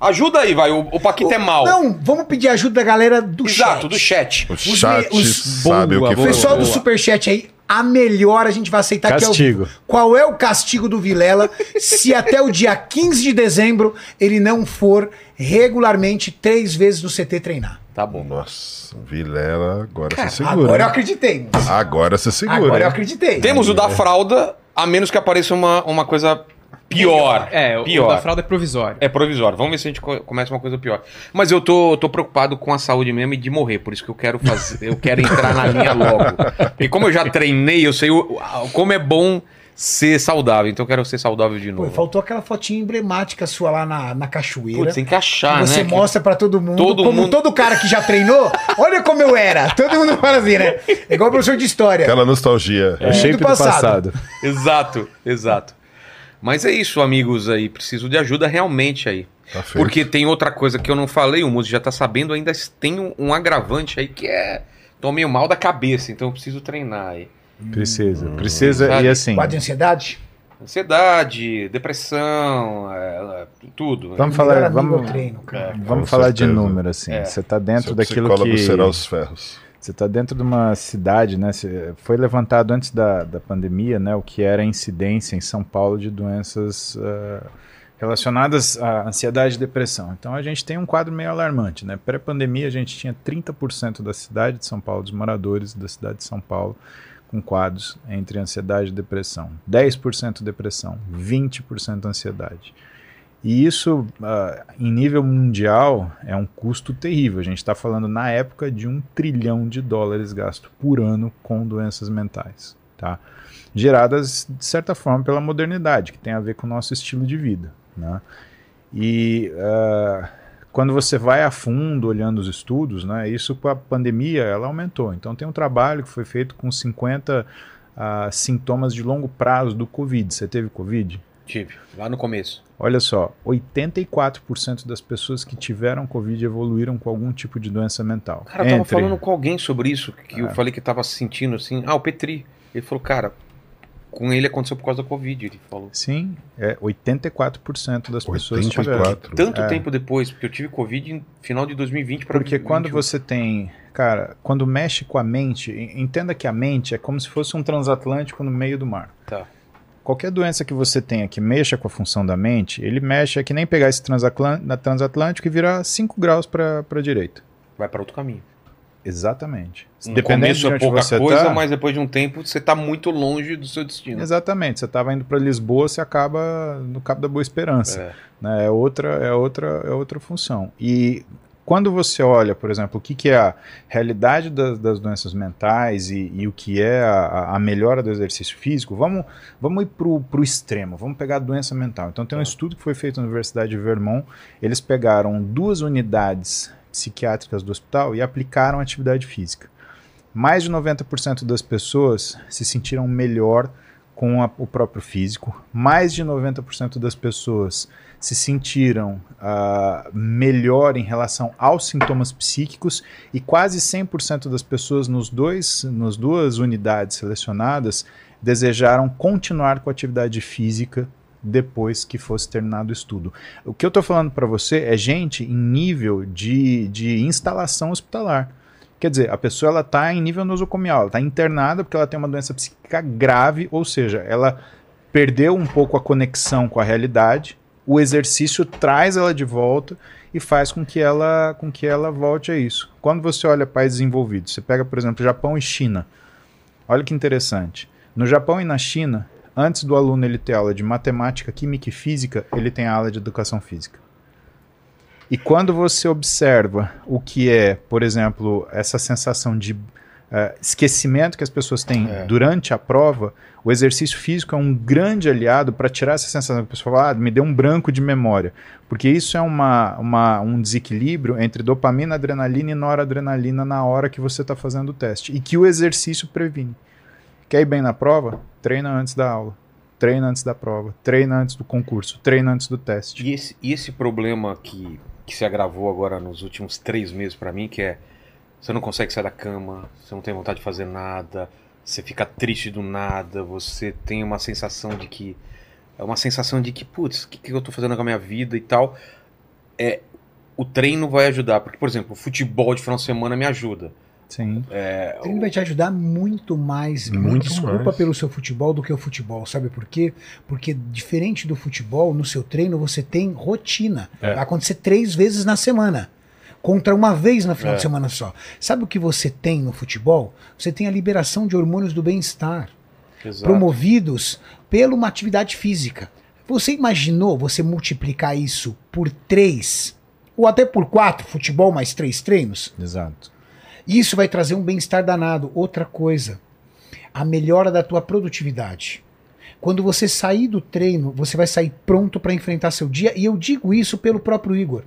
Ajuda aí, vai. O, o Paquito é mal. Não, vamos pedir ajuda da galera do Exato, chat. do chat. O Os chat os- sabe Boa, o que. O pessoal do Boa. Superchat aí, a melhor a gente vai aceitar que é Castigo. o, qual é o castigo do Vilela se até o dia 15 de dezembro ele não for regularmente três vezes no CT treinar. Tá bom. Nossa, Vilela, agora você segura. Agora eu acreditei. Agora você segura. Agora eu acreditei. Temos o da fralda, a menos que apareça uma, uma coisa pior. É, o pior. da fralda é provisório. É provisório. Vamos ver se a gente co- começa uma coisa pior. Mas eu tô, tô preocupado com a saúde mesmo e de morrer. Por isso que eu quero fazer. Eu quero entrar na linha logo. E como eu já treinei, eu sei o- o- como é bom ser saudável. Então eu quero ser saudável de Pô, novo. faltou aquela fotinha emblemática sua lá na, na cachoeira. Putz, tem que achar, você né? mostra pra todo mundo, Todo como mundo- todo cara que já treinou, olha como eu era. Todo mundo fala assim, né? É igual o professor de história. Aquela nostalgia. É shape do passado. passado. Exato, exato. Mas é isso, amigos aí. Preciso de ajuda realmente aí. Tá. Porque tem outra coisa que eu não falei, o Muzi já tá sabendo, ainda tem um, um agravante aí que é. Tô meio mal da cabeça, então eu preciso treinar aí. Precisa. Precisa. Sabe? E assim, Quadro de ansiedade? Ansiedade, depressão, é, tudo. vamos falar, vamos, treino, cara. vamos falar de número assim. É. Você tá dentro Seu daquilo que será os ferros. Você está dentro de uma cidade, né? Foi levantado antes da, da pandemia, né? O que era a incidência em São Paulo de doenças ah, relacionadas à ansiedade e depressão. Então a gente tem um quadro meio alarmante, né? Pré-pandemia a gente tinha 30% da cidade de São Paulo, dos moradores da cidade de São Paulo, com quadros entre ansiedade e depressão. 10% depressão, 20% ansiedade. E isso, ah, em nível mundial, é um custo terrível. A gente está falando, na época, de um trilhão de dólares gasto por ano com doenças mentais, tá? Geradas, de certa forma, pela modernidade, que tem a ver com o nosso estilo de vida, né? E ah, quando você vai a fundo olhando os estudos, né, isso com a pandemia ela aumentou. Então tem um trabalho que foi feito com 50 ah, sintomas de longo prazo do Covid. Você teve Covid? Tive, lá no começo. Olha só, 84% das pessoas que tiveram Covid evoluíram com algum tipo de doença mental. Cara, eu tava Entre- falando com alguém sobre isso, que É. eu falei que tava sentindo assim. Ah, o Petri. Ele falou, cara, com ele aconteceu por causa da Covid, ele falou. Sim, é 84% das pessoas tiveram. 84. Tanto É. tempo depois, porque eu tive Covid em final de 2020 para Porque quando você tem, cara, quando mexe com a mente, en- entenda que a mente é como se fosse um transatlântico no meio do mar. Tá. Qualquer doença que você tenha que mexa com a função da mente, ele mexe, é que nem pegar esse transatlântico e virar 5 graus para a direita. vai para outro caminho. Exatamente. No Dependendo começo de é onde pouca você coisa, tá, mas depois de um tempo você tá muito longe do seu destino. Exatamente. Você estava indo para Lisboa, você acaba no Cabo da Boa Esperança. É. né? É outra, é outra, é outra função. E quando você olha, por exemplo, o que, que é a realidade das, das doenças mentais e, e o que é a, a melhora do exercício físico, vamos, vamos ir para o extremo, vamos pegar a doença mental. Então tem um estudo que foi feito na Universidade de Vermont, eles pegaram duas unidades psiquiátricas do hospital e aplicaram atividade física. Mais de 90% das pessoas se sentiram melhor com a- o próprio físico. Mais de 90% das pessoas se sentiram ah, melhor em relação aos sintomas psíquicos e quase 100% das pessoas nos dois, nas duas unidades selecionadas desejaram continuar com a atividade física depois que fosse terminado o estudo. O que eu estou falando para você é gente em nível de, de instalação hospitalar. Quer dizer, a pessoa ela está em nível nosocomial, ela está internada porque ela tem uma doença psíquica grave, ou seja, ela perdeu um pouco a conexão com a realidade, o exercício traz ela de volta e faz com que ela, com que ela volte a isso. Quando você olha países desenvolvidos, você pega, por exemplo, Japão e China. Olha que interessante. No Japão e na China, antes do aluno ele ter aula de matemática, química e física, ele tem aula de educação física. E quando você observa o que é, por exemplo, essa sensação de eh, esquecimento que as pessoas têm É. durante a prova, o exercício físico é um grande aliado para tirar essa sensação. A pessoa fala, ah, me deu um branco de memória. Porque isso é uma, uma- um desequilíbrio entre dopamina, adrenalina e noradrenalina na hora que você está fazendo o teste. E que o exercício previne. Quer ir bem na prova? Treina antes da aula. Treina antes da prova. Treina antes do concurso. Treina antes do teste. E esse, e esse problema que, que se agravou agora nos últimos três meses pra mim, que é você não consegue sair da cama, você não tem vontade de fazer nada, você fica triste do nada, você tem uma sensação de que. É uma sensação de que, putz, o que, que eu tô fazendo com a minha vida e tal. É, o treino vai ajudar. Porque, por exemplo, o futebol de final de semana me ajuda. Sim. É, O treino vai te ajudar muito mais. Muito desculpa mais. pelo seu futebol do que o futebol. Sabe por quê? Porque diferente do futebol, no seu treino você tem rotina. É. Vai acontecer três vezes na semana. Contra uma vez no final É. de semana só. Sabe o que você tem no futebol? Você tem a liberação de hormônios do bem-estar. promovidos pela uma atividade física. Você imaginou você multiplicar isso por três ou até por quatro, futebol mais três treinos? Exato. Isso vai trazer um bem-estar danado. Outra coisa, a melhora da tua produtividade. Quando você sair do treino, você vai sair pronto para enfrentar seu dia. E eu digo isso pelo próprio Igor.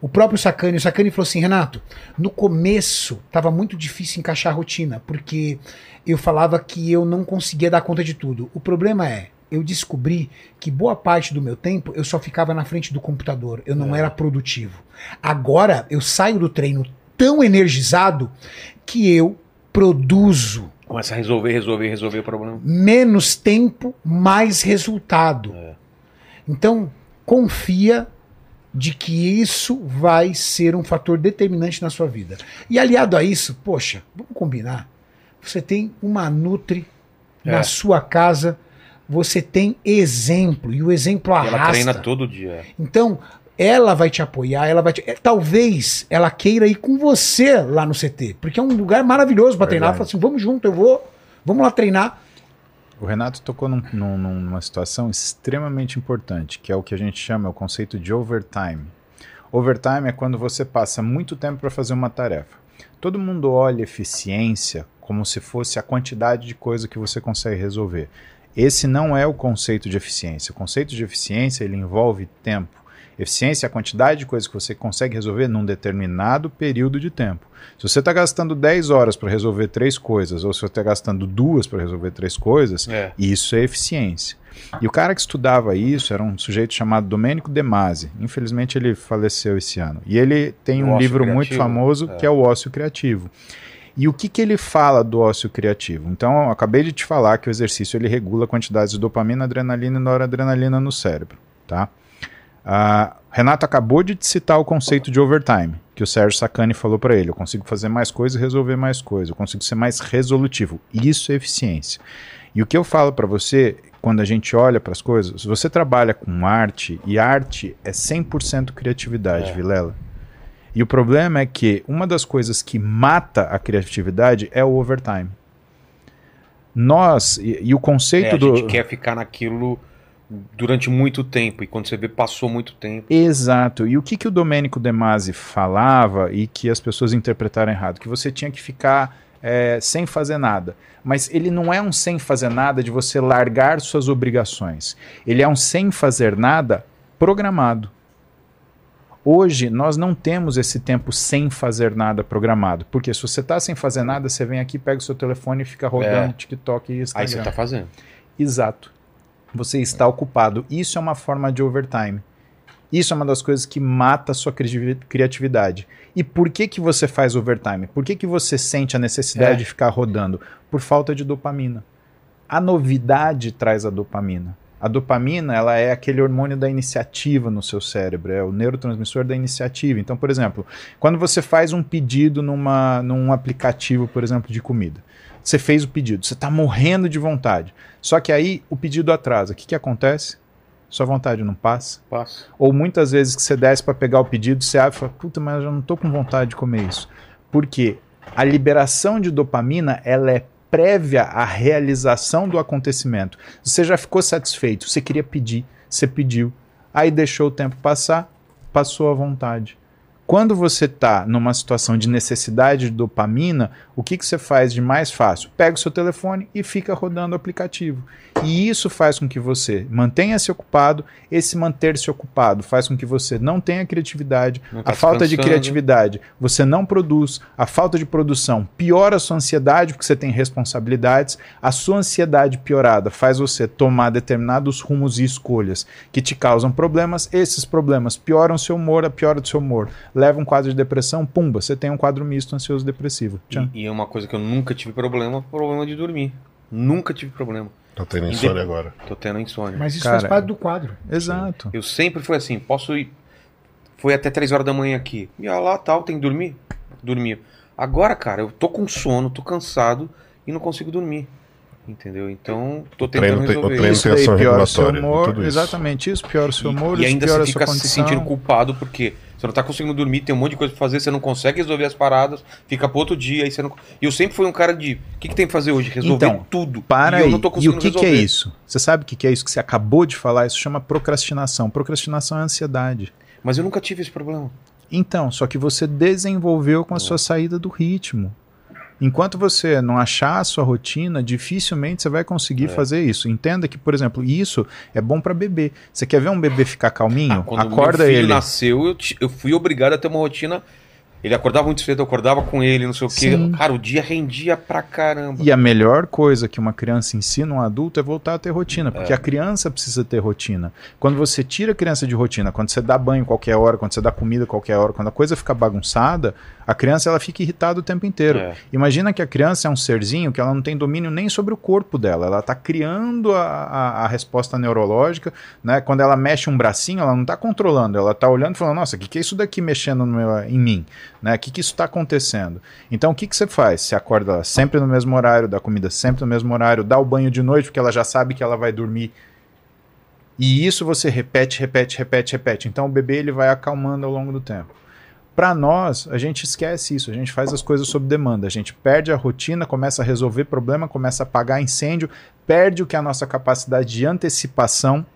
O próprio Sacani, o Sacani falou assim, Renato, no começo estava muito difícil encaixar a rotina, porque eu falava que eu não conseguia dar conta de tudo. O problema é, eu descobri que boa parte do meu tempo eu só ficava na frente do computador, eu não era produtivo. Agora eu saio do treino tão energizado que eu produzo Começa a resolver, resolver, resolver o problema. menos tempo, mais resultado. Então, confia de que isso vai ser um fator determinante na sua vida. E aliado a isso, poxa, vamos combinar. Você tem uma Nutri É. na sua casa, você tem exemplo, e o exemplo E ela arrasta. treina todo dia. Então, ela vai te apoiar, ela vai te... é, Talvez ela queira ir com você lá no CT, porque é um lugar maravilhoso para treinar. Ela fala assim: vamos junto, eu vou, vamos lá treinar. O Renato tocou num- num- numa situação extremamente importante, que é o que a gente chama é o conceito de overtime. Overtime é quando você passa muito tempo para fazer uma tarefa. Todo mundo olha eficiência como se fosse a quantidade de coisa que você consegue resolver. Esse não é o conceito de eficiência. O conceito de eficiência ele envolve tempo. Eficiência é a quantidade de coisas que você consegue resolver num determinado período de tempo. Se você está gastando 10 horas para resolver três coisas, ou se você está gastando duas para resolver três coisas, É. isso é eficiência. E o cara que estudava isso era um sujeito chamado Domênico De Masi. Infelizmente ele faleceu esse ano. E ele tem O um livro muito criativo? famoso É. que é o Ócio Criativo. E o que, que ele fala do ócio criativo? Então, eu acabei de te falar que o exercício ele regula quantidades de dopamina, adrenalina e noradrenalina no cérebro, tá? Ah, Renato acabou de citar o conceito de overtime, que o Sérgio Sacani falou para ele. Eu consigo fazer mais coisas e resolver mais coisas. Eu consigo ser mais resolutivo. Isso é eficiência. E o que eu falo para você, quando a gente olha para as coisas, se você trabalha com arte, e arte é 100% criatividade, É. Vilela. E o problema é que uma das coisas que mata a criatividade é o overtime. Nós, e, e o É, conceito a do. gente quer ficar naquilo durante muito tempo. E quando você vê, passou muito tempo. Exato. E o que, que o Domênico De Masi falava e que as pessoas interpretaram errado? Que você tinha que ficar é, sem fazer nada. Mas ele não é um sem fazer nada de você largar suas obrigações. Ele é um sem fazer nada programado. Hoje nós não temos esse tempo sem fazer nada programado. Porque se você está sem fazer nada, você vem aqui, pega o seu telefone e fica rodando É. TikTok e Instagram. Aí você tá fazendo. Exato. Você está ocupado. Isso é uma forma de overtime. Isso é uma das coisas que mata a sua criativi- criatividade. E por que, que você faz overtime? Por que, que você sente a necessidade É. de ficar rodando? Por falta de dopamina. A novidade traz a dopamina. A dopamina ela é aquele hormônio da iniciativa no seu cérebro, é o neurotransmissor da iniciativa. Então, por exemplo, quando você faz um pedido numa, num aplicativo, por exemplo, de comida, você fez o pedido, você está morrendo de vontade. Só que aí o pedido atrasa. O que, que acontece? Sua vontade não passa? Passa. Ou muitas vezes que você desce para pegar o pedido, você abre e fala, puta, mas eu já não tô com vontade de comer isso. Porque a liberação de dopamina, ela é prévia à realização do acontecimento. Você já ficou satisfeito, você queria pedir, você pediu, aí deixou o tempo passar, passou a vontade. Quando você está numa situação de necessidade de dopamina, o que, que você faz de mais fácil? Pega o seu telefone e fica rodando o aplicativo. E isso faz com que você mantenha-se ocupado. Esse manter-se ocupado faz com que você não tenha criatividade. Não tá a falta de descansando. criatividade, você não produz. A falta de produção piora a sua ansiedade, porque você tem responsabilidades. A sua ansiedade piorada faz você tomar determinados rumos e escolhas que te causam problemas. Esses problemas pioram o seu humor, a piora do seu humor leva um quadro de depressão, pumba, você tem um quadro misto ansioso depressivo. E, e é uma coisa que eu nunca tive problema, problema de dormir. Nunca tive problema. Tá tendo insônia agora. Tô tendo insônia. Mas isso Cara, faz parte do quadro. Exato. Eu sempre fui assim, posso ir. Foi até 3 horas da manhã aqui. E lá tal, tem que dormir? Dormir. Agora, cara, eu tô com sono, tô cansado e não consigo dormir. Entendeu? Então, tô tentando treino tem- o resolver treino isso. tem ação piora o seu humor, tudo isso. exatamente isso, piora o seu humor, E, e ainda piora você a sua fica se sentindo culpado porque você não tá conseguindo dormir, tem um monte de coisa pra fazer, você não consegue resolver as paradas, fica pro outro dia, aí você não. E eu sempre fui um cara de. O que, que tem que fazer hoje? Resolver Então, tudo. Para e eu aí. não tô E o que, que é isso? Você sabe o que, que é isso que você acabou de falar? Isso chama procrastinação. Procrastinação é ansiedade. Mas eu nunca tive esse problema. Então, só que você desenvolveu com a sua saída do ritmo. Enquanto você não achar a sua rotina, dificilmente você vai conseguir É. fazer isso. Entenda que, por exemplo, isso é bom para bebê. Você quer ver um bebê ficar calminho? Ah, Acorda meu filho ele. nasceu, eu, eu fui obrigado a ter uma rotina. Ele acordava muito cedo, eu acordava com ele, não sei o quê. Sim. Cara, o dia rendia pra caramba. E a melhor coisa que uma criança ensina um adulto é voltar a ter rotina, porque É. a criança precisa ter rotina. Quando você tira a criança de rotina, quando você dá banho qualquer hora, quando você dá comida qualquer hora, quando a coisa fica bagunçada, a criança ela fica irritada o tempo inteiro. É. Imagina que a criança é um serzinho que ela não tem domínio nem sobre o corpo dela, ela está criando a, a, a resposta neurológica, né? Quando ela mexe um bracinho, ela não está controlando, ela está olhando e falando, nossa, o que, que é isso daqui mexendo meu- em mim? Né? O que, que isso está acontecendo? Então o que, que você faz? Você acorda sempre no mesmo horário, dá comida sempre no mesmo horário, dá o banho de noite, porque ela já sabe que ela vai dormir. E isso você repete, repete, repete, repete. Então o bebê ele vai acalmando ao longo do tempo. Para nós, a gente esquece isso, a gente faz as coisas sob demanda, a gente perde a rotina, começa a resolver problema, começa a apagar incêndio, perde o que é a nossa capacidade de antecipação,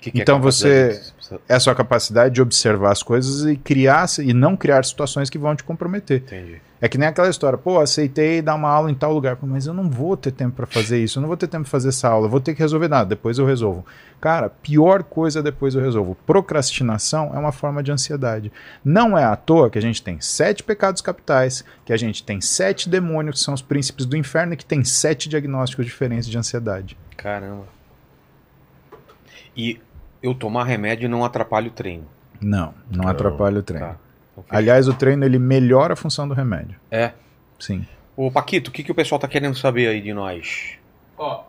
Que que é Então capacidade você- é a sua capacidade de observar as coisas e criar e não criar situações que vão te comprometer. Entendi. É que nem aquela história, pô, aceitei dar uma aula em tal lugar, mas eu não vou ter tempo para fazer isso, eu não vou ter tempo para fazer essa aula, eu vou ter que resolver nada, depois eu resolvo. Cara, pior coisa depois eu resolvo. Procrastinação é uma forma de ansiedade. Não é à toa que a gente tem sete pecados capitais, que a gente tem sete demônios, que são os príncipes do inferno, e que tem sete diagnósticos diferentes de ansiedade. Caramba. E eu tomar remédio não atrapalha o treino. Não, não Não. atrapalha o treino. Tá. Então, Aliás, o treino ele melhora a função do remédio. É. Sim. Ô, Paquito, o que, que o pessoal tá querendo saber aí de nós? Ó,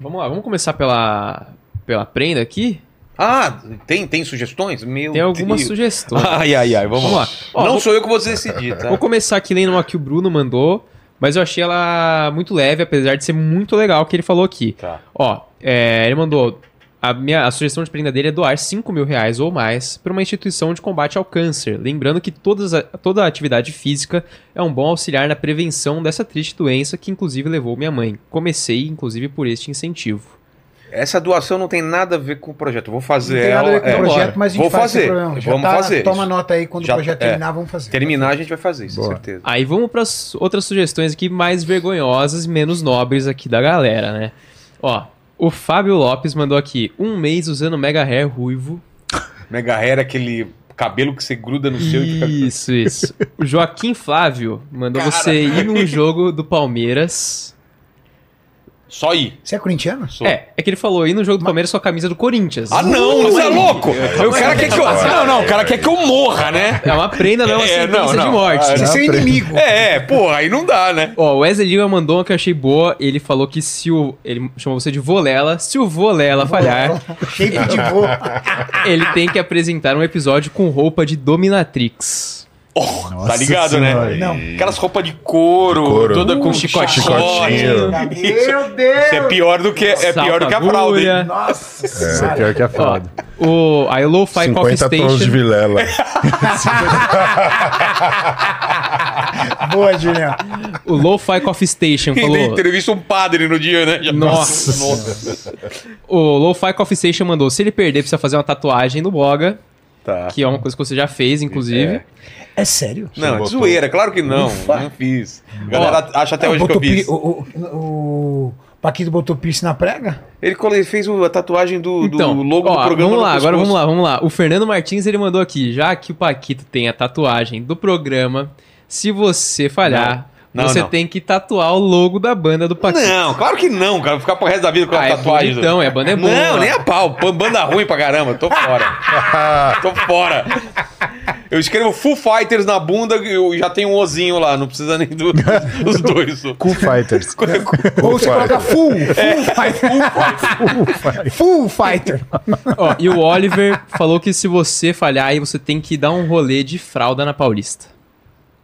vamos lá, vamos começar pela, pela prenda aqui. Ah, tem, tem sugestões? Meu Tem algumas Deus. sugestões. Ai, ai, ai, vamos, Vamos lá. lá. Ó, não vou- sou eu que vou decidir, tá? Vou começar aqui lendo uma que o Bruno mandou, mas eu achei ela muito leve, apesar de ser muito legal o que ele falou aqui. Tá. Ó, é, ele mandou. A, minha, a sugestão de prenda dele é doar 5 mil reais ou mais para uma instituição de combate ao câncer. Lembrando que todas a- toda a atividade física é um bom auxiliar na prevenção dessa triste doença que, inclusive, levou minha mãe. Comecei, inclusive, por este incentivo. Essa doação não tem nada a ver com o projeto. Eu Vou fazer Não tem nada a ver com ela. o é, projeto, mas a gente Vou faz fazer. Vamos tá- fazer. Toma isso. nota aí quando Já- o projeto é. terminar, vamos fazer. Terminar, a gente vai fazer isso, Boa. certeza. Aí vamos para outras sugestões aqui mais vergonhosas e menos nobres aqui da galera, né? Ó, o Fábio Lopes mandou aqui um mês usando Mega Hair ruivo. Mega Hair é aquele cabelo que você gruda no seu e fica. Isso, isso. O Joaquim Flávio mandou Cara. você ir num jogo do Palmeiras. Só ir. Você é corintiano? Sou. É, é que ele falou ir no jogo do Palmeiras com a camisa do Corinthians. Ah, não, você é louco! O cara quer que eu. Não, não, o cara quer que eu morra, né? É uma prenda, não é uma É, sentença não, de morte. Ah, Você é seu inimigo. É, é, porra, aí não dá, né? Ó, o Wesley Lima mandou uma que eu achei boa. Ele falou que se o. Ele chamou você de Volela. Se o Volela falhar, Shape de vô. ele tem que apresentar um episódio com roupa de Dominatrix. Oh, Nossa tá ligado, Senhora. né? Não. Aquelas roupas de couro, Couro. toda com Uh, chicote. chicotinho. Meu Deus! Isso é pior do que, é pior do que a fralda, hein? Nossa Isso é pior que a Ó, fralda. o, aí o Lo-Fi Coffee 50 tons de Station. vilela. Boa, Julião. O Lo-Fi Coffee Station falou. entrevista um padre no dia, né? Já- Nossa. Nossa. O Lo-Fi Coffee Station mandou. Se ele perder, precisa fazer uma tatuagem no Boga, Tá. que é uma coisa que você já fez, inclusive. É. É sério? Não, é zoeira, claro que não. Não fiz. A galera acha até hoje que eu fiz. o, o, o Paquito botou piercing na prega? Ele fez o- a tatuagem do, do Então, logo ó, do programa. vamos lá, agora vamos lá, vamos lá. O Fernando Martins ele mandou aqui, já que o Paquito tem a tatuagem do programa, se você falhar, Não, você não. tem que tatuar o logo da banda do Paquito. Não, claro que não, cara. Vou ficar pro resto da vida com a Ah, é tatuagem. bonitão, é, a banda é boa. Não, nem a pau. Banda ruim pra caramba. Tô fora. Tô fora. Eu escrevo Full Fighters na bunda e eu já tenho um ozinho lá. Não precisa nem do- dos dois. Cool Fighters. Ou você coloca full, full fighter. Full fighter. Ó, e o Oliver falou que se você falhar, aí você tem que dar um rolê de fralda na Paulista.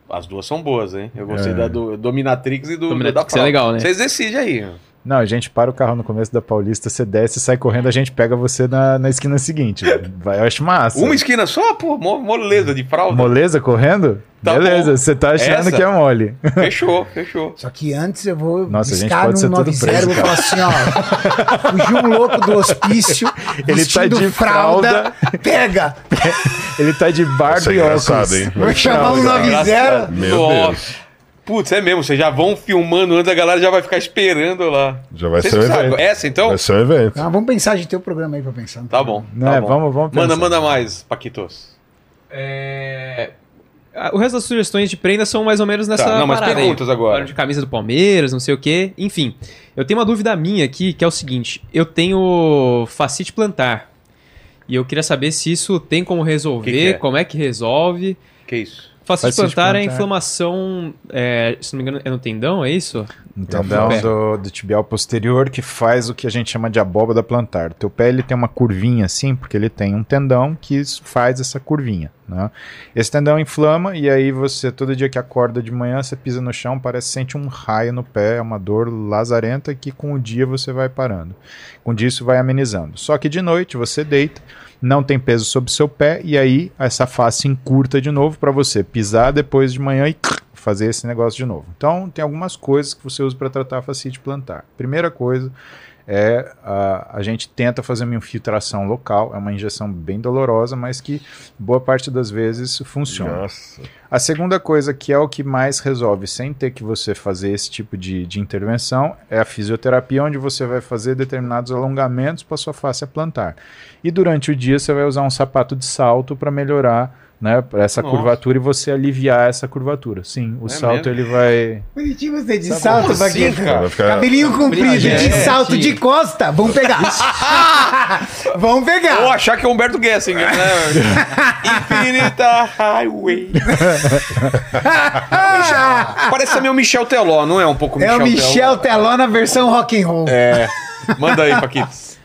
As duas são boas, hein? Eu gostei É. da do, Dominatrix e do, Dominatrix do da é legal, né? Vocês decidem aí. Não, a gente para o carro no começo da Paulista, você desce, sai correndo, a gente pega você na, na esquina seguinte. Vai, eu acho massa. Uma esquina só, pô, mo- moleza de fralda. Moleza correndo? Tá Beleza, bom. você tá achando Essa? que é mole. Fechou, fechou. Só que antes eu vou Nossa, a gente pode ser no tudo 90 preso, e vou falar assim, ó. Fugiu um louco do hospício, Ele vestido tá de fralda, pega. Ele tá de barba é e óculos. hein? Vou chamar um Fralda. 90. Meu. Deus. Putz, é mesmo, vocês já vão filmando antes, a galera já vai ficar esperando lá. Já vai Vocês ser um evento. Essa então? Vai ser um evento. Ah, vamos pensar, a gente tem o programa aí pra pensar. Tá bom. Não, tá é, bom. vamos, vamos Manda, pensar. manda mais, Paquitos. É... O resto das sugestões de prenda são mais ou menos nessa Tá, não, mas parada aí. perguntas agora. Falaram de camisa do Palmeiras, não sei o quê. Enfim, eu tenho uma dúvida minha aqui, que é o seguinte. Eu tenho facite plantar. E eu queria saber se isso tem como resolver, Que que é? como é que resolve. Que isso? Facite, Facite plantar é inflamação, é, se não me engano, é no tendão, é isso? Um tendão pé. do, do tibial posterior que faz o que a gente chama de abóbada plantar. Teu pé ele tem uma curvinha assim, porque ele tem um tendão que faz essa curvinha. Né? Esse tendão inflama e aí você, todo dia que acorda de manhã, você pisa no chão, parece que sente um raio no pé, é uma dor lazarenta que com o dia você vai parando. Com isso vai amenizando. Só que de noite você deita, não tem peso sobre seu pé e aí essa face encurta de novo para você pisar depois de manhã e fazer esse negócio de novo. Então, tem algumas coisas que você usa para tratar a fascite plantar. Primeira coisa é a, a gente tenta fazer uma infiltração local, é uma injeção bem dolorosa, mas que boa parte das vezes funciona. Nossa. A segunda coisa, que é o que mais resolve sem ter que você fazer esse tipo de, de intervenção, é a fisioterapia, onde você vai fazer determinados alongamentos para sua face plantar. E durante o dia você vai usar um sapato de salto para melhorar né, essa Nossa. curvatura e você aliviar essa curvatura. Sim, o É salto mesmo? ele vai. Bonitinho você de Como salto, assim, Paquito. cara? Ficar... Cabelinho comprido, de É, salto, sim. de costa. Vamos pegar. Vamos Ou pegar. achar que é Humberto Gessinger, né? Infinita Highway. Parece também o Michel Teló, não é um pouco É o Michel Teló? Teló na versão rock and roll. É. Manda aí, Paquitos.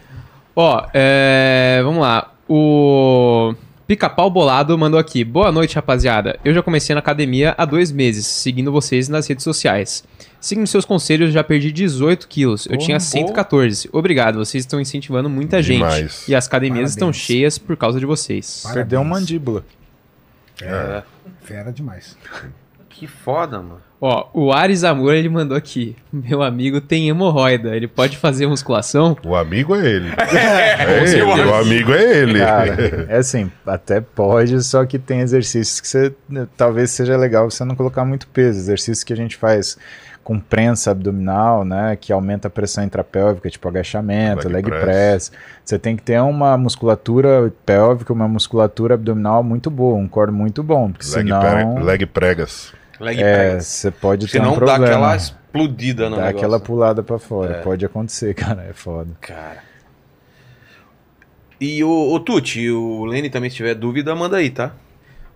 Ó, é, vamos lá. O Pica-Pau Bolado mandou aqui. Boa noite, rapaziada. Eu já comecei na academia há dois meses, seguindo vocês nas redes sociais. Seguindo seus conselhos, já perdi 18 quilos. Eu tinha 114. Obrigado, vocês estão incentivando muita Demais. gente. E as academias estão Parabéns. cheias por causa de vocês. Parabéns. Perdeu uma mandíbula. É. Fera demais. Que foda, mano. Ó, o Ares Amor, ele mandou aqui. Meu amigo tem hemorroida. Ele pode fazer musculação? O amigo é ele. É, É ele. O amigo é ele. Cara, é assim, até pode, só que tem exercícios que você talvez seja legal você não colocar muito peso. Exercícios que a gente faz com prensa abdominal, né, que aumenta a pressão intrapélvica, tipo agachamento, Leg leg, press. press. Você tem que ter uma musculatura pélvica, uma musculatura abdominal muito boa, um core muito bom, porque Leg, senão pre- leg pregas. Leg é, press. você pode ter Senão um dá problema. aquela explodida no dá negócio. aquela pulada pra fora. É. Pode acontecer, cara, é foda. Cara. E o, o Tuti, o Lene também, se tiver dúvida, manda aí, tá?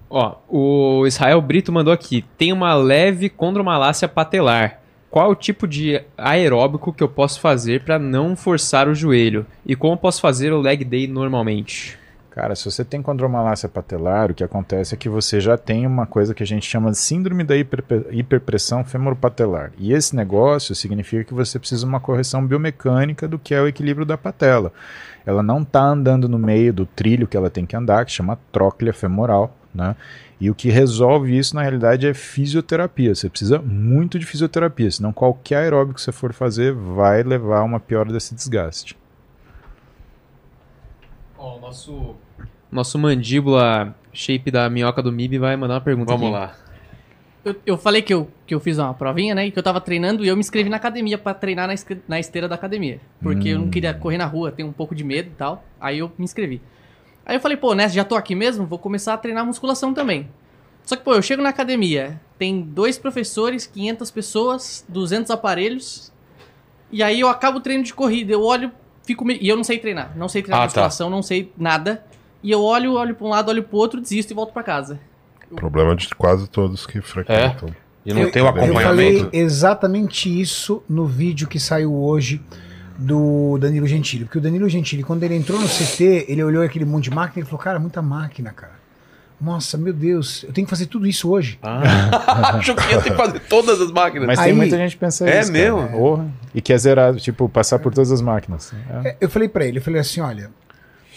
Ó, o Israel Brito mandou aqui. Tem uma leve condromalácia patelar. Qual o tipo de aeróbico que eu posso fazer para não forçar o joelho? E como posso fazer o leg day normalmente? Cara, se você tem condromalácia patelar, o que acontece é que você já tem uma coisa que a gente chama de síndrome da hiper- hiperpressão femoropatelar. E esse negócio significa que você precisa de uma correção biomecânica do que é o equilíbrio da patela. Ela não está andando no meio do trilho que ela tem que andar, que chama tróclea femoral, né? E o que resolve isso, na realidade, é fisioterapia. Você precisa muito de fisioterapia, senão qualquer aeróbico que você for fazer vai levar a uma piora desse desgaste. Ó, o nosso, nosso mandíbula shape da minhoca do MIB vai mandar uma pergunta Vamos aqui. lá. Eu, eu falei que eu, que eu fiz uma provinha, né? E que eu tava treinando e eu me inscrevi na academia pra treinar na, na esteira da academia. Porque eu não queria correr na rua, tenho um pouco de medo e tal. Aí eu me inscrevi. Aí eu falei, pô, Nessa, já tô aqui mesmo, vou começar a treinar musculação também. Só que, pô, eu chego na academia, tem dois professores, 500 pessoas, 200 aparelhos. E aí eu acabo o treino de corrida, eu olho, fico. me- E eu não sei treinar, não sei treinar Ah, tá. musculação, não sei nada. E eu olho, olho pra um lado, olho pro outro, desisto e volto pra casa. Problema de quase todos que frequentam. E não Eu- tem o Eu falei acompanhamento. exatamente isso no vídeo que saiu hoje do Danilo Gentili. Porque o Danilo Gentili, quando ele entrou no CT, ele olhou aquele monte de máquina e falou: Cara, muita máquina, cara. Nossa, meu Deus, eu tenho que fazer tudo isso hoje. Ah, Achou que ia ter que fazer todas as máquinas. Mas Aí- tem muita gente que pensa É isso. cara. mesmo? Porra. E quer zerar, tipo, passar por todas as máquinas. É. É, Eu falei pra ele, eu falei assim, olha,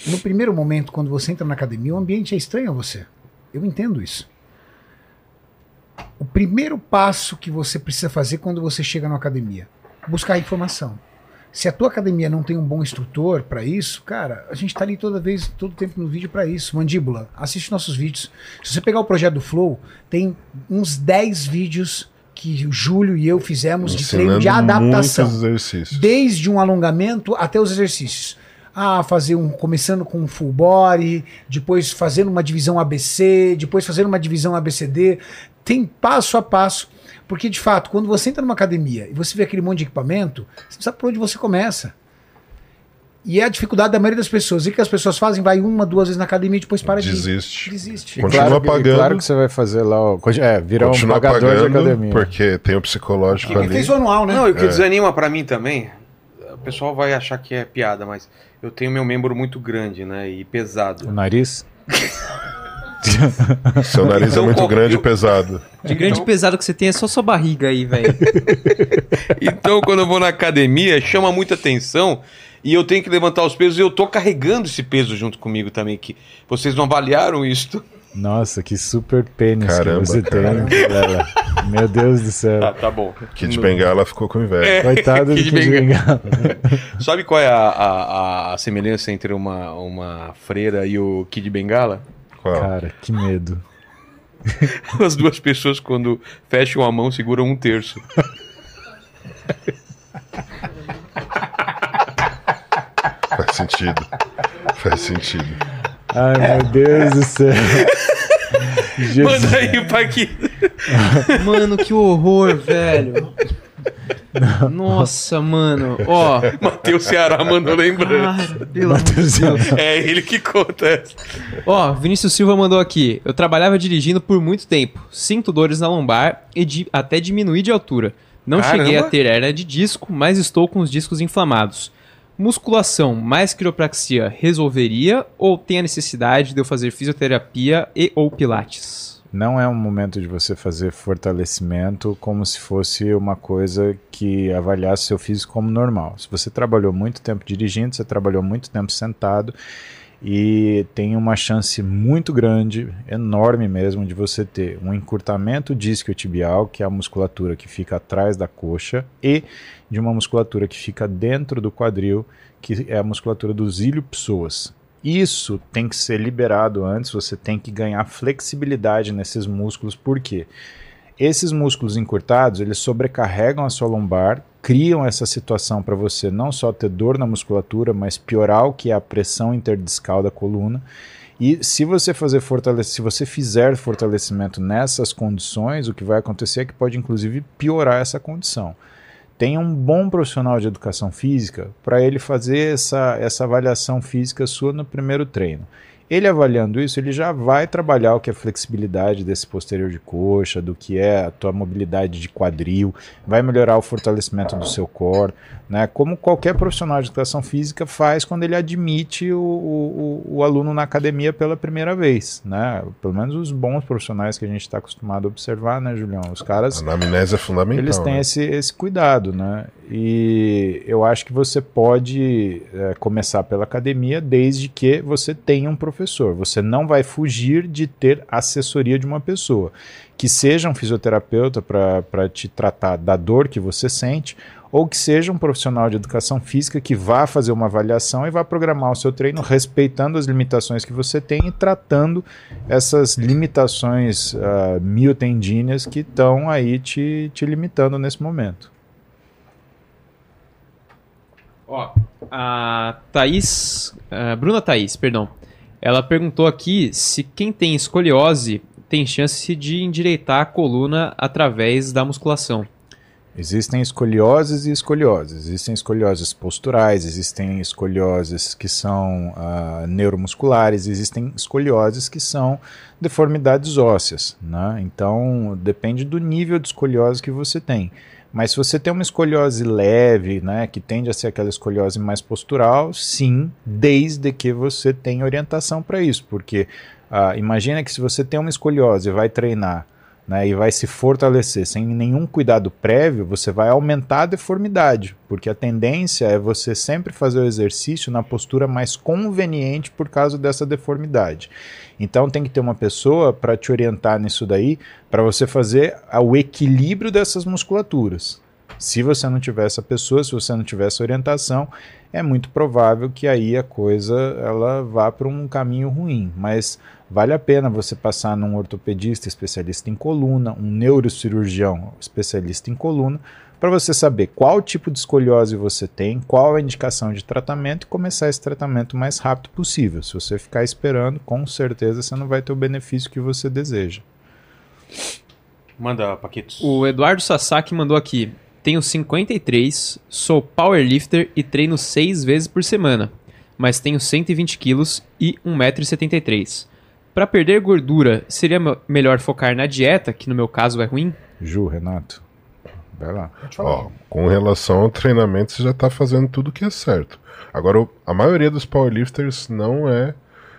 no primeiro momento, quando você entra na academia, o ambiente é estranho a você. Eu entendo isso. O primeiro passo que você precisa fazer quando você chega na academia, buscar informação. Se a tua academia não tem um bom instrutor pra isso, cara, a gente tá ali toda vez, todo tempo no vídeo pra isso. Mandíbula, assiste nossos vídeos. Se você pegar o projeto do Flow, tem uns 10 vídeos que o Júlio e eu fizemos de treino de Ensinando adaptação desde um alongamento até os exercícios. Ah, fazer um começando com um full body, depois fazendo uma divisão ABC, depois fazendo uma divisão ABCD, tem passo a passo, porque de fato, quando você entra numa academia e você vê aquele monte de equipamento, você não sabe por onde você começa. E é a dificuldade da maioria das pessoas. E o que as pessoas fazem? Vai uma, duas vezes na academia e depois para Desiste. de desiste. Continua claro, que- pagando. Claro que você vai fazer lá, ó, é, virar um pagador de academia. porque tem o psicológico Ele ali. fez o anual, né? Não, e o que É. desanima pra mim também, o pessoal vai achar que é piada, mas eu tenho meu membro muito grande, né, e O pesado. nariz? Seu nariz Então, é muito grande eu- e pesado. De grande pesado que você tem é só sua barriga aí, velho. Então, quando eu vou na academia, chama muita atenção e eu tenho que levantar os pesos e eu tô carregando esse peso junto comigo também, que vocês não avaliaram isso. Nossa, que super pênis Caramba, que você cara. tem, Vilela. Meu Deus do céu. Tá, tá bom. Kid Bengala ficou com inveja. É. Coitado do Kid Kid Bengala. Bengala. Sabe qual é a, a, a semelhança entre uma, uma freira e o Kid Bengala? Qual? Cara, que medo. As duas pessoas, quando fecham a mão, seguram um terço. Faz sentido. Faz sentido. Ai, meu Deus do céu. Jesus. Manda aí, Paquito. Mano, que horror, velho. Nossa, mano. Ó, Matheus Ceará mandou lembrança. Deus. É ele que conta essa. Ó, Vinícius Silva mandou aqui. Eu trabalhava dirigindo por muito tempo. Sinto dores na lombar e di- até diminuir de altura. Não Caramba. cheguei a ter hernia de disco, mas estou com os discos inflamados. Musculação mais quiropraxia resolveria ou tem a necessidade de eu fazer fisioterapia e ou pilates? Não é um momento de você fazer fortalecimento como se fosse uma coisa que avaliasse seu físico como normal. Se você trabalhou muito tempo dirigindo, você trabalhou muito tempo sentado e tem uma chance muito grande, enorme mesmo, de você ter um encurtamento disco-tibial, que é a musculatura que fica atrás da coxa, e de uma musculatura que fica dentro do quadril, que é a musculatura dos ilho-psoas. Isso tem que ser liberado antes, você tem que ganhar flexibilidade nesses músculos, por quê? Esses músculos encurtados, eles sobrecarregam a sua lombar, criam essa situação para você não só ter dor na musculatura, mas piorar o que é a pressão interdiscal da coluna. E se você fazer fortalece, se você fizer fortalecimento nessas condições, o que vai acontecer é que pode inclusive piorar essa condição. Tenha um bom profissional de educação física para ele fazer essa, essa avaliação física sua no primeiro treino. Ele avaliando isso, ele já vai trabalhar o que é flexibilidade desse posterior de coxa, do que é a tua mobilidade de quadril, vai melhorar o fortalecimento do seu core, né? Como qualquer profissional de educação física faz quando ele admite o, o, o aluno na academia pela primeira vez, né? Pelo menos os bons profissionais que a gente está acostumado a observar, né, Julião? Os caras A anamnese é fundamental. eles têm né? esse, esse cuidado, né? E eu acho que você pode é, começar pela academia desde que você tenha um professor. Você não vai fugir de ter assessoria de uma pessoa. Que seja um fisioterapeuta para te tratar da dor que você sente, ou que seja um profissional de educação física que vá fazer uma avaliação e vá programar o seu treino respeitando as limitações que você tem e tratando essas limitações ah, miotendíneas que estão aí te, te limitando nesse momento. Ó, a Thaís, a Bruna Thaís, perdão, ela perguntou aqui se quem tem escoliose tem chance de endireitar a coluna através da musculação. Existem escolioses e escolioses. Existem escolioses posturais, existem escolioses que são ah, neuromusculares, existem escolioses que são deformidades ósseas. Né? Então, depende do nível de escoliose que você tem. Mas se você tem uma escoliose leve, né, que tende a ser aquela escoliose mais postural, sim, desde que você tenha orientação para isso. Porque ah, imagina que se você tem uma escoliose e vai treinar né, e vai se fortalecer sem nenhum cuidado prévio, você vai aumentar a deformidade, porque a tendência é você sempre fazer o exercício na postura mais conveniente por causa dessa deformidade. Então tem que ter uma pessoa para te orientar nisso daí, para você fazer o equilíbrio dessas musculaturas. Se você não tiver essa pessoa, se você não tiver essa orientação, é muito provável que aí a coisa ela vá para um caminho ruim. Mas vale a pena você passar num ortopedista especialista em coluna, um neurocirurgião especialista em coluna, para você saber qual tipo de escoliose você tem, qual a indicação de tratamento e começar esse tratamento o mais rápido possível. Se você ficar esperando, com certeza você não vai ter o benefício que você deseja. Manda, Paquitos. O Eduardo Sasaki mandou aqui: Tenho 53, sou powerlifter e treino 6 vezes por semana, mas tenho 120 quilos e 1,73m. Para perder gordura, seria me- melhor focar na dieta, que no meu caso é ruim? Ju, Renato, vai lá. Ó, com relação ao treinamento, você já tá fazendo tudo que é certo. Agora, a maioria dos powerlifters não é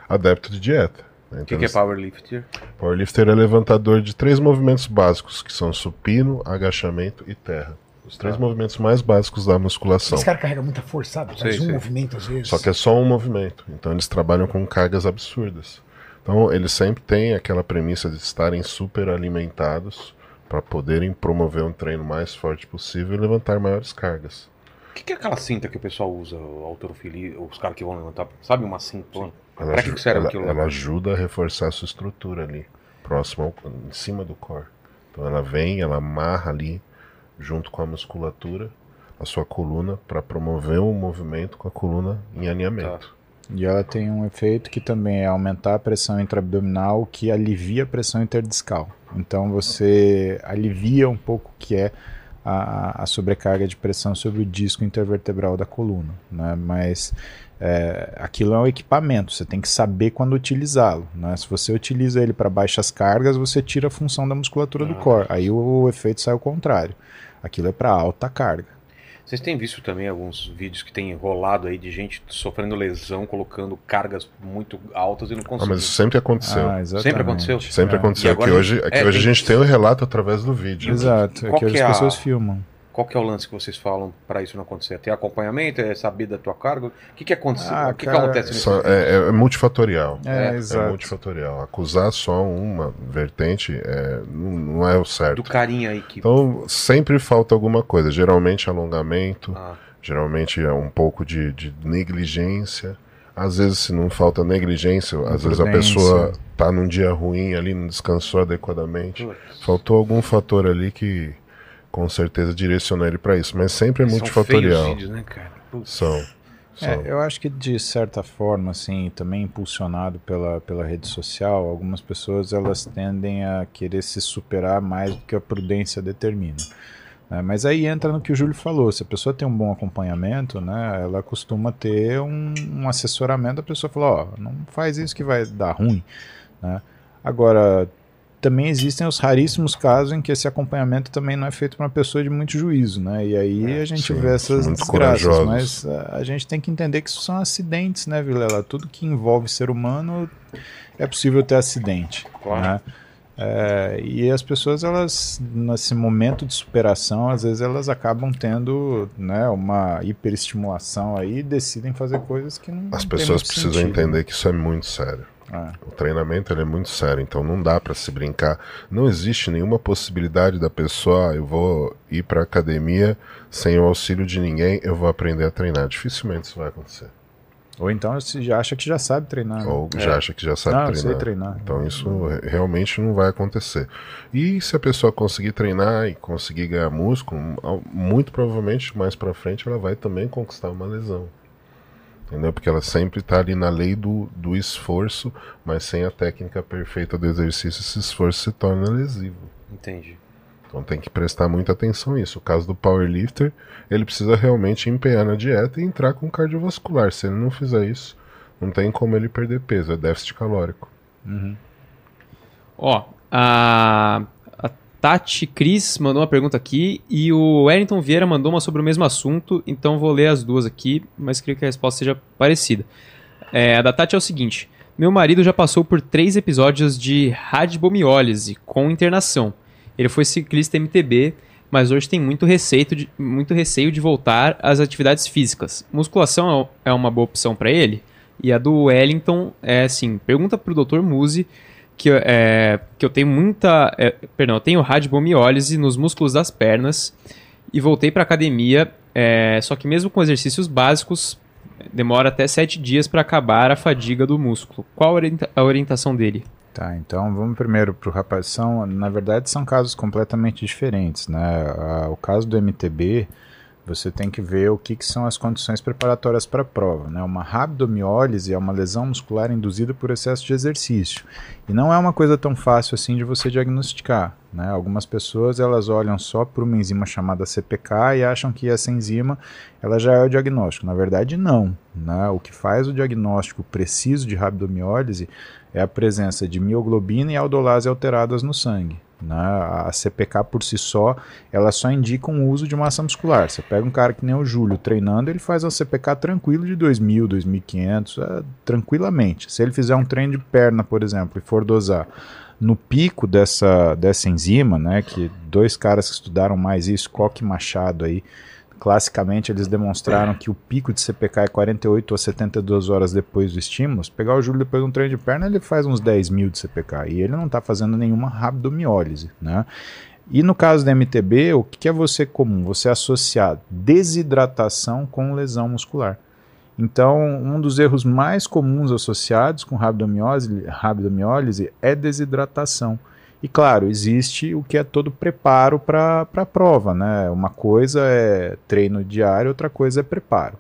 adepto de dieta. né? O que, Então, que é powerlifter? Powerlifter é levantador de três movimentos básicos, que são supino, agachamento e terra. Os três Ah. movimentos mais básicos da musculação. Esse cara carrega muita força, sabe? Faz Sei, um sei. movimento às vezes. Só que é só um movimento. Então eles trabalham com cargas absurdas. Então eles sempre têm aquela premissa de estarem super alimentados para poderem promover um treino mais forte possível e levantar maiores cargas. O que, que é aquela cinta que o pessoal usa, o autorofilia, os caras que vão levantar? Sabe uma cinta? Ela, Pra que, que serve ela- aquilo lá? ela ajuda a reforçar a sua estrutura ali, próximo ao, em cima do core. Então ela vem, ela amarra ali, junto com a musculatura, a sua coluna, para promover um movimento com a coluna em alinhamento. E ela tem um efeito que também é aumentar a pressão intraabdominal, que alivia a pressão interdiscal. Então você alivia um pouco o que é a, a sobrecarga de pressão sobre o disco intervertebral da coluna. Né? Mas é, aquilo é um equipamento, você tem que saber quando utilizá-lo. Né? Se você utiliza ele para baixas cargas, você tira a função da musculatura do core. Aí o, o efeito sai ao contrário. Aquilo é para alta carga. Vocês têm visto também alguns vídeos que tem rolado aí de gente sofrendo lesão, colocando cargas muito altas e não Ah, conseguindo. mas isso sempre aconteceu. Ah. Sempre aconteceu? Sempre É. aconteceu. Agora que a hoje, é que é, hoje a gente tem o relato através do vídeo. Exato, é que hoje que as é a- pessoas filmam. Qual que é o lance que vocês falam para isso não acontecer? Ter acompanhamento? É saber da tua carga? O que que acontece? Ah, o que, que cara, acontece nesse Só- é, é multifatorial. É, É, exato. É multifatorial. Acusar só uma vertente é, não, não é o certo. do carinha aí que... Então sempre falta alguma coisa. Geralmente alongamento, Ah, geralmente é um pouco de, de negligência. Às vezes, se não falta negligência, às vezes a pessoa tá num dia ruim ali, não descansou adequadamente. putz. Faltou algum fator ali que com certeza direcionou ele para isso. Mas sempre é São multifatorial. feios vídeos, né, cara? Putz. São. são. É, eu acho que de certa forma, assim, também impulsionado pela, pela rede social, algumas pessoas elas tendem a querer se superar mais do que a prudência determina. né? Mas aí entra no que o Júlio falou, se a pessoa tem um bom acompanhamento, né, ela costuma ter um, um assessoramento, a pessoa fala, ó, não faz isso que vai dar ruim, né? Agora, também existem os raríssimos casos em que esse acompanhamento também não é feito por uma pessoa de muito juízo, né? E aí a gente sim, vê essas desgraças, corajosos. mas a, a gente tem que entender que isso são acidentes, né, Vilela? Tudo que envolve ser humano é possível ter acidente, né? É, e as pessoas, elas, nesse momento de superação, às vezes elas acabam tendo né, uma hiperestimulação aí e decidem fazer coisas que não As pessoas precisam sentido. entender que isso é muito sério. Ah, O treinamento ele é muito sério, então não dá pra se brincar. Não existe nenhuma possibilidade da pessoa, ah, eu vou ir pra academia sem o auxílio de ninguém, eu vou aprender a treinar. Dificilmente isso vai acontecer. Ou então você já acha que já sabe treinar. né? Ou já acha que já sabe não, treinar. sei treinar. Então isso re- realmente não vai acontecer. E se a pessoa conseguir treinar e conseguir ganhar músculo, muito provavelmente mais pra frente ela vai também conquistar uma lesão. Entendeu? Porque ela sempre tá ali na lei do, do esforço, mas sem a técnica perfeita do exercício, esse esforço se torna lesivo. Entendi. Então tem que prestar muita atenção nisso. O caso do powerlifter, ele precisa realmente empenhar na dieta e entrar com cardiovascular. Se ele não fizer isso, não tem como ele perder peso, é déficit calórico. Ó, a, a Tati Cris mandou uma pergunta aqui e o Wellington Vieira mandou uma sobre o mesmo assunto, então vou ler as duas aqui, mas creio que a resposta seja parecida. É, a da Tati é o seguinte: Meu marido já passou por três episódios de radibomiólise com internação. Ele foi ciclista MTB, mas hoje tem muito receio de, muito receio de voltar às atividades físicas. Musculação é uma boa opção para ele? E a do Wellington é assim: pergunta pro Dr. Muzi que, é, que eu tenho muita. é, perdão, eu tenho radiomiólise nos músculos das pernas e voltei para academia. é, só que mesmo com exercícios básicos, demora até sete dias para acabar a fadiga do músculo. Qual a orienta- a orientação dele? Tá, então vamos primeiro para o rapaz. São, na verdade, são casos completamente diferentes, né? Ah, o caso do MTB, você tem que ver o que, que são as condições preparatórias para a prova, né? Uma rabdomiólise é uma lesão muscular induzida por excesso de exercício. E não é uma coisa tão fácil assim de você diagnosticar, né? Algumas pessoas, elas olham só por uma enzima chamada CPK e acham que essa enzima, ela já é o diagnóstico. Na verdade, não, né? O que faz o diagnóstico preciso de rabdomiólise é a presença de mioglobina e aldolase alteradas no sangue. Né? A CPK por si só, ela só indica um uso de massa muscular. Você pega um cara que nem o Júlio treinando, ele faz uma CPK tranquilo de 2.000, 2.500, é, tranquilamente. Se ele fizer um treino de perna, por exemplo, e for dosar no pico dessa, dessa enzima, né, que dois caras que estudaram mais isso, Coque e Machado aí, classicamente eles demonstraram que o pico de CPK é 48 ou 72 horas depois do estímulo. Se pegar o Júlio depois de um treino de perna, ele faz uns 10 mil de CPK e ele não está fazendo nenhuma rabdomiólise, né? E no caso da MTB, o que é você comum? Você associar desidratação com lesão muscular. Então, um dos erros mais comuns associados com rabdomiólise, rabdomiólise é desidratação. E claro, existe o que é todo preparo para a prova, né? Uma coisa é treino diário, outra coisa é preparo.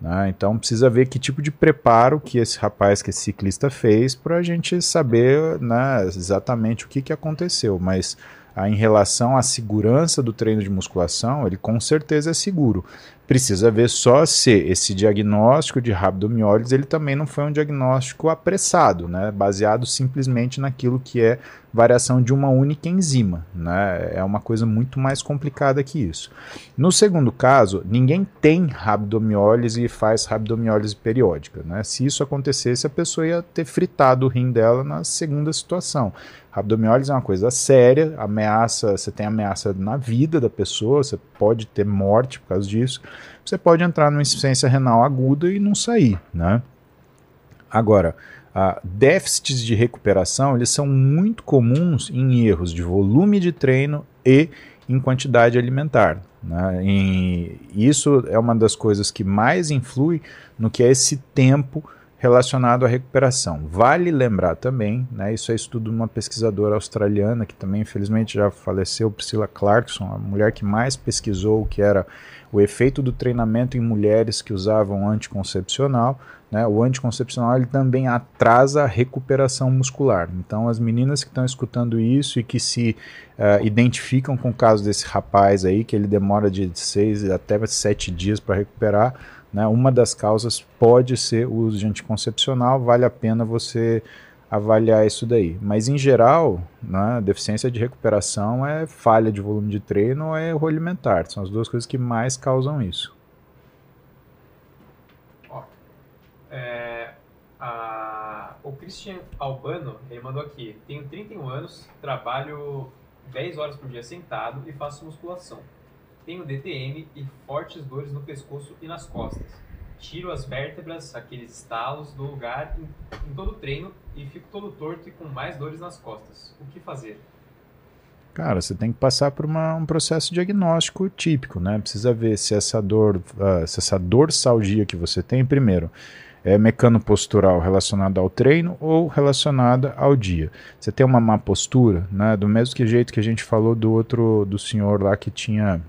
né? Então precisa ver que tipo de preparo que esse rapaz, que esse ciclista fez, para a gente saber né, exatamente o que, que aconteceu. Mas ah, em relação à segurança do treino de musculação, ele com certeza é seguro. Precisa ver só se esse diagnóstico de rabdomiólise ele também não foi um diagnóstico apressado, né? baseado simplesmente naquilo que é variação de uma única enzima. Né? É uma coisa muito mais complicada que isso. No segundo caso, ninguém tem rabdomiólise e faz rabdomiólise periódica. Né? Se isso acontecesse, a pessoa ia ter fritado o rim dela na segunda situação. Rabdomiólise é uma coisa séria, ameaça, você tem ameaça na vida da pessoa, você pode ter morte por causa disso. Você pode entrar numa insuficiência renal aguda e não sair, né? Agora, ah, déficits de recuperação eles são muito comuns em erros de volume de treino e em quantidade alimentar. Né? E isso é uma das coisas que mais influi no que é esse tempo relacionado à recuperação. Vale lembrar também, né, isso é estudo de uma pesquisadora australiana que também infelizmente já faleceu, Priscilla Clarkson, a mulher que mais pesquisou o que era o efeito do treinamento em mulheres que usavam anticoncepcional. Né, o anticoncepcional ele também atrasa a recuperação muscular. Então, as meninas que estão escutando isso e que se uh, identificam com o caso desse rapaz aí, que ele demora de seis até sete dias para recuperar, né? Uma das causas pode ser o uso de anticoncepcional, vale a pena você avaliar isso daí. Mas em geral, né, deficiência de recuperação é falha de volume de treino ou é erro alimentar. São as duas coisas que mais causam isso. Ó, é, a, o Christian Albano, ele mandou aqui, tenho 31 anos, trabalho 10 horas por dia sentado e faço musculação. Tenho DTM e fortes dores no pescoço e nas costas. Tiro as vértebras, aqueles estalos, do lugar em, em todo o treino e fico todo torto e com mais dores nas costas. O que fazer? Cara, você tem que passar por uma, um processo diagnóstico típico, né? Precisa ver se essa dor, uh, se essa dorsalgia que você tem, primeiro, é mecano-postural relacionada ao treino ou relacionada ao dia. Você tem uma má postura, né? Do mesmo que jeito que a gente falou do outro, do senhor lá que tinha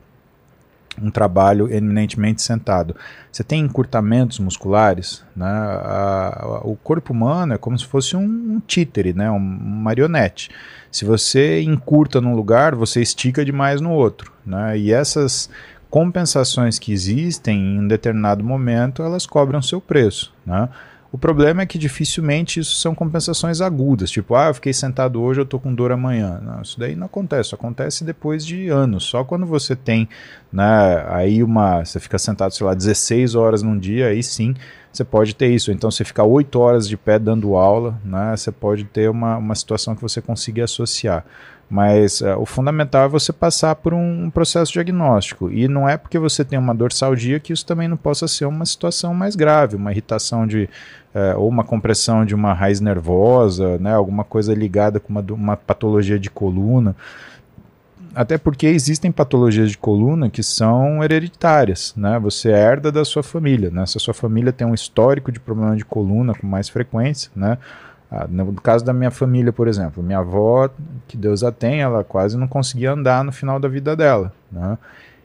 um trabalho eminentemente sentado. Você tem encurtamentos musculares, né? A, a, o corpo humano é como se fosse um, um títere, né? um, um marionete. Se você encurta num lugar, você estica demais no outro. Né? E essas compensações que existem em um determinado momento, elas cobram seu preço. Né? O problema é que dificilmente isso são compensações agudas, tipo, ah, eu fiquei sentado hoje, eu tô com dor amanhã. Não, isso daí não acontece, acontece depois de anos. Só quando você tem, né, aí uma, você fica sentado, sei lá, 16 horas num dia, aí sim, você pode ter isso. Então você fica 8 horas de pé dando aula, né, você pode ter uma, uma situação que você consiga associar. Mas uh, o fundamental é você passar por um, processo diagnóstico. E não é porque você tem uma dorsalgia que isso também não possa ser uma situação mais grave, uma irritação de. Uh, ou uma compressão de uma raiz nervosa, né, alguma coisa ligada com uma, uma patologia de coluna. Até porque existem patologias de coluna que são hereditárias, né? Você herda da sua família, né? Se a sua família tem um histórico de problema de coluna com mais frequência, né? Ah, no caso da minha família, por exemplo, minha avó, que Deus a tem, ela quase não conseguia andar no final da vida dela, né?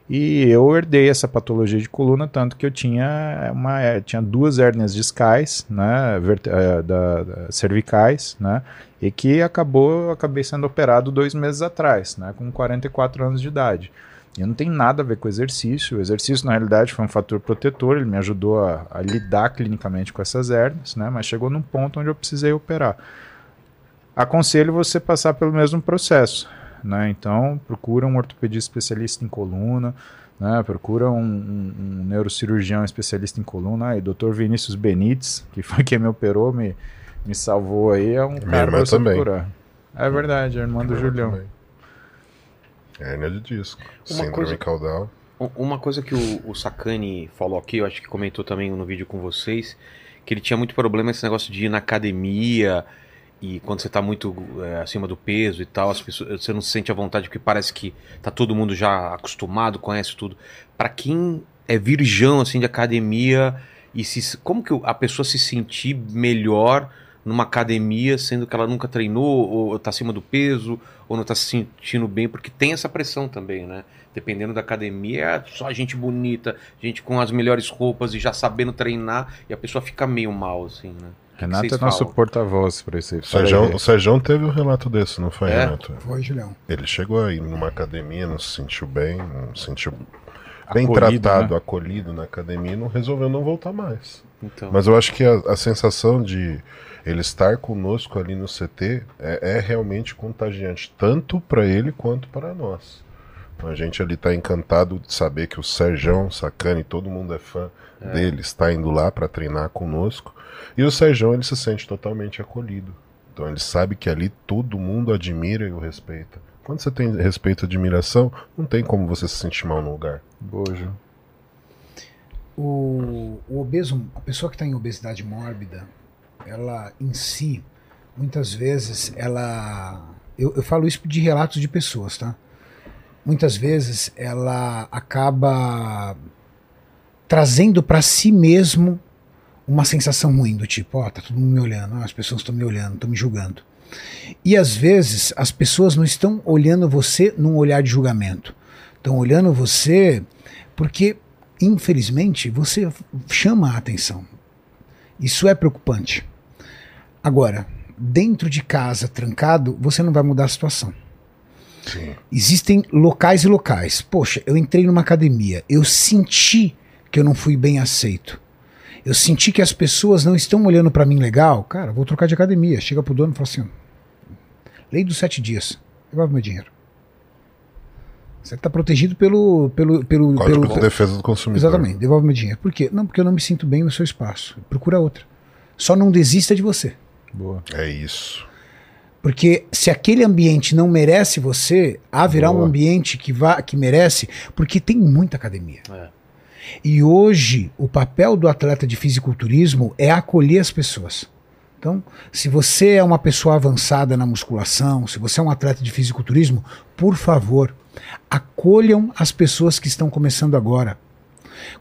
E eu herdei essa patologia de coluna, tanto que eu tinha, uma, tinha duas hérnias discais, né, eh, da, da, cervicais, né, e que acabou, acabei sendo operado dois meses atrás, né, com 44 anos de idade. E não tem nada a ver com o exercício. O exercício, na realidade, foi um fator protetor, ele me ajudou a, a lidar clinicamente com essas hérnias, né? mas chegou num ponto onde eu precisei operar. Aconselho você passar pelo mesmo processo. Né? Então, procura um ortopedista especialista em coluna, né? procura um, um, um, neurocirurgião especialista em coluna. Aí, Dr. Vinícius Benites, que foi quem me operou, me, me salvou aí, é um Minha cara pra você também. procurar. É verdade, a irmã do Julião. Também. Hérnia de disco. Uma síndrome coisa- caudal. Uma coisa que o, o Sakane falou aqui, eu acho que comentou também no vídeo com vocês, que ele tinha muito problema esse negócio de ir na academia e quando você tá muito é, acima do peso e tal, as pessoas, você não se sente à vontade porque parece que tá todo mundo já acostumado, conhece tudo. Pra quem é virgão assim de academia e se, como que a pessoa se sentir melhor numa academia, sendo que ela nunca treinou ou tá acima do peso ou não tá se sentindo bem, porque tem essa pressão também, né? Dependendo da academia, é só gente bonita, gente com as melhores roupas e já sabendo treinar, e a pessoa fica meio mal, assim, né? Renato é nosso porta-voz para esse. O Sérgio, o Sérgio teve um relato desse, não foi, É? Renato? Foi, Julião. Ele chegou aí numa academia, não se sentiu bem, não se sentiu bem Acolhido, tratado, né? acolhido na academia e não resolveu não voltar mais. Então, Mas eu acho que a, a sensação de ele estar conosco ali no CT é, é realmente contagiante, tanto para ele quanto para nós. A gente ali tá encantado de saber que o Serjão, Sacane, todo mundo é fã dele, está indo lá para treinar conosco. E o Serjão ele se sente totalmente acolhido. Então ele sabe que ali todo mundo admira e o respeita. Quando você tem respeito e admiração, não tem como você se sentir mal no lugar. Bojo. O, o obeso, a pessoa que está em obesidade mórbida, ela em si, muitas vezes, ela. Eu, eu falo isso de relatos de pessoas, tá? Muitas vezes ela acaba trazendo para si mesmo uma sensação ruim do tipo, ó, tá todo mundo me olhando, as pessoas estão me olhando, estão me julgando. E às vezes as pessoas não estão olhando você num olhar de julgamento. Estão olhando você porque, infelizmente, você chama a atenção. Isso é preocupante. Agora, dentro de casa, trancado, você não vai mudar a situação. Sim. Existem locais e locais. Poxa, eu entrei numa academia, eu senti que eu não fui bem aceito. Eu senti que as pessoas não estão olhando pra mim legal. Cara, vou trocar de academia. Chega pro dono e fala assim: Lei dos sete dias. Devolve meu dinheiro. Você está protegido pelo. pelo, pelo, Código pelo de defesa do consumidor. Exatamente, devolve meu dinheiro. Por quê? Não, porque eu não me sinto bem no seu espaço. Procura outra. Só não desista de você. Boa. É isso. Porque se aquele ambiente não merece você, haverá um Boa. ambiente que, vá, que merece, porque tem muita academia. É. E hoje, o papel do atleta de fisiculturismo é acolher as pessoas. Então, se você é uma pessoa avançada na musculação, se você é um atleta de fisiculturismo, por favor, acolham as pessoas que estão começando agora.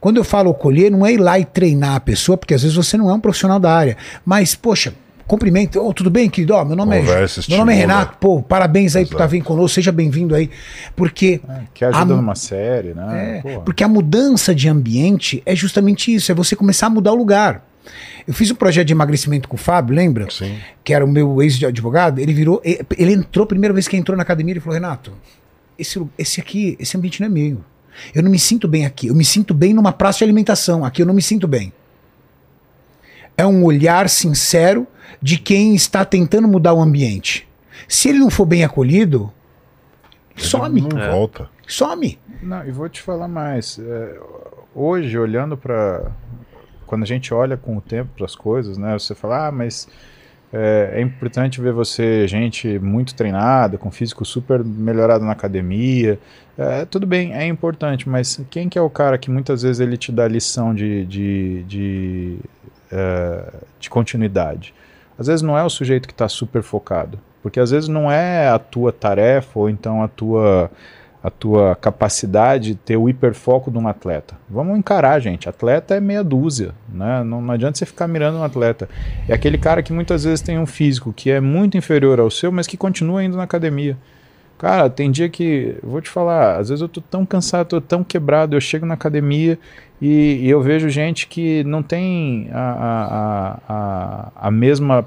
Quando eu falo acolher, não é ir lá e treinar a pessoa, porque às vezes você não é um profissional da área. Mas, poxa, cumprimento. Oh, tudo bem, querido? Ó, meu nome Conversa, é. Meu nome é estimula. Renato. Pô, parabéns aí por Exato. estar vindo conosco. Seja bem-vindo aí. Porque. Que ajuda a- numa série, né? é, porque a mudança de ambiente é justamente isso, é você começar a mudar o lugar. Eu fiz um projeto de emagrecimento com o Fábio, lembra? Sim. Que era o meu ex-advogado. Ele virou. Ele entrou, primeira vez que entrou na academia, ele falou: Renato, esse, esse aqui, esse ambiente não é meu. Eu não me sinto bem aqui. Eu me sinto bem numa praça de alimentação. Aqui eu não me sinto bem. É um olhar sincero de quem está tentando mudar o ambiente. Se ele não for bem acolhido, some. Não volta. Some. Não, e vou te falar mais. É, hoje, olhando para. Quando a gente olha com o tempo para as coisas, né? Você fala, ah, mas é, é importante ver você, gente muito treinada, com físico super melhorado na academia. É, tudo bem, é importante, mas quem que é o cara que muitas vezes ele te dá lição de, de, de, é, de continuidade? Às vezes não é o sujeito que está super focado, porque às vezes não é a tua tarefa ou então a tua a tua capacidade de ter o hiperfoco de um atleta. Vamos encarar, gente. Atleta é meia dúzia, né? Não, não adianta você ficar mirando um atleta. É aquele cara que muitas vezes tem um físico que é muito inferior ao seu, mas que continua indo na academia. Cara, tem dia que, vou te falar, às vezes eu tô tão cansado, tô tão quebrado, eu chego na academia e, e eu vejo gente que não tem a, a, a, a, mesma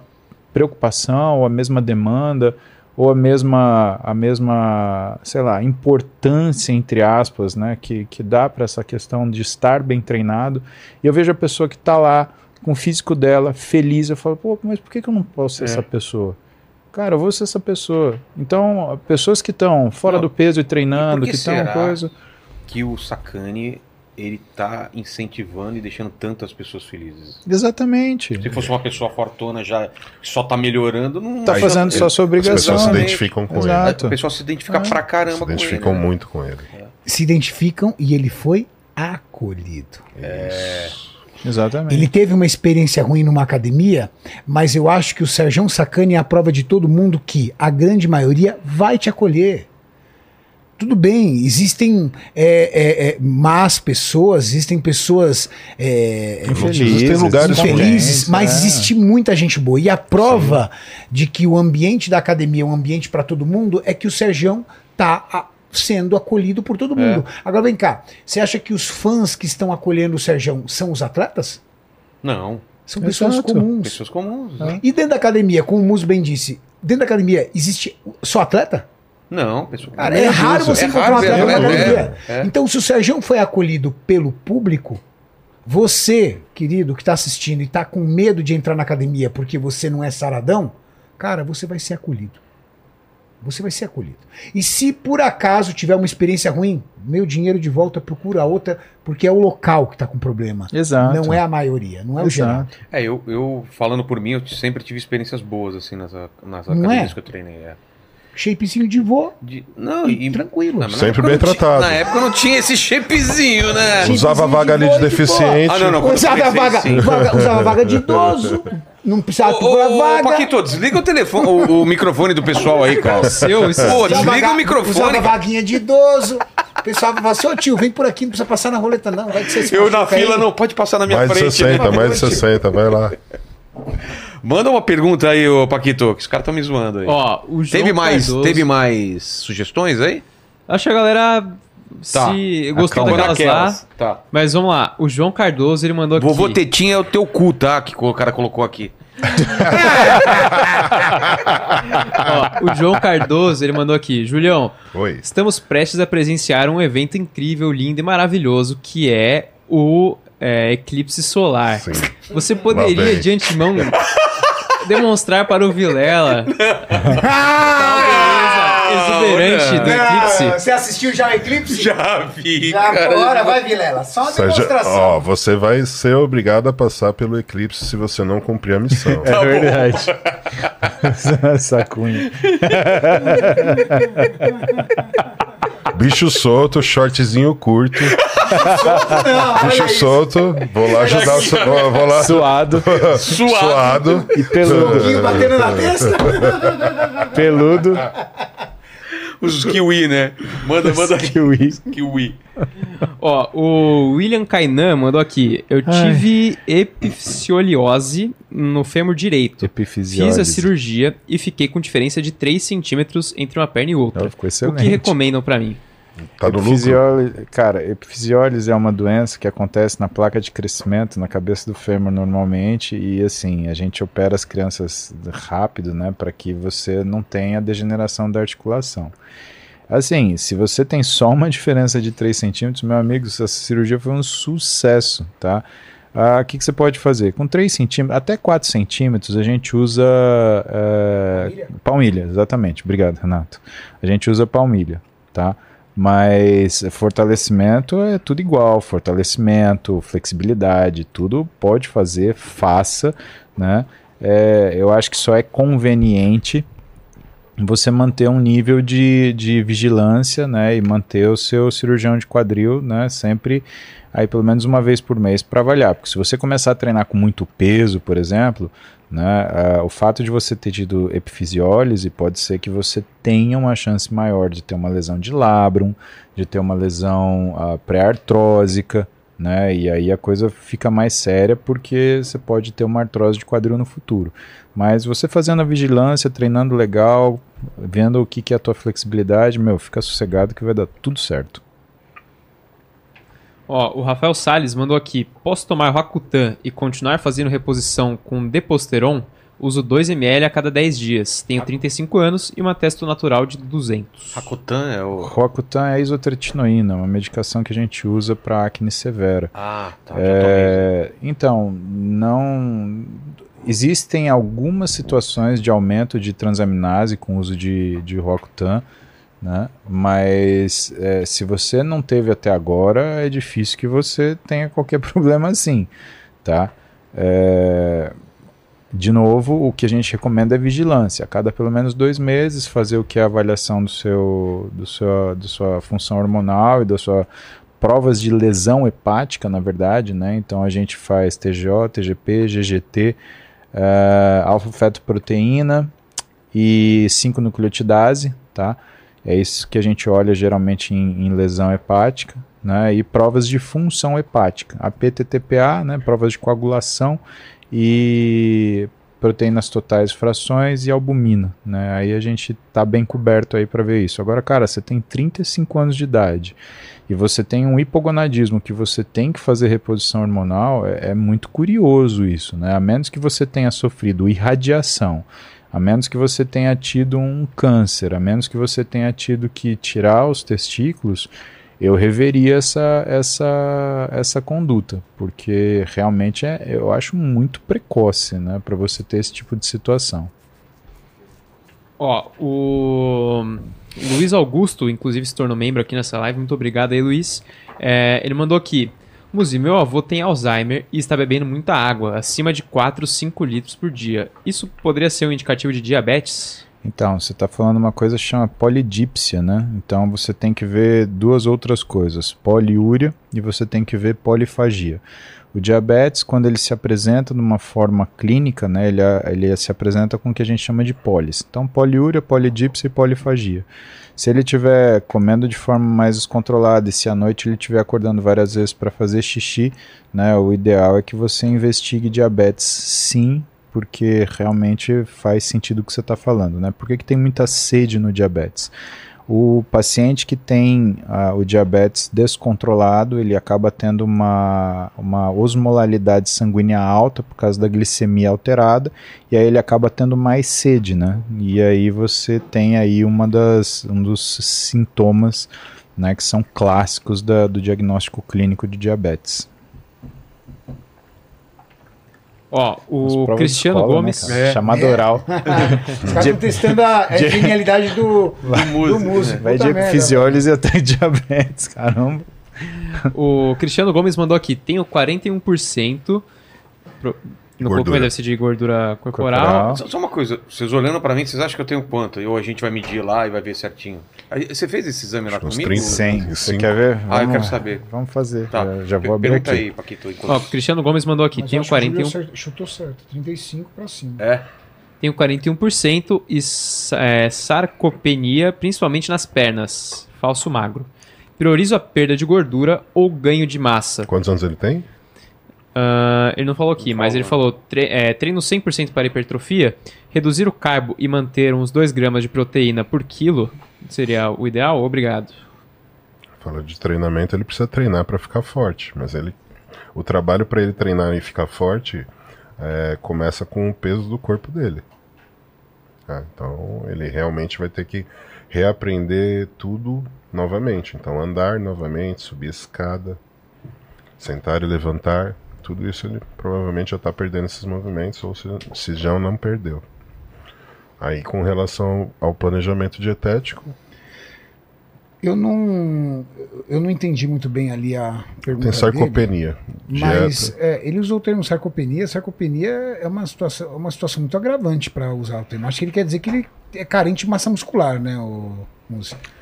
preocupação, ou a mesma demanda, ou a mesma, a mesma, sei lá, importância, entre aspas, né, que, que dá para essa questão de estar bem treinado. E eu vejo a pessoa que está lá com o físico dela, feliz, eu falo, pô, mas por que, que eu não posso ser É. essa pessoa? Cara, eu vou ser essa pessoa. Então, pessoas que estão fora Não, do peso e e treinando, por que estão coisa. Que o Sakane, ele tá incentivando e deixando tanto as pessoas felizes. Exatamente. Se fosse uma pessoa fortona já que só tá melhorando, não Tá fazendo só sua As obrigação. pessoas se Exatamente. identificam com Exato. O pessoal se identifica Ah, pra caramba ele. Se com identificam ele. né? muito com ele. se identificam e ele foi acolhido. Isso. Exatamente. Ele teve uma experiência ruim numa academia, mas eu acho que o Sérgio Sacani é a prova de todo mundo que a grande maioria vai te acolher. Tudo bem, existem é, é, é, más pessoas, existem pessoas é, Infelizes, lugares infelizes, ruins, mas é. existe muita gente boa. E a prova de que o ambiente da academia é um ambiente para todo mundo é que o Sergião tá a- sendo acolhido por todo mundo. Agora vem cá, você acha que os fãs que estão acolhendo o Sergião são os atletas? Não, São pessoas Exato. comuns. pessoas comuns. Né? E dentro da academia, como o Muso bem disse, dentro da academia existe só atleta? Não, pessoas Cara, é raro você É encontrar um atleta na atleta, academia. é, é. Então, se o Sérgio foi acolhido pelo público, você, querido, que está assistindo e está com medo de entrar na academia porque você não é saradão, cara, você vai ser acolhido. Você vai ser acolhido. E se por acaso tiver uma experiência ruim, meu dinheiro de volta, procura outra, porque é o local que está com problema. Exato. Não é a maioria, não é o geral. Exato. É, eu, eu falando por mim, eu sempre tive experiências boas, assim, nas, nas Não academias é? que eu treinei. É. Shapezinho de vô, De- não, e, tranquilo. Não, Sempre bem não tinha- tratado. Na época não tinha esse shapezinho, né? Shapezinho Usava a de vaga ali de e de deficiente. Ah, não, não. Usava vaga, sim. vaga- usava vaga de idoso, não precisava procurar Ô, ô, vaga. Paquito, desliga o telefone, o, o microfone do pessoal aí, cara. Seu, isso Pô, desliga vaga- o microfone. Usava cara. vaguinha de idoso. O pessoal fala assim, ô tio, vem por aqui, não precisa passar na roleta, não. Vai que você se Eu na machuca aí." fila, não, pode passar na minha Mais de frente. 60, né? mais de 60, vai lá. Manda uma pergunta aí, ô Paquito, que os caras estão me zoando aí. Ó, o João teve, mais, Cardoso- teve mais sugestões aí? Acho que a galera Tá. se gostou daquelas naquelas. lá. Tá. Mas vamos lá. O João Cardoso, ele mandou Vovô aqui. Tetinha é o teu cu, tá? Que o cara colocou aqui. Ó, o João Cardoso, ele mandou aqui. Julião, Oi. estamos prestes a presenciar um evento incrível, lindo e maravilhoso, que é o é, eclipse solar. Sim. Você poderia, de antemão, demonstrar para o Vilela Ah, a beleza exuberante do eclipse? Você assistiu já o Eclipse? Já vi, Já, bora, vai, Vilela. Só uma demonstração. ó, você vai ser obrigado a passar pelo eclipse se você não cumprir a missão. É verdade. Essa cunha. Bicho solto, shortzinho curto. Não, Bicho solto, vou lá ajudar o. Vou, vou lá. Suado Suado. e peludo. Pouquinho batendo na testa. Peludo. Os kiwi, né? Manda, manda Kiwi. kiwi. Ó, o William Kainan mandou aqui. Eu tive epifisioliose no fêmur direito. Fiz a cirurgia e fiquei com diferença de 3 centímetros entre uma perna e outra. Ficou O excelente. que recomendam pra mim? Tá no lucro? Cara, epifisiólise é uma doença que acontece na placa de crescimento, na cabeça do fêmur normalmente, e assim, a gente opera as crianças rápido, né, para que você não tenha degeneração da articulação. Assim, se você tem só uma diferença de 3 centímetros, meu amigo, essa cirurgia foi um sucesso, tá? Ah, O que, que você pode fazer? Com 3 centímetros, até 4 centímetros, a gente usa é, palmilha, exatamente. Obrigado, Renato. A gente usa palmilha, tá? Mas fortalecimento é tudo igual, fortalecimento, flexibilidade, tudo pode fazer, faça, né? É, eu acho que só é conveniente você manter um nível de, de vigilância, né, e manter o seu cirurgião de quadril, né, sempre aí pelo menos uma vez por mês para avaliar, porque se você começar a treinar com muito peso, por exemplo, né, ah, o fato de você ter tido epifisiólise pode ser que você tenha uma chance maior de ter uma lesão de labrum, de ter uma lesão ah, pré-artrósica, né, e aí a coisa fica mais séria porque você pode ter uma artrose de quadril no futuro. Mas você fazendo a vigilância, treinando legal, vendo o que, que é a tua flexibilidade, meu, fica sossegado que vai dar tudo certo. Ó, o Rafael Salles mandou aqui. Posso tomar Rakutan e continuar fazendo reposição com Deposteron? Uso 2ml a cada 10 dias. Tenho 35 anos e uma testo natural de 200. Rakutan é o. Roacutan é isotretinoína, uma medicação que a gente usa para acne severa. Ah, tá. É, então, não. Existem algumas situações de aumento de transaminase com o uso de, de Roacutan, né? mas é, se você não teve até agora, é difícil que você tenha qualquer problema assim. Tá? É, de novo, o que a gente recomenda é vigilância. A cada pelo menos dois meses, fazer o que é a avaliação do seu, do seu, da sua função hormonal e da sua provas de lesão hepática, na verdade, né? Então a gente faz TGO, TGP, GGT, uh, alfa-fetoproteína e 5-nucleotidase, tá? É isso que a gente olha geralmente em, em lesão hepática, né? E provas de função hepática, a PTTPA, né? Provas de coagulação e proteínas totais, frações e albumina, né? Aí a gente tá bem coberto aí para ver isso. Agora, cara, você tem 35 anos de idade e você tem um hipogonadismo que você tem que fazer reposição hormonal, é, é muito curioso isso, né? A menos que você tenha sofrido irradiação, a menos que você tenha tido um câncer, a menos que você tenha tido que tirar os testículos, eu reveria essa, essa, essa conduta, porque realmente é, eu acho muito precoce, né, para você ter esse tipo de situação. Ó, o Luiz Augusto, inclusive, se tornou membro aqui nessa live. Muito obrigado aí, Luiz. É, ele mandou aqui. Muzi, meu avô tem Alzheimer e está bebendo muita água, acima de 4, 5 litros por dia. Isso poderia ser um indicativo de diabetes? Então, você está falando uma coisa que chama polidípsia, né? Então você tem que ver duas outras coisas, poliúria e você tem que ver polifagia. O diabetes, quando ele se apresenta de uma forma clínica, né, ele, ele se apresenta com o que a gente chama de polis. Então, poliúria, polidipsia e polifagia. Se ele estiver comendo de forma mais descontrolada e se à noite ele estiver acordando várias vezes para fazer xixi, né, o ideal é que você investigue diabetes sim, porque realmente faz sentido o que você está falando. Né? Por que, que tem muita sede no diabetes? O paciente que tem ah, o diabetes descontrolado, ele acaba tendo uma, uma osmolalidade sanguínea alta por causa da glicemia alterada, e aí ele acaba tendo mais sede, né? E aí você tem aí uma das, um dos sintomas né, que são clássicos da- do diagnóstico clínico de diabetes. Ó, o de Cristiano escola, né, Gomes. cara? É. Chamada É. oral. Os caras estão testando a, a genialidade do, do músico. Vai Puta de merda, fisiólise até diabetes, caramba. O Cristiano Gomes mandou aqui: tenho 41%. Pro... No corpo deve ser de gordura corporal. Corporal. Só, só uma coisa, vocês olhando pra mim, vocês acham que eu tenho quanto? Ou a gente vai medir lá e vai ver certinho? Você fez esse exame lá comigo? 30. 100. Você quer ver? Ah, eu quero saber. Vamos fazer. Tá. Já, já vou abrir Pergunta aqui. aí, Paquito. enquanto- Ó, o Cristiano Gomes mandou aqui: Mas tenho acho que o Júlio 41%. acer- chutou certo, 35 pra cima. É? Tenho 41% e é, sarcopenia, principalmente nas pernas. Falso magro. Priorizo a perda de gordura ou ganho de massa. Quantos anos ele tem? Ah, ele não falou aqui, mas ele falou: tre é, treino 100% para hipertrofia, reduzir o carbo e manter uns 2 gramas de proteína por quilo seria o ideal? Obrigado. Fala de treinamento, ele precisa treinar para ficar forte, mas ele o trabalho para ele treinar e ficar forte é, começa com o peso do corpo dele. tá? Então ele realmente vai ter que reaprender tudo novamente. Então andar novamente, subir escada, sentar e levantar, tudo isso ele provavelmente já está perdendo esses movimentos ou se, se já não perdeu. Aí com relação ao planejamento dietético, Eu não, eu não entendi muito bem ali a pergunta tem dele, sarcopenia. mas dieta. é, ele usou o termo sarcopenia. Sarcopenia é uma situação, é uma situação muito agravante para usar o termo. Acho que ele quer dizer que ele é carente de massa muscular, né, o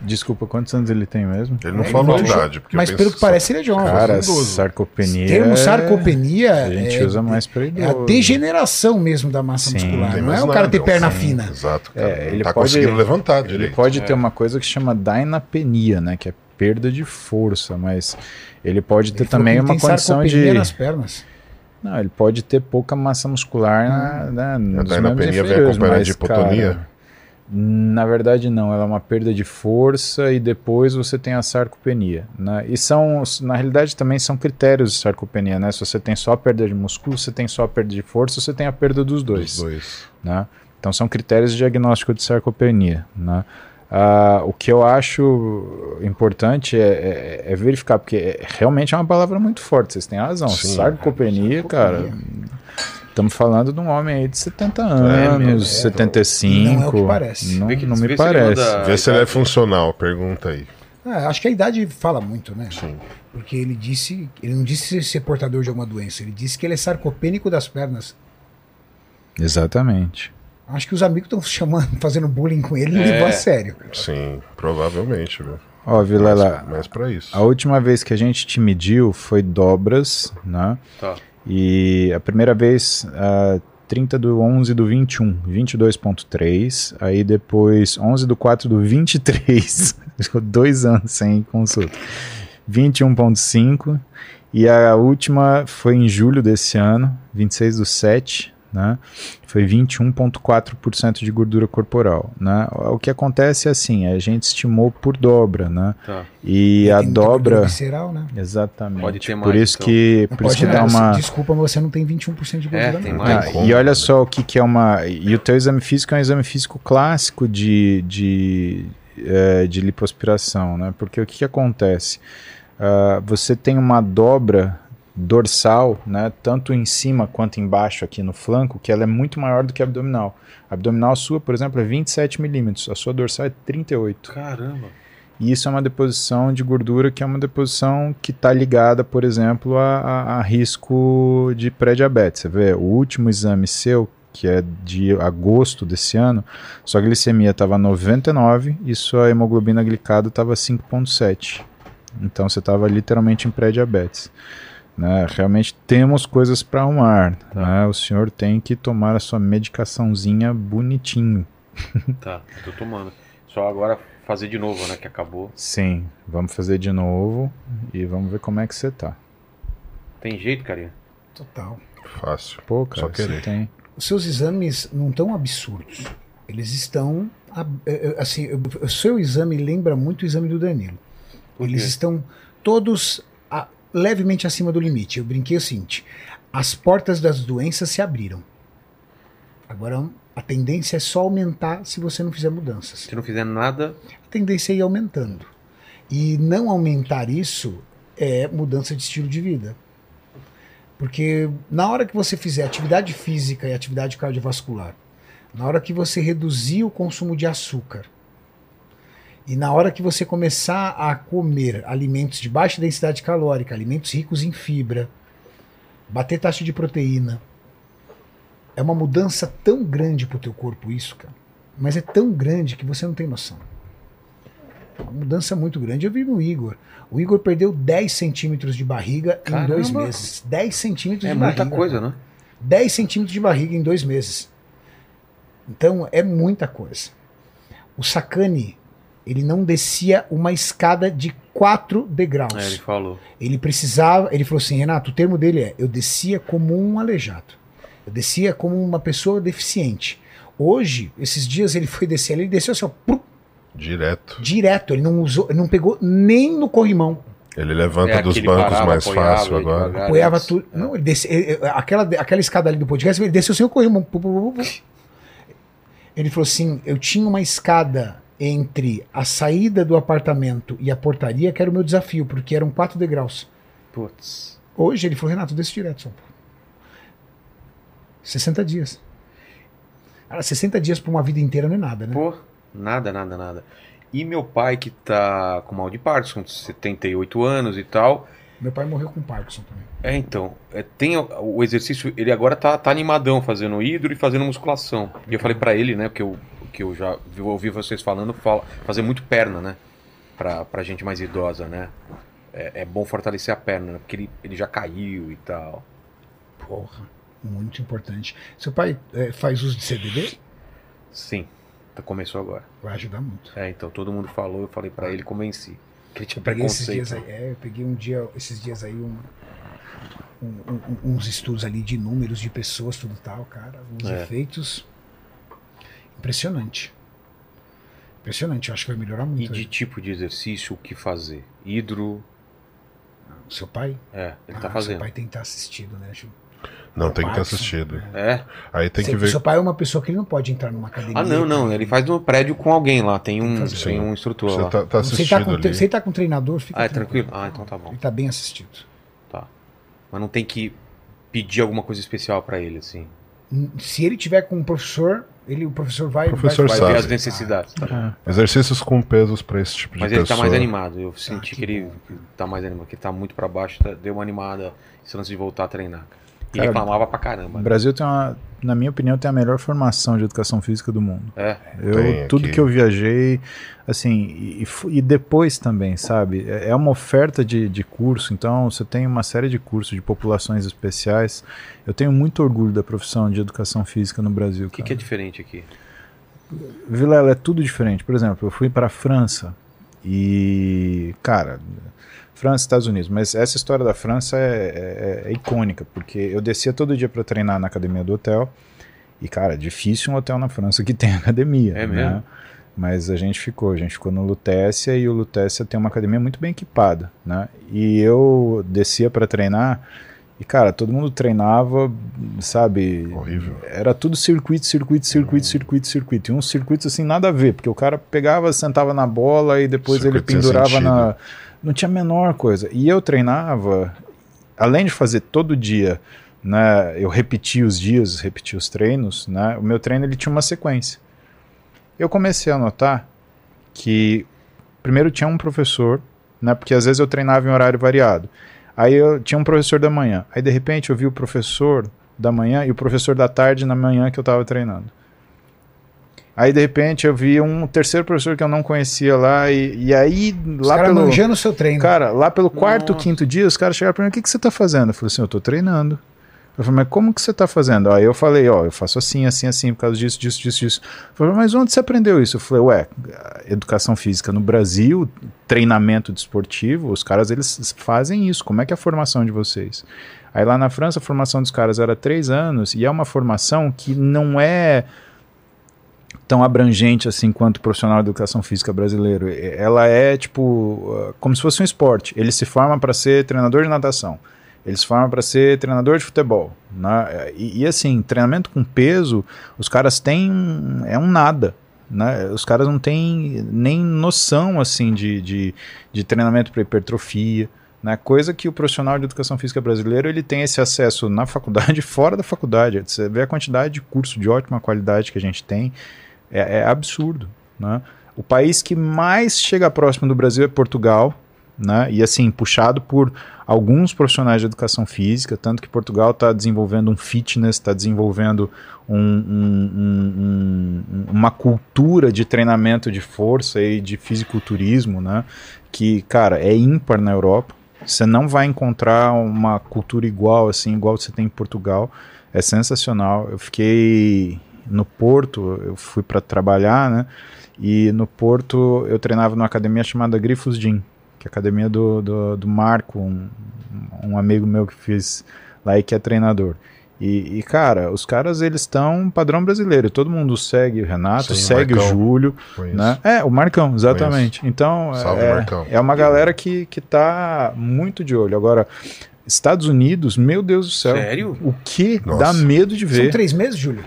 Desculpa, quantos anos ele tem mesmo? Ele não Ele falou a idade. porque Mas pelo que parece, ele é jovem. Cara, sarcopenia. O termo é- sarcopenia A gente é, usa mais pra é idoso. a degeneração mesmo da massa Sim, muscular. tem Não é o cara ter nada, perna sim, fina. Exato, cara. É, Não ele tá pode- conseguindo levantar Ele direito. pode É. ter uma coisa que chama dainapenia, né? Que é perda de força, mas ele pode ter Ele também ele uma tem condição de. nas pernas. Não, ele pode ter pouca massa muscular na, né, A nos membros dainapenia vem acompanhada de hipotonia? cara, na verdade, não. Ela é uma perda de força e depois você tem a sarcopenia. Né? E são, na realidade, também são critérios de sarcopenia. Né? Se você tem só a perda de músculo, você tem só a perda de força, você tem a perda dos dois. Os dois. né? Então são critérios de diagnóstico de sarcopenia. Né? Ah, o que eu acho importante é, é- é verificar, porque é- realmente é uma palavra muito forte, vocês têm razão. Sim. sarcopenia, cara. Estamos falando de um homem aí de 70 É anos, mesmo, é. 75. Não é o que parece. Não, que- não me parece. manda- Vê se ele é funcional, pergunta aí. Ah, acho que a idade fala muito, né? Sim. Porque ele disse, ele não disse ser portador de alguma doença, ele disse que ele é sarcopênico das pernas. Exatamente. Acho que os amigos estão chamando, fazendo bullying com ele, e É. levou a sério. Sim, provavelmente, viu? Ó, Vilela, Mas, mas pra isso. a última vez que a gente te mediu foi dobras, né? Tá. E a primeira vez, ah, 30 do 11 do 21, 22.3. Aí depois, 11 do 4 do 23. Ficou dois anos sem consulta. 21.5. E a última foi em julho desse ano, 26 do 7, né? Foi 21.4% de gordura corporal, né? O que acontece é assim, a gente estimou por dobra, né? Tá. E a muita gordura dobra... visceral, né? Exatamente. Pode ter por mais, isso então. que, Não por isso que dá uma... Desculpa, mas você não tem 21% de gordura, É, tem não. mais. Ah, e olha né? só o que, que é uma. E o teu exame físico é um exame físico clássico de, de, eh, de lipoaspiração, né? Porque o que, que acontece? Ah, você tem uma dobra dorsal, né? Tanto em cima quanto embaixo aqui no flanco, que ela é muito maior do que a abdominal. A abdominal sua, por exemplo, é 27 milímetros, a sua dorsal é 38. Caramba. E isso é uma deposição de gordura que é uma deposição que está ligada, por exemplo, a, a- a risco de pré-diabetes. Você vê, o último exame seu, que é de agosto desse ano, sua glicemia estava 99 e sua hemoglobina glicada estava 5,7. Então você estava literalmente em pré-diabetes. Né? Realmente temos coisas para arrumar. Né? O senhor tem que tomar a sua medicaçãozinha bonitinho. Tá, tô tomando. Só agora fazer de novo, né? Que acabou. Sim, vamos fazer de novo e vamos ver como é que você tá. Tem jeito, carinha? Total. Fácil. Pô, cara, Só você querer. tem. Os seus exames não estão absurdos. Eles estão. eh, eh, Assim, o seu exame lembra muito o exame do Danilo. Eles estão todos levemente acima do limite. Eu brinquei o seguinte: as portas das doenças se abriram. Agora, a tendência é só aumentar se você não fizer mudanças. Se não fizer nada, A tendência é ir aumentando. E não aumentar isso é mudança de estilo de vida. Porque na hora que você fizer atividade física e atividade cardiovascular, na hora que você reduzir o consumo de açúcar, e na hora que você começar a comer alimentos de baixa densidade calórica, alimentos ricos em fibra, bater taxa de proteína, é uma mudança tão grande pro teu corpo isso, cara. Mas é tão grande que você não tem noção. Uma mudança muito grande. Eu vi no Igor. O Igor perdeu 10 centímetros de barriga em Caramba! dois meses. 10 centímetros é de muita barriga. coisa, né? 10 centímetros de barriga em dois meses. Então é muita coisa. O Sakane, ele não descia uma escada de 4 degraus. É, ele falou. Ele precisava, ele falou assim, Renato, o termo dele é: eu descia como um aleijado. Eu descia como uma pessoa deficiente. Hoje, esses dias ele foi descer ali, ele desceu assim, ó, pum, Direto. direto. Ele não usou, ele não pegou nem no corrimão. Ele levanta É, dos bancos parava, mais apoiava, fácil agora. devagar. apoiava tudo. Não, ele desce, ele- aquela, aquela escada ali do podcast, ele desceu sem o corrimão. Ele falou assim: eu tinha uma escada entre a saída do apartamento e a portaria, que era o meu desafio, porque eram quatro degraus. Putz. Hoje ele falou, Renato, desce direto, São Paulo. 60 dias. Cara, 60 dias pra uma vida inteira não é nada, né? Pô, nada, nada, nada. E meu pai que tá com mal de Parkinson, 78 anos e tal. Meu pai morreu com Parkinson também. É, então, é, tem o, o exercício, ele agora tá, tá animadão fazendo hidro e fazendo musculação. E eu falei pra ele, né, porque eu, que eu já vi- ouvi vocês falando, fala, fazer muito perna, né, pra, pra gente mais idosa, né. É, é bom fortalecer a perna, né, porque ele, ele já caiu e tal. Porra, muito importante. Seu pai eh, faz uso de CBD? Sim, tá- começou agora. Vai ajudar muito. É, então, todo mundo falou, eu falei pra ele, convenci. Que ele tinha Eu peguei esses dias aí, é, eu peguei um dia, esses dias aí um, um- um- uns estudos ali de números de pessoas, tudo tal, cara. Os É. efeitos. Impressionante. Impressionante, eu acho que vai melhorar E muito. de aí. tipo de exercício, o que fazer? Hidro, O seu pai? é, ele Ah, tá Seu fazendo. pai tem que estar assistido, né, Ju? Não, tem que ter Parkinson. assistido. É? Aí tem Seu- que ver. Seu pai é uma pessoa que ele não pode entrar numa academia. Ah, não, não. Ele faz no prédio com alguém lá. Tem um, fazer. tem um instrutor Você lá. tá, tá assistido tá, com, ali. ele tá com treinador, fica Ah, é tranquilo? Ah, então tá bom. Ele tá bem assistido. Tá. Mas não tem que pedir alguma coisa especial pra ele, assim. Se ele tiver com um professor, ele, o professor vai. O professor Vai sabe. ver as necessidades. tá? Exercícios com pesos pra esse tipo de Mas ele pessoa. tá mais animado. Eu senti que que ele bom, tá mais animado. Que ele tá muito pra baixo. tá- deu uma animada esse lance de voltar a treinar. E Cara, reclamava pra O caramba. Brasil tem uma, na minha opinião, tem a melhor formação de educação física do mundo. É. Eu, tudo aqui. que eu viajei, assim, e, e e depois também, sabe? É é uma oferta de, de curso, então você tem uma série de cursos de populações especiais. Eu tenho muito orgulho da profissão de educação física no Brasil. O que, que é diferente aqui? Vilela é tudo diferente. Por exemplo, eu fui para a França e, cara, França, Estados Unidos. Mas essa história da França é, é- é icônica, porque eu descia todo dia para treinar na academia do hotel. E, cara, é difícil um hotel na França que tem academia. É né? mesmo? Mas a gente ficou, a gente ficou no Lutécia e o Lutécia tem uma academia muito bem equipada, né? E eu descia para treinar e, cara, todo mundo treinava, sabe? Horrível. Era tudo circuito, circuito, circuito, circuito, circuito. E uns circuitos assim, nada a ver, porque o cara pegava, sentava na bola e depois ele Circuito sem pendurava na. Não tinha a menor coisa. E eu treinava, além de fazer todo dia, né? Eu repetia os dias, repetia os treinos, né? O meu treino ele tinha uma sequência. Eu comecei a notar que primeiro tinha um professor, né? Porque às vezes eu treinava em horário variado. Aí eu tinha um professor da manhã. Aí de repente eu vi o professor da manhã e o professor da tarde na manhã que eu estava treinando. Aí, de repente, eu vi um terceiro professor que eu não conhecia lá, e, e aí, Os lá caras pelo. manjando o seu treino. Cara, lá pelo quarto, Nossa. quinto dia, os caras chegaram pra mim, o que, que você tá fazendo? Eu falei assim, eu tô treinando. Eu falei, mas como que você tá fazendo? Aí eu falei, ó, eu faço assim, assim, assim, por causa disso, disso, disso, disso. Eu falei, mas onde você aprendeu isso? Eu falei, ué, educação física no Brasil, treinamento desportivo, os caras, eles fazem isso. Como é que é a formação de vocês? Aí lá na França, a formação dos caras era três anos, e é uma formação que não é tão abrangente assim quanto o profissional de educação física brasileiro. Ela é tipo uh, como se fosse um esporte. Ele se forma para ser treinador de natação. Ele se forma para ser treinador de futebol. Né? E, e, assim, treinamento com peso, os caras têm é um nada. Né? Os caras não têm nem noção assim de, de, de treinamento para hipertrofia. Né? Coisa que o profissional de educação física brasileiro ele tem esse acesso na faculdade e fora da faculdade. Você vê a quantidade de curso de ótima qualidade que a gente tem é, é absurdo. Né? O país que mais chega próximo do Brasil é Portugal, né? e assim, puxado por alguns profissionais de educação física, tanto que Portugal está desenvolvendo um fitness, está desenvolvendo um- um- um- um- uma cultura de treinamento de força e de fisiculturismo, né? que, cara, é ímpar na Europa. Você não vai encontrar uma cultura igual, assim, igual você tem em Portugal. É sensacional. Eu fiquei no Porto, eu fui para trabalhar, né? E no Porto eu treinava numa academia chamada Grifos Gym, que é a academia do, do, do Marco, um, um amigo meu que fiz lá e que é treinador. E, e, cara, os caras eles estão padrão brasileiro. Todo mundo segue o Renato, Sim, segue o Marcão. Júlio, Conheço. né? É, o Marcão, exatamente. Então, Salve, é, Marcão. é uma galera que, que tá muito de olho. Agora, Estados Unidos, meu Deus do céu. Sério? O que Nossa. dá medo de São ver? três meses, Júlio?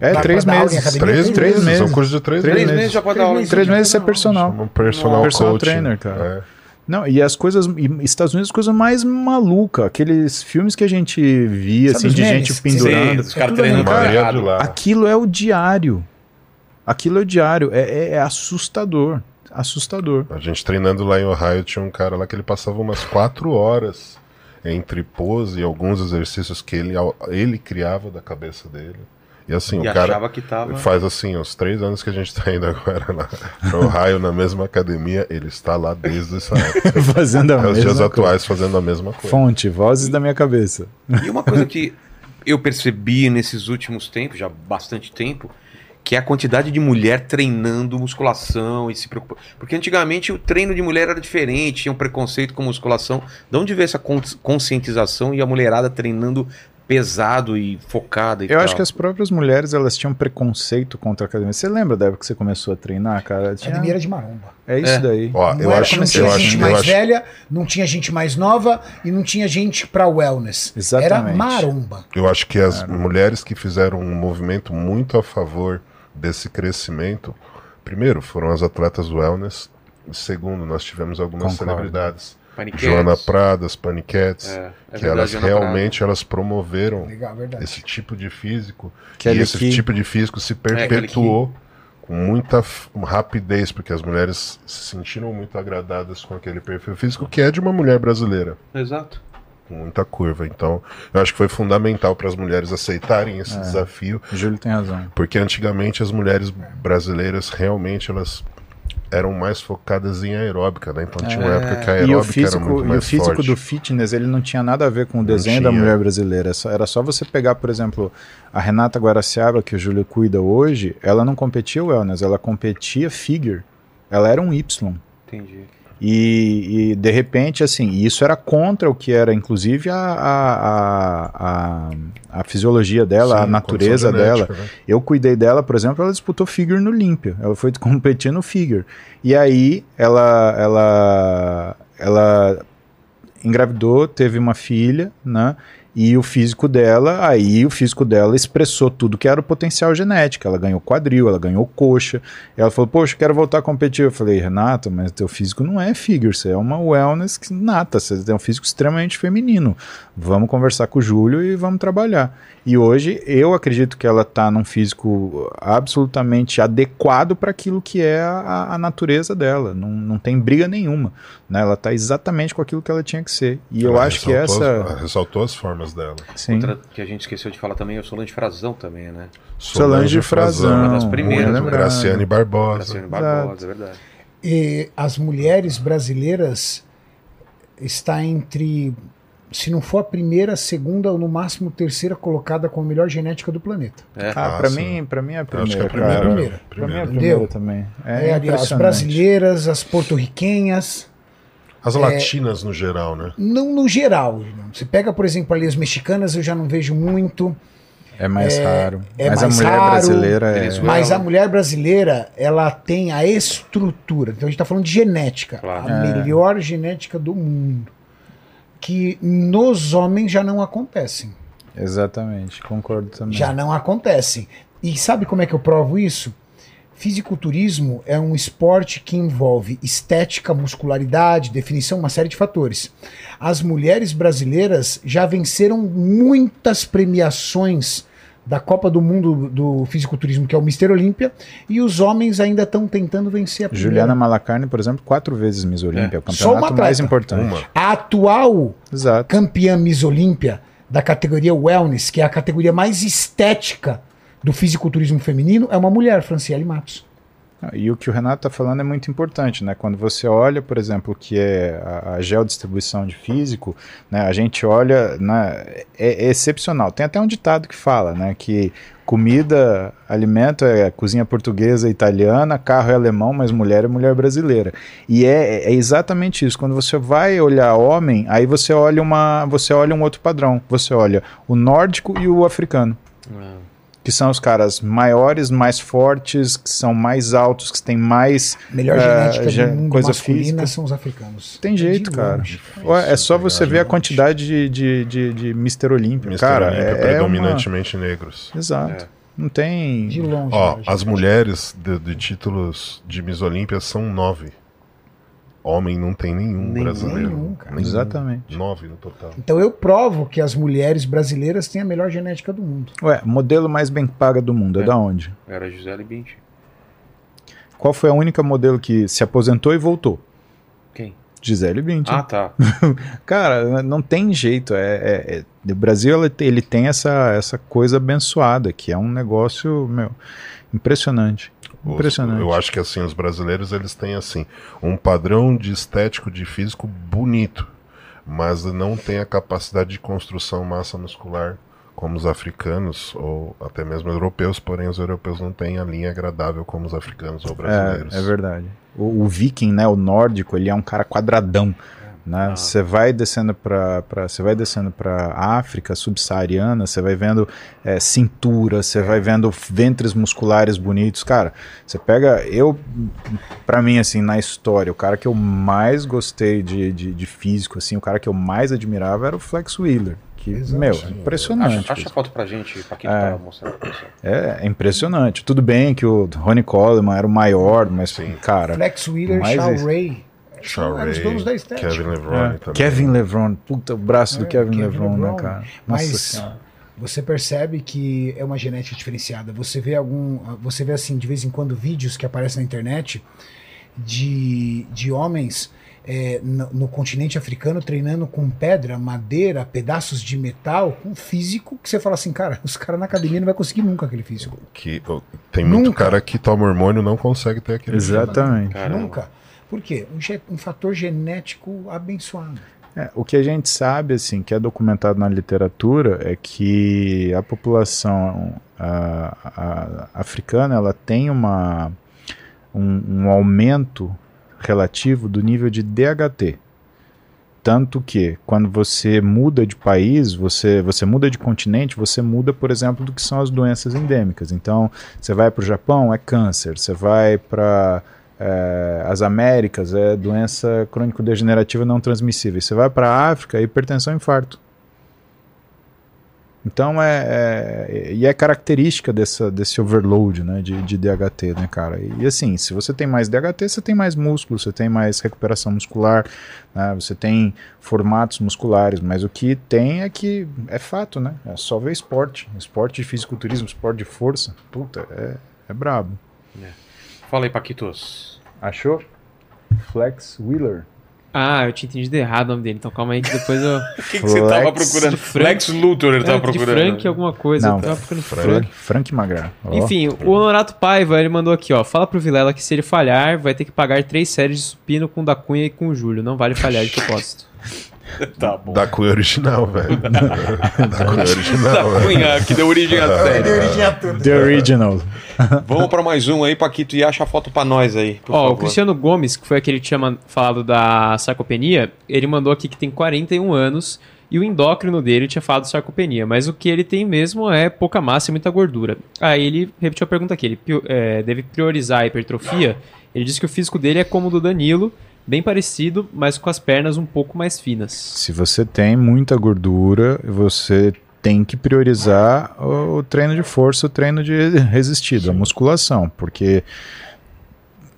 É, Pra- três meses. academia? Três, Três meses. meses. São cursos de três, Três Três meses. meses já pode dar aula. Três meses é personal. Um personal, Personal coaching. trainer, cara. É. Não, e as coisas. E Estados Unidos, coisa mais maluca. Aqueles filmes que a gente via, Sabe assim, de memes? gente Sim, pendurando. os caras treinando A maioria parado. de lá. Aquilo é o diário. Aquilo é o diário. É, é- é assustador. Assustador. A gente treinando lá em Ohio tinha um cara lá que ele passava umas quatro horas entre pose e alguns exercícios que ele, ele criava da cabeça dele. E assim, E o cara achava que tava. faz assim, uns três anos que a gente tá indo agora lá pra Ohio na mesma academia, ele está lá desde essa época. Fazendo a os mesma dias coisa. atuais fazendo a mesma coisa. Fonte, vozes da minha cabeça. E uma coisa que eu percebi nesses últimos tempos, já há bastante tempo, que é a quantidade de mulher treinando musculação e se preocupando. Porque antigamente o treino de mulher era diferente, tinha um preconceito com musculação. De onde veio essa cons- conscientização e a mulherada treinando pesado e focada e Eu tal? acho que as próprias mulheres elas tinham preconceito contra a academia. Você lembra da época que você começou a treinar, cara? A Tinha... academia era de maromba. É isso É. daí. Ó, Não eu era- acho, não tinha eu gente acho, mais acho, velha, não tinha gente mais nova e não tinha gente pra wellness. Era Exatamente. maromba. eu acho que as mulheres que fizeram um movimento muito a favor desse crescimento, primeiro foram as atletas wellness, segundo nós tivemos algumas Concordo. celebridades, Paniquetes. Joana Pradas, Paniquetes, É, é que verdade, elas Joana realmente elas promoveram Legal, esse tipo de físico Kelly e esse Key. tipo de físico se Kelly perpetuou com muita rapidez porque as mulheres se sentiram muito agradadas com aquele perfil físico que é de uma mulher brasileira Exato. com muita curva então eu acho que foi fundamental para as mulheres aceitarem esse desafio O Júlio tem razão. porque antigamente as mulheres brasileiras realmente elas eram mais focadas em aeróbica, né? Então tinha uma época que a É. E o aeróbica era físico, muito e o mais físico forte. do fitness, ele não tinha nada a ver com o desenho da mulher brasileira. Só- Era só você pegar, por exemplo, a Renata Guaraciaba, que o Júlio cuida hoje, ela não competia wellness, ela competia figure. Ela era um Y. Entendi. E, e, de repente, assim, isso era contra o que era, inclusive, a, a, a, a, fisiologia dela, Sim, a natureza dela. né? Eu cuidei dela, por exemplo, ela disputou figure no Olímpia. Ela foi competir no figure. E aí ela ela ela engravidou, teve uma filha, né? E o físico dela, aí o físico dela expressou tudo que era o potencial genético. Ela ganhou quadril, ela ganhou coxa. Ela falou: Poxa, quero voltar a competir. Eu falei: Renata, mas teu físico não é figure, você é uma wellness que- nata, você tem um físico extremamente feminino. Vamos conversar com o Júlio e vamos trabalhar. E hoje eu acredito que ela está num físico absolutamente adequado para aquilo que é a, a natureza dela. Não, não tem briga nenhuma. Né? Ela está exatamente com aquilo que ela tinha que ser. E eu Ela acho que essa. as- ressaltou as formas dela. Sim. Outra que a gente esqueceu de falar também é o Solange Frazão também, né? Solange Frazão. Uma das primeiras, né? Graciane Barbosa. Graciane Barbosa, é verdade. E as mulheres brasileiras está entre, se não for a primeira, a segunda ou no máximo terceira colocada com a melhor genética do planeta. É. Ah, Ah, pra sim. mim, pra mim é a primeira. acho que é a cara. primeira. Primeira. Pra mim é a primeira. primeira Entendeu? também. É, É, as brasileiras, as porto-riquenhas, As latinas no geral, né? não no geral. Você pega, por exemplo, ali as mexicanas, eu já não vejo muito. É mais raro. é Mas mais a mulher raro. brasileira é. Mas a mulher brasileira, ela tem a estrutura. Então a gente está falando de genética. Claro. A É. melhor genética do mundo. Que nos homens já não acontecem. Exatamente, concordo também. Já não acontecem. E sabe como é que eu provo isso? Fisiculturismo é um esporte que envolve estética, muscularidade, definição, uma série de fatores. As mulheres brasileiras já venceram muitas premiações da Copa do Mundo do fisiculturismo, que é o Mister Olímpia, e os homens ainda estão tentando vencer a primeira. Juliana Malacarne, por exemplo, quatro vezes Miss Olímpia, o Só uma campeonato mais importante. Uma. A atual Exato. campeã Miss Olímpia da categoria Wellness, que é a categoria mais estética do fisiculturismo feminino, é uma mulher, Franciele Matos. E o que o Renato está falando é muito importante, né? Quando você olha, por exemplo, o que é a, a geodistribuição de físico, né? A gente olha, né? É, é excepcional. Tem até um ditado que fala, né? Que comida, alimento é cozinha portuguesa, italiana, carro é alemão, mas mulher é mulher brasileira. E é, é exatamente isso. Quando você vai olhar homem, aí você olha uma, você olha um outro padrão. Você olha o nórdico e o africano que são os caras maiores, mais fortes, que são mais altos, que têm mais. Melhor É, genética ge- do mundo coisa masculina física. são os africanos. Tem É jeito, cara. Ué, é só você ver a quantidade de, de, de, de Mr. Olímpia. Mr. Cara, Olímpia, é, é uma... predominantemente negros. Exato. Não tem. De longe. Ó, as mulheres de, de títulos de Miss Olímpia são nove. Homem não tem nenhum, Nenhum. brasileiro. Nenhum, cara. Nenhum. Exatamente. Nove no total. Então eu provo que as mulheres brasileiras têm a melhor genética do mundo. Ué, modelo mais bem paga do mundo, é, É. da onde? Era Gisele Bündchen. Qual foi a única modelo que se aposentou e voltou? Quem? Gisele Bündchen. Ah, tá. Cara, não tem jeito. É, é- é- o Brasil ele, tem- ele tem essa, essa coisa abençoada, que é um negócio, meu, impressionante. Os- Impressionante. Eu acho que assim, os brasileiros eles têm assim um padrão de estético de físico bonito, mas não tem a capacidade de construção massa muscular como os africanos ou até mesmo europeus, porém os europeus não têm a linha agradável como os africanos ou brasileiros. É, é verdade. O, o viking, né, o nórdico, ele é um cara quadradão. Né? Você vai descendo para você vai descendo para África subsaariana, você vai vendo é, cintura, você vai vendo ventres musculares bonitos, cara. Você pega eu, para mim assim na história, o cara que eu mais gostei de, de, de físico, assim, o cara que eu mais admirava era o Flex Wheeler, que Exato. meu, Sim. impressionante. Acha, acha a foto pra gente, Paquito, É. pra mostrar pra pessoal. É, é impressionante. Tudo bem que o Ronnie Coleman era o maior, mas cara, Flex Wheeler, Shaw Ray. Shaw São- eram os Ray, donos da estética. Kevin Levrone É, também. Kevin Levron, puta, o braço do É, Kevin, Kevin Levron, né, Levron. cara? Nossa Mas Senhora. você percebe que é uma genética diferenciada. Você vê algum, você vê assim de vez em quando vídeos que aparecem na internet de, de homens é, no, no continente africano treinando com pedra, madeira, pedaços de metal, com físico que você fala assim, cara, os caras na academia não vai conseguir nunca aquele físico. Que, ó, tem muito Nunca. cara que toma hormônio e não consegue ter aquele Exatamente. Caramba. Nunca. Por quê? Um, um fator genético abençoado. É, o que a gente sabe, assim, que é documentado na literatura, é que a população a- a- africana ela tem uma, um, um aumento relativo do nível de DHT. Tanto que, quando você muda de país, você, você muda de continente, você muda, por exemplo, do que são as doenças endêmicas. Então, você vai para o Japão, é câncer. Você vai para é, as Américas, é doença crônico-degenerativa não transmissível. Você vai para a África, é hipertensão e infarto. Então é, é- e é característica dessa, desse overload né, de, de DHT, né, cara? E, assim, se você tem mais DHT, você tem mais músculo, você tem mais recuperação muscular, né, você tem formatos musculares, mas o que tem é que é fato, né? É só ver esporte, esporte de fisiculturismo, esporte de força, puta, é, é brabo. Fala aí, Paquitos. Achou? Flex Wheeler. Ah, eu tinha entendido errado o nome dele, então calma aí que depois eu. O que, que você tava Flex procurando? de Frank. Lex Luthor ele tava É, de procurando. Frank alguma coisa. Não, eu tava procurando Frank, Frank Magra. Ó. Enfim, o Honorato Paiva, ele mandou aqui, ó. Fala pro Vilela que se ele falhar, vai ter que pagar três séries de supino com o da Cunha e com o Júlio. Não vale falhar de propósito. Tá bom. Da Cunha original, velho. da Cunha Da original, velho. Cunha, que deu origem à série. The Original. Vamos pra mais um aí, Paquito, e acha a foto pra nós aí, por Ó, o. Cristiano Gomes, que foi aquele que tinha falado da sarcopenia, ele mandou aqui que tem 41 anos e o endócrino dele tinha falado sarcopenia, mas o que ele tem mesmo é pouca massa e muita gordura. Aí ele repetiu a pergunta aqui, ele é, deve priorizar a hipertrofia. Ele disse que o físico dele é como o do Danilo, bem parecido, mas com as pernas um pouco mais finas. Se você tem muita gordura, você tem que priorizar o, treino de força, o treino de resistido, a musculação, porque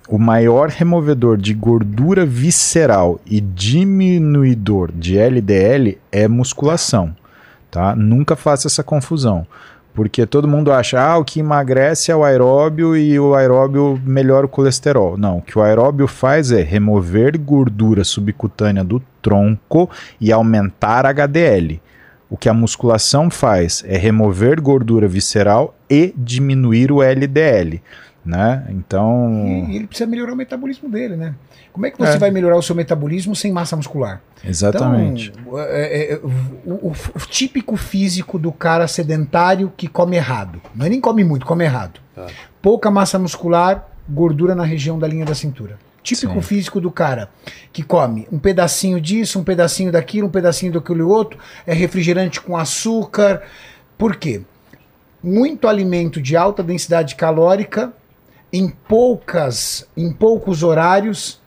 o maior removedor de gordura visceral e diminuidor de LDL é musculação, tá? Nunca faça essa confusão. Porque todo mundo acha, ah, o que emagrece é o aeróbio e o aeróbio melhora o colesterol. Não, o que o aeróbio faz é remover gordura subcutânea do tronco e aumentar HDL. O que a musculação faz é remover gordura visceral e diminuir o LDL, né? Então, E ele precisa melhorar o metabolismo dele, né? Como é que você É. vai melhorar o seu metabolismo sem massa muscular? exatamente. Então, é, é, o, o- o típico físico do cara sedentário que come errado. Não é nem come muito, come errado. Pouca massa muscular, gordura na região da linha da cintura. Típico Sim. físico do cara que come um pedacinho disso, um pedacinho daquilo, um pedacinho daquele outro, é refrigerante com açúcar. Por quê? Muito alimento de alta densidade calórica em poucas, em poucos horários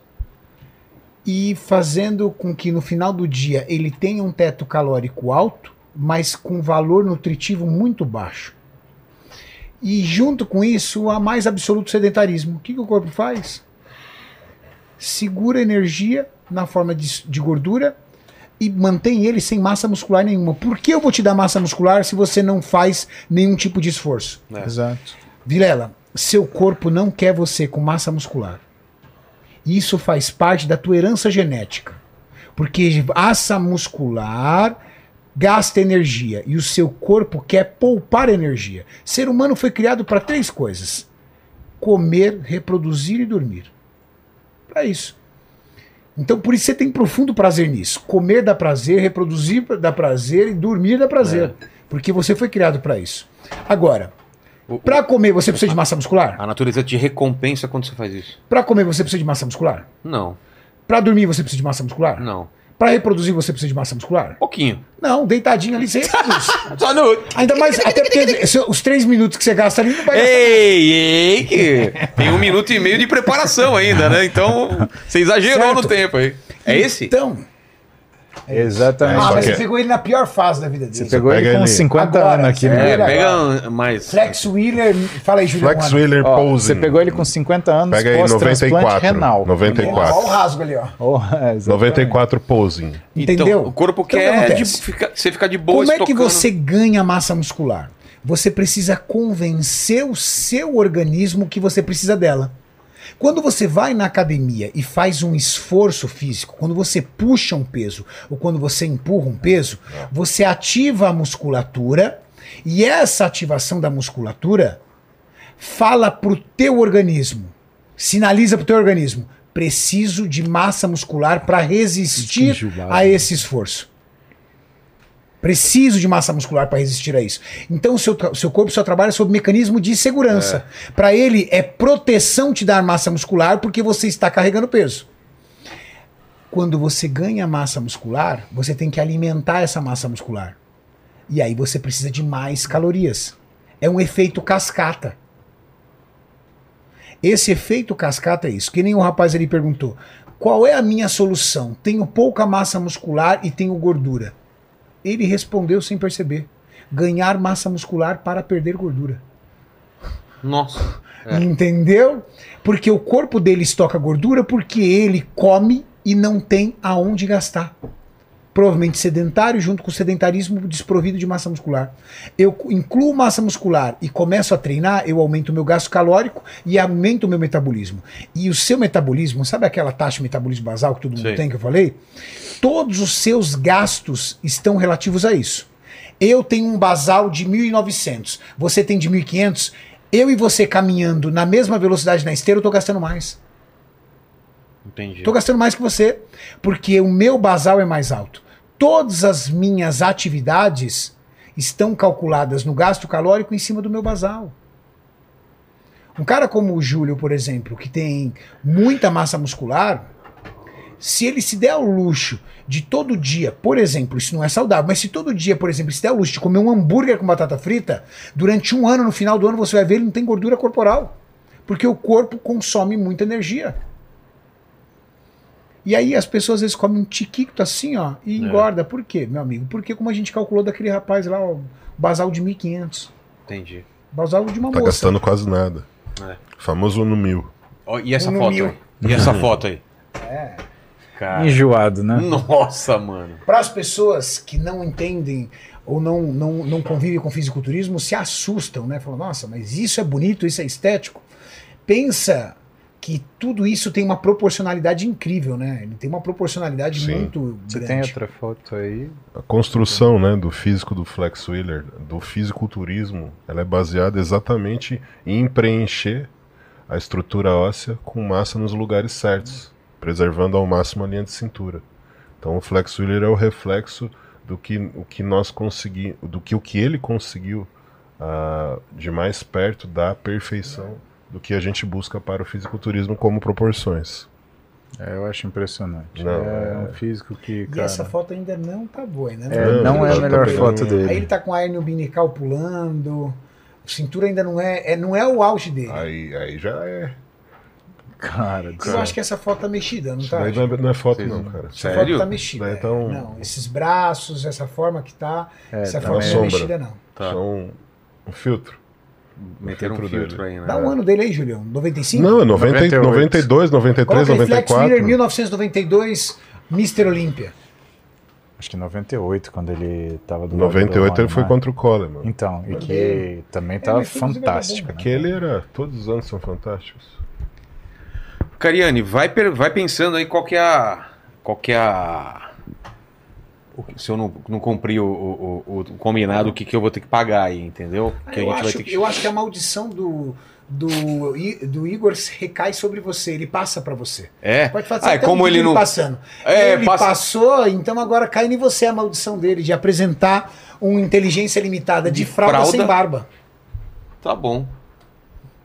e fazendo com que no final do dia ele tenha um teto calórico alto, mas com valor nutritivo muito baixo. E junto com isso, há mais absoluto sedentarismo. O que, que o corpo faz? Segura energia na forma de, de gordura e mantém ele sem massa muscular nenhuma. Por que eu vou te dar massa muscular se você não faz nenhum tipo de esforço? Exato. Vilela, seu corpo não quer você com massa muscular. Isso faz parte da tua herança genética. Porque massa muscular gasta energia e o seu corpo quer poupar energia. Ser humano foi criado para três coisas: comer, reproduzir e dormir. Para isso. Então por isso você tem profundo prazer nisso. Comer dá prazer, reproduzir dá prazer e dormir dá prazer. Porque você foi criado para isso. Agora, Pra comer, você precisa de massa muscular? A natureza te recompensa quando você faz isso. Pra comer, você precisa de massa muscular? Não, Pra dormir, você precisa de massa muscular? não. Pra reproduzir, você precisa de massa muscular? Pouquinho. Não, deitadinho ali, você reproduz. Só no... Ainda mais, até porque os três minutos que você gasta ali não vai. Ei, ei, que tem um minuto e meio de preparação ainda, né? Então, você exagerou Certo. no tempo aí. É esse? Então, Exatamente. ah, mas você pegou ele na pior fase da vida dele. Você pegou pega ele com ele- 50 Agora, anos aqui, é, né? É, pega um- mais. Flex Wheeler, fala aí, Julião. Flex Wheeler Ó, Posing. você pegou ele com 50 anos Pega aí, pós-transplante 94. renal. 94. Olha o rasgo ali, ó. Oh, é, exatamente. 94 Posing. Então, Entendeu? o corpo Então, o quer de, acontece? fica- você ficar de boa Como é que estocando. você ganha massa muscular? Você precisa convencer o seu organismo que você precisa dela. Quando você vai na academia e faz um esforço físico, quando você puxa um peso ou quando você empurra um peso, você ativa a musculatura e essa ativação da musculatura fala pro teu organismo, sinaliza pro teu organismo, preciso de massa muscular para resistir a esse esforço. Preciso de massa muscular para resistir a isso. Então, o seu, seu corpo só trabalha sob mecanismo de segurança. Para ele, é proteção te dar massa muscular porque você está carregando peso. Quando você ganha massa muscular, você tem que alimentar essa massa muscular. E aí você precisa de mais calorias. É um efeito cascata. Esse efeito cascata é isso. Que nem o rapaz ali perguntou: qual é a minha solução? Tenho pouca massa muscular e tenho gordura. Ele respondeu sem perceber: ganhar massa muscular para perder gordura. Nossa. É. Entendeu? Porque o corpo dele estoca gordura porque ele come e não tem aonde gastar. Provavelmente sedentário, junto com o sedentarismo desprovido de massa muscular. Eu incluo massa muscular e começo a treinar, eu aumento o meu gasto calórico e aumento o meu metabolismo. E o seu metabolismo, sabe aquela taxa de metabolismo basal que todo mundo Sei. tem, que eu falei? Todos os seus gastos estão relativos a isso. Eu tenho um basal de 1.900, você tem de 1.500. Eu e você caminhando na mesma velocidade na esteira, eu tô gastando mais. Entendi. Tô gastando mais que você, porque o meu basal é mais alto. Todas as minhas atividades estão calculadas no gasto calórico em cima do meu basal. Um cara como o Júlio, por exemplo, que tem muita massa muscular, se ele se der ao luxo de todo dia, por exemplo, isso não é saudável, mas se todo dia, por exemplo, se der ao luxo de comer um hambúrguer com batata frita, durante um ano, no final do ano, você vai ver ele não tem gordura corporal. Porque o corpo consome muita energia. E aí as pessoas às vezes comem um tiquito assim, ó, e engorda. Por quê, meu amigo? Porque como a gente calculou daquele rapaz lá, o basal de 1.500. Entendi. Basal de uma Tá moça. gastando quase nada. É. Famoso no mil. Ó, e essa Um foto mil. aí? E essa foto aí? É. Cara. Enjoado, né? Nossa, mano. Para as pessoas que não entendem ou não, não, não convivem com fisiculturismo, se assustam, né? Falam, nossa, mas isso é bonito, isso é estético. Pensa que tudo isso tem uma proporcionalidade incrível, né? Ele tem uma proporcionalidade Sim. muito Você grande. tem outra foto aí? A construção né, do físico do Flex Wheeler, do fisiculturismo, ela é baseada exatamente em preencher a estrutura óssea com massa nos lugares certos, preservando ao máximo a linha de cintura. Então o Flex Wheeler é o reflexo do que o que nós conseguimos, do que o que ele conseguiu ah, de mais perto da perfeição do que a gente busca para o fisiculturismo como proporções. É, eu acho impressionante. Não, é, é- um físico que, E cara... essa foto ainda não tá boa, né? É, Não, não é a tá melhor foto Aí ele dele. tá com a hernia umbilical pulando, a cintura ainda não é, é não é o auge dele. Aí, aí já é. Cara, do Eu acho que essa foto tá mexida, não tá? daí não é, não é foto, Vocês- não, cara. Essa Sério? foto tá mexida. Daí é. tá Não, esses braços, essa forma que tá, É, essa tá foto não é mexida, não. Tá. Só um, um filtro. Meteram um filtro filtro dele. aí, né? Dá um ano dele aí, Julião. 95? Não, é 90, 98. 92, 93, Coloca aí, Flex 94. Wheeler, 1992, Mr. Olímpia. Acho que 98, quando ele tava do Em lado do 98 ele foi contra o Coleman. Então, e que Também. também É, tava eles fantástico. Né? Aquele era. Todos os anos são fantásticos. Cariane, vai, vai pensando aí qual que é a. Qual que é a. o que- Se eu não, não cumprir o, o- o- combinado, o que, que eu vou ter que pagar aí, entendeu? Que a eu, gente vai acho, ter que. eu acho que a maldição do, do, do Igor recai sobre você, ele passa pra você. É? Pode fazer Ah, é como um ele não. passando. É, ele passa- passou, então agora cai em você a maldição dele de apresentar uma inteligência limitada de, De fralda, fralda. sem barba. Tá bom.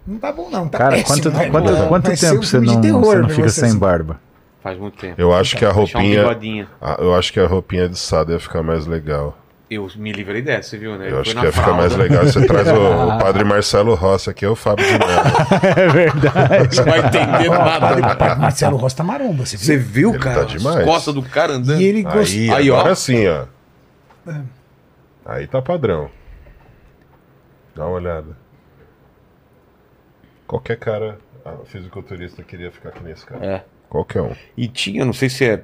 Não tá bom não, tá Cara, péssimo, quanto, né? quanto, quanto tempo você não, terror você não fica sem assim. barba? Faz muito tempo. Eu acho que a um roupinha. bigodinho. ah, eu acho que a roupinha de sada ia ficar mais legal. Eu me livrei dessa, você viu, né? Eu Foi acho que ia ficar mais legal. Você traz o, o padre Marcelo Rossi aqui, é o Fábio de Mello. É verdade. Não vai entender nada. padre- padre Marcelo Rosta maromba, você viu? Você viu, Ele cara? tá demais. As costas do cara andando. E ele gostou. Aí, Aí, ó. agora sim, ó. Aí tá padrão. Dá uma olhada. Qualquer cara, a fisiculturista queria ficar aqui nesse cara. É. Qualquer um. E tinha, não sei se é,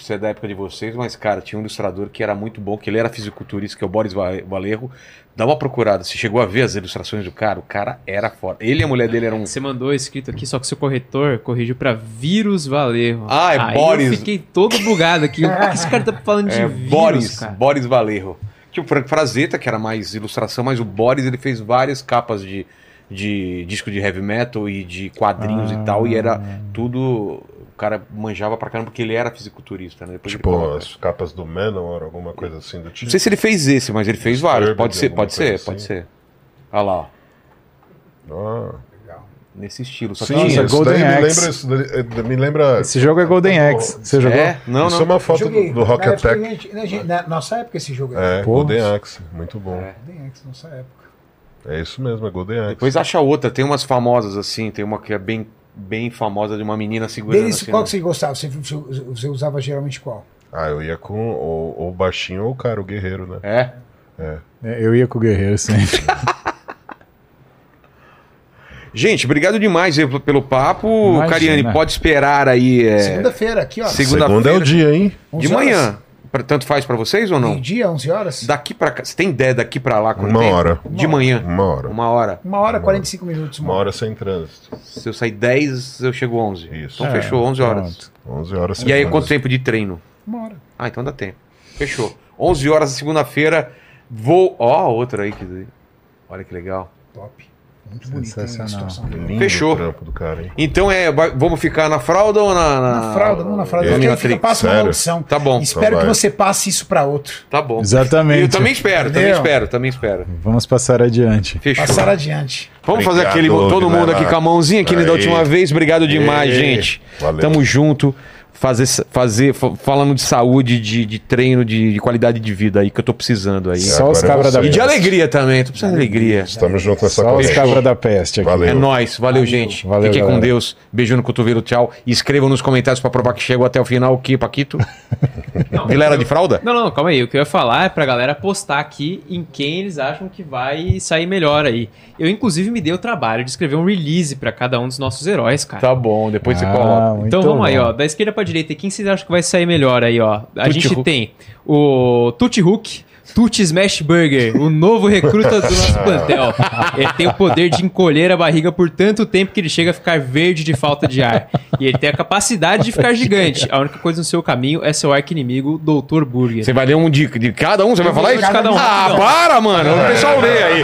se é da época de vocês, mas, cara, tinha um ilustrador que era muito bom, que ele era fisiculturista, que é o Boris Va- Valerro. Dá uma procurada. Você chegou a ver as ilustrações do cara? O cara era foda. Ele e a mulher dele eram. Você mandou escrito aqui, só que seu corretor corrigiu pra vírus Valerro. Ah, é Aí Boris. Eu fiquei todo bugado aqui. O que esse cara tá falando de É, vírus, Boris, cara? Boris Valerro. Tinha o Frank Frazetta, que era mais ilustração, mas o Boris ele fez várias capas de, de disco de heavy metal e de quadrinhos e tal, e era tudo. O cara manjava pra caramba porque ele era fisiculturista, né? Depois Tipo coloca. as capas do Manowar, alguma coisa assim do tipo. Não sei se ele fez esse, mas ele fez Disturbed, vários. Pode ser, pode ser, coisa pode assim. ser. Olha lá, ó. Ah, Nesse estilo. Só sim, que isso Golden daí me Axe. lembra, isso daí- eh, me lembra. Esse jogo é Golden Axe. Você jogou? É, não, isso não. é uma foto Joguei. do, do Rock Na época Attack. na gente- Na nossa época esse jogo É, Pô. Golden Axe, muito bom. É. Golden Axe, nossa época. É isso mesmo, é Golden Axe. Depois acha outra, tem umas famosas assim, tem uma que é bem, bem famosa de uma menina segurando Deles, assim. qual né? que você gostava? Você, você- você usava geralmente qual? Ah, eu ia com ou, ou o baixinho ou o cara, o guerreiro, né? É? É, Eu ia com o Guerreiro sempre. Gente, obrigado demais aí pelo papo. Imagina. Cariane, pode esperar aí. é, Segunda-feira, aqui, ó. Segunda- Segunda é o segunda-feira. dia, hein? de 11 horas. manhã. Pra- tanto faz pra vocês ou não? Meio-dia, 11 horas? Daqui pra cá. Você tem ideia daqui pra lá? quanto Uma tempo? hora. De manhã. Uma hora. Uma hora. Uma hora, 45 minutos. Uma hora sem trânsito. Se eu sair 10, eu chego 11. Isso. Então É, fechou, 11 horas. pronto. 11 horas sem E aí, trânsito. quanto tempo de treino? Uma hora. Ah, então dá tempo. Fechou. 11 horas na segunda-feira. Vou. Ó, outra aí. Que... Olha que legal. Top. Muito bonita hein, a Sensacional. situação. Lindo Fechou. o trampo do cara, hein? Então é. vai- Vamos ficar na fralda ou na. Na, Na fralda, vamos na fralda. É, Eu quero que Dominatrix, passe uma sério? maldição. Tá bom. Espero Então que vai. você passe isso pra outro. Tá bom. Exatamente. Eu também espero, também Entendeu? espero, também espero. Vamos passar adiante. Fechou. Passar adiante. Vamos fazer Obrigado, aquele. Todo mundo aqui com a mãozinha, que nem da Aí. última vez. Obrigado demais, Ei. gente. Valeu. Tamo junto. Fazer, fazer, fa- falando de saúde, de, de treino, de, de qualidade de vida aí, que eu tô precisando aí. Só os agora é cabra da você. E de peste. alegria também, tô precisando de alegria. Estamos juntos nessa Só os cabra da peste aqui. Valeu. É nóis, valeu, gente. Valeu, Fiquem com. Deus. Beijo no cotovelo, tchau. E escrevam nos comentários pra provar que chegou até o final o que, Paquito? Vilela de fralda? Não, não, calma aí. O que eu ia falar é pra galera postar aqui em quem eles acham que vai sair melhor aí. Eu, inclusive, me dei o trabalho de escrever um release pra cada um dos nossos heróis, cara. Tá bom, depois você Ah, coloca. muito Então vamos aí, bom. ó. Da esquerda pra direita, quem vocês acham que vai sair melhor aí, ó? A Tutti gente Hook. tem o Tutti Hook, Tutti Smash Burger, o novo recruta do nosso plantel. Ele tem o poder de encolher a barriga por tanto tempo que ele chega a ficar verde de falta de ar. E ele tem a capacidade de ficar gigante. A única coisa no seu caminho é seu arco-inimigo, Dr. Burger. Você vai ler um de, de cada um? Você vai falar isso? de cada um. Ah, Não. para, mano. O pessoal lê aí.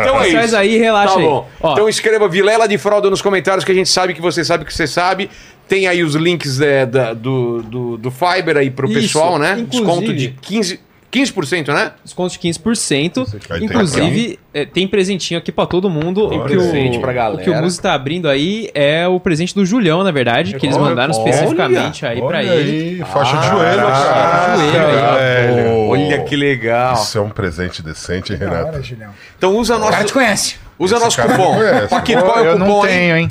então é Faz isso. aí, relaxa Tá aí. Ó, Então escreva Vilela de Fralda nos comentários que a gente sabe que você sabe que você sabe. Tem aí os links é, da- do, do, do Fiber aí pro Isso, pessoal, né? inclusive- Desconto de 15%, 15% né? desconto de 15%. Aí tem Inclusive, é, tem presentinho aqui pra todo mundo. Tem o que presente o, pra galera. O que o Muzi tá abrindo aí é o presente do Julião, na verdade, que eles Olha, mandaram olha, especificamente aí pra Olha ele. aí, faixa de Ah, joelho, cara. joelho aí. Olha que legal. Isso é um presente decente, hein, Da hora, Renato? Julião. Então usa O cara te nosso, conhece. Usa Esse nosso cupom. Paquito, qual é o eu cupom não aí? tenho, hein?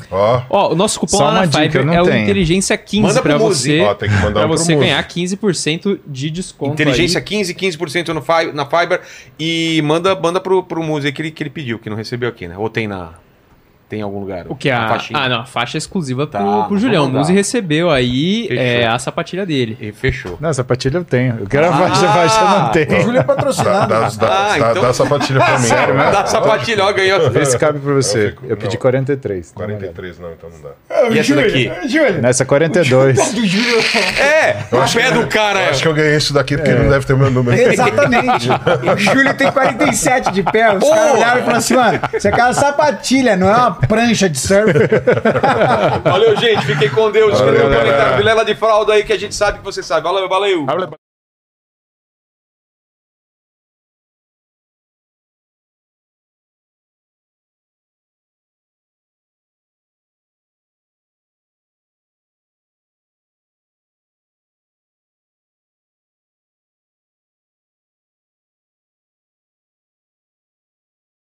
Ó, o nosso cupom Só lá na Fiverr eu não é o. Inteligência 15 Manda pra pro Muzi. você. ó, tem que mandar Pra um você Muzi. ganhar 15% de desconto Inteligência aí. 15, 15% no Fi- na Fiber. E manda, manda pro, pro Muzi que ele, que ele pediu, que não recebeu aqui, né? Ou tem na. Tem em algum lugar? O que é a... faixinha. Ah, não, a faixa exclusiva Tá, pro, pro Julião. O Muzi recebeu aí é, a sapatilha dele. E fechou. Não, sapatilha eu tenho. Eu quero a Ah! faixa, a faixa eu não O tenho. Júlio é patrocinado. dá, dá, Ah, dá, então- dá sapatilha pra mim. Sério, mesmo? Dá sapatilha, ó, ganhou. Vê se cabe pra você. Eu Eu, fico- pedi não. 43. dá uma 43 não, então não dá. E essa daqui? Júlio. Nessa 42. Do Júlio. É, o pé do cara Eu é. acho que eu ganhei isso daqui porque ele não deve ter o meu número. Exatamente. O Júlio tem 47 de pé. Os caras olharam e falaram assim, mano, isso aqui é uma sapatilha, não é uma prancha de surf. Valeu, gente. Fiquem com Deus. Escreva comentário. galera. Vilela de fralda aí que a gente sabe que você sabe. Valeu, valeu.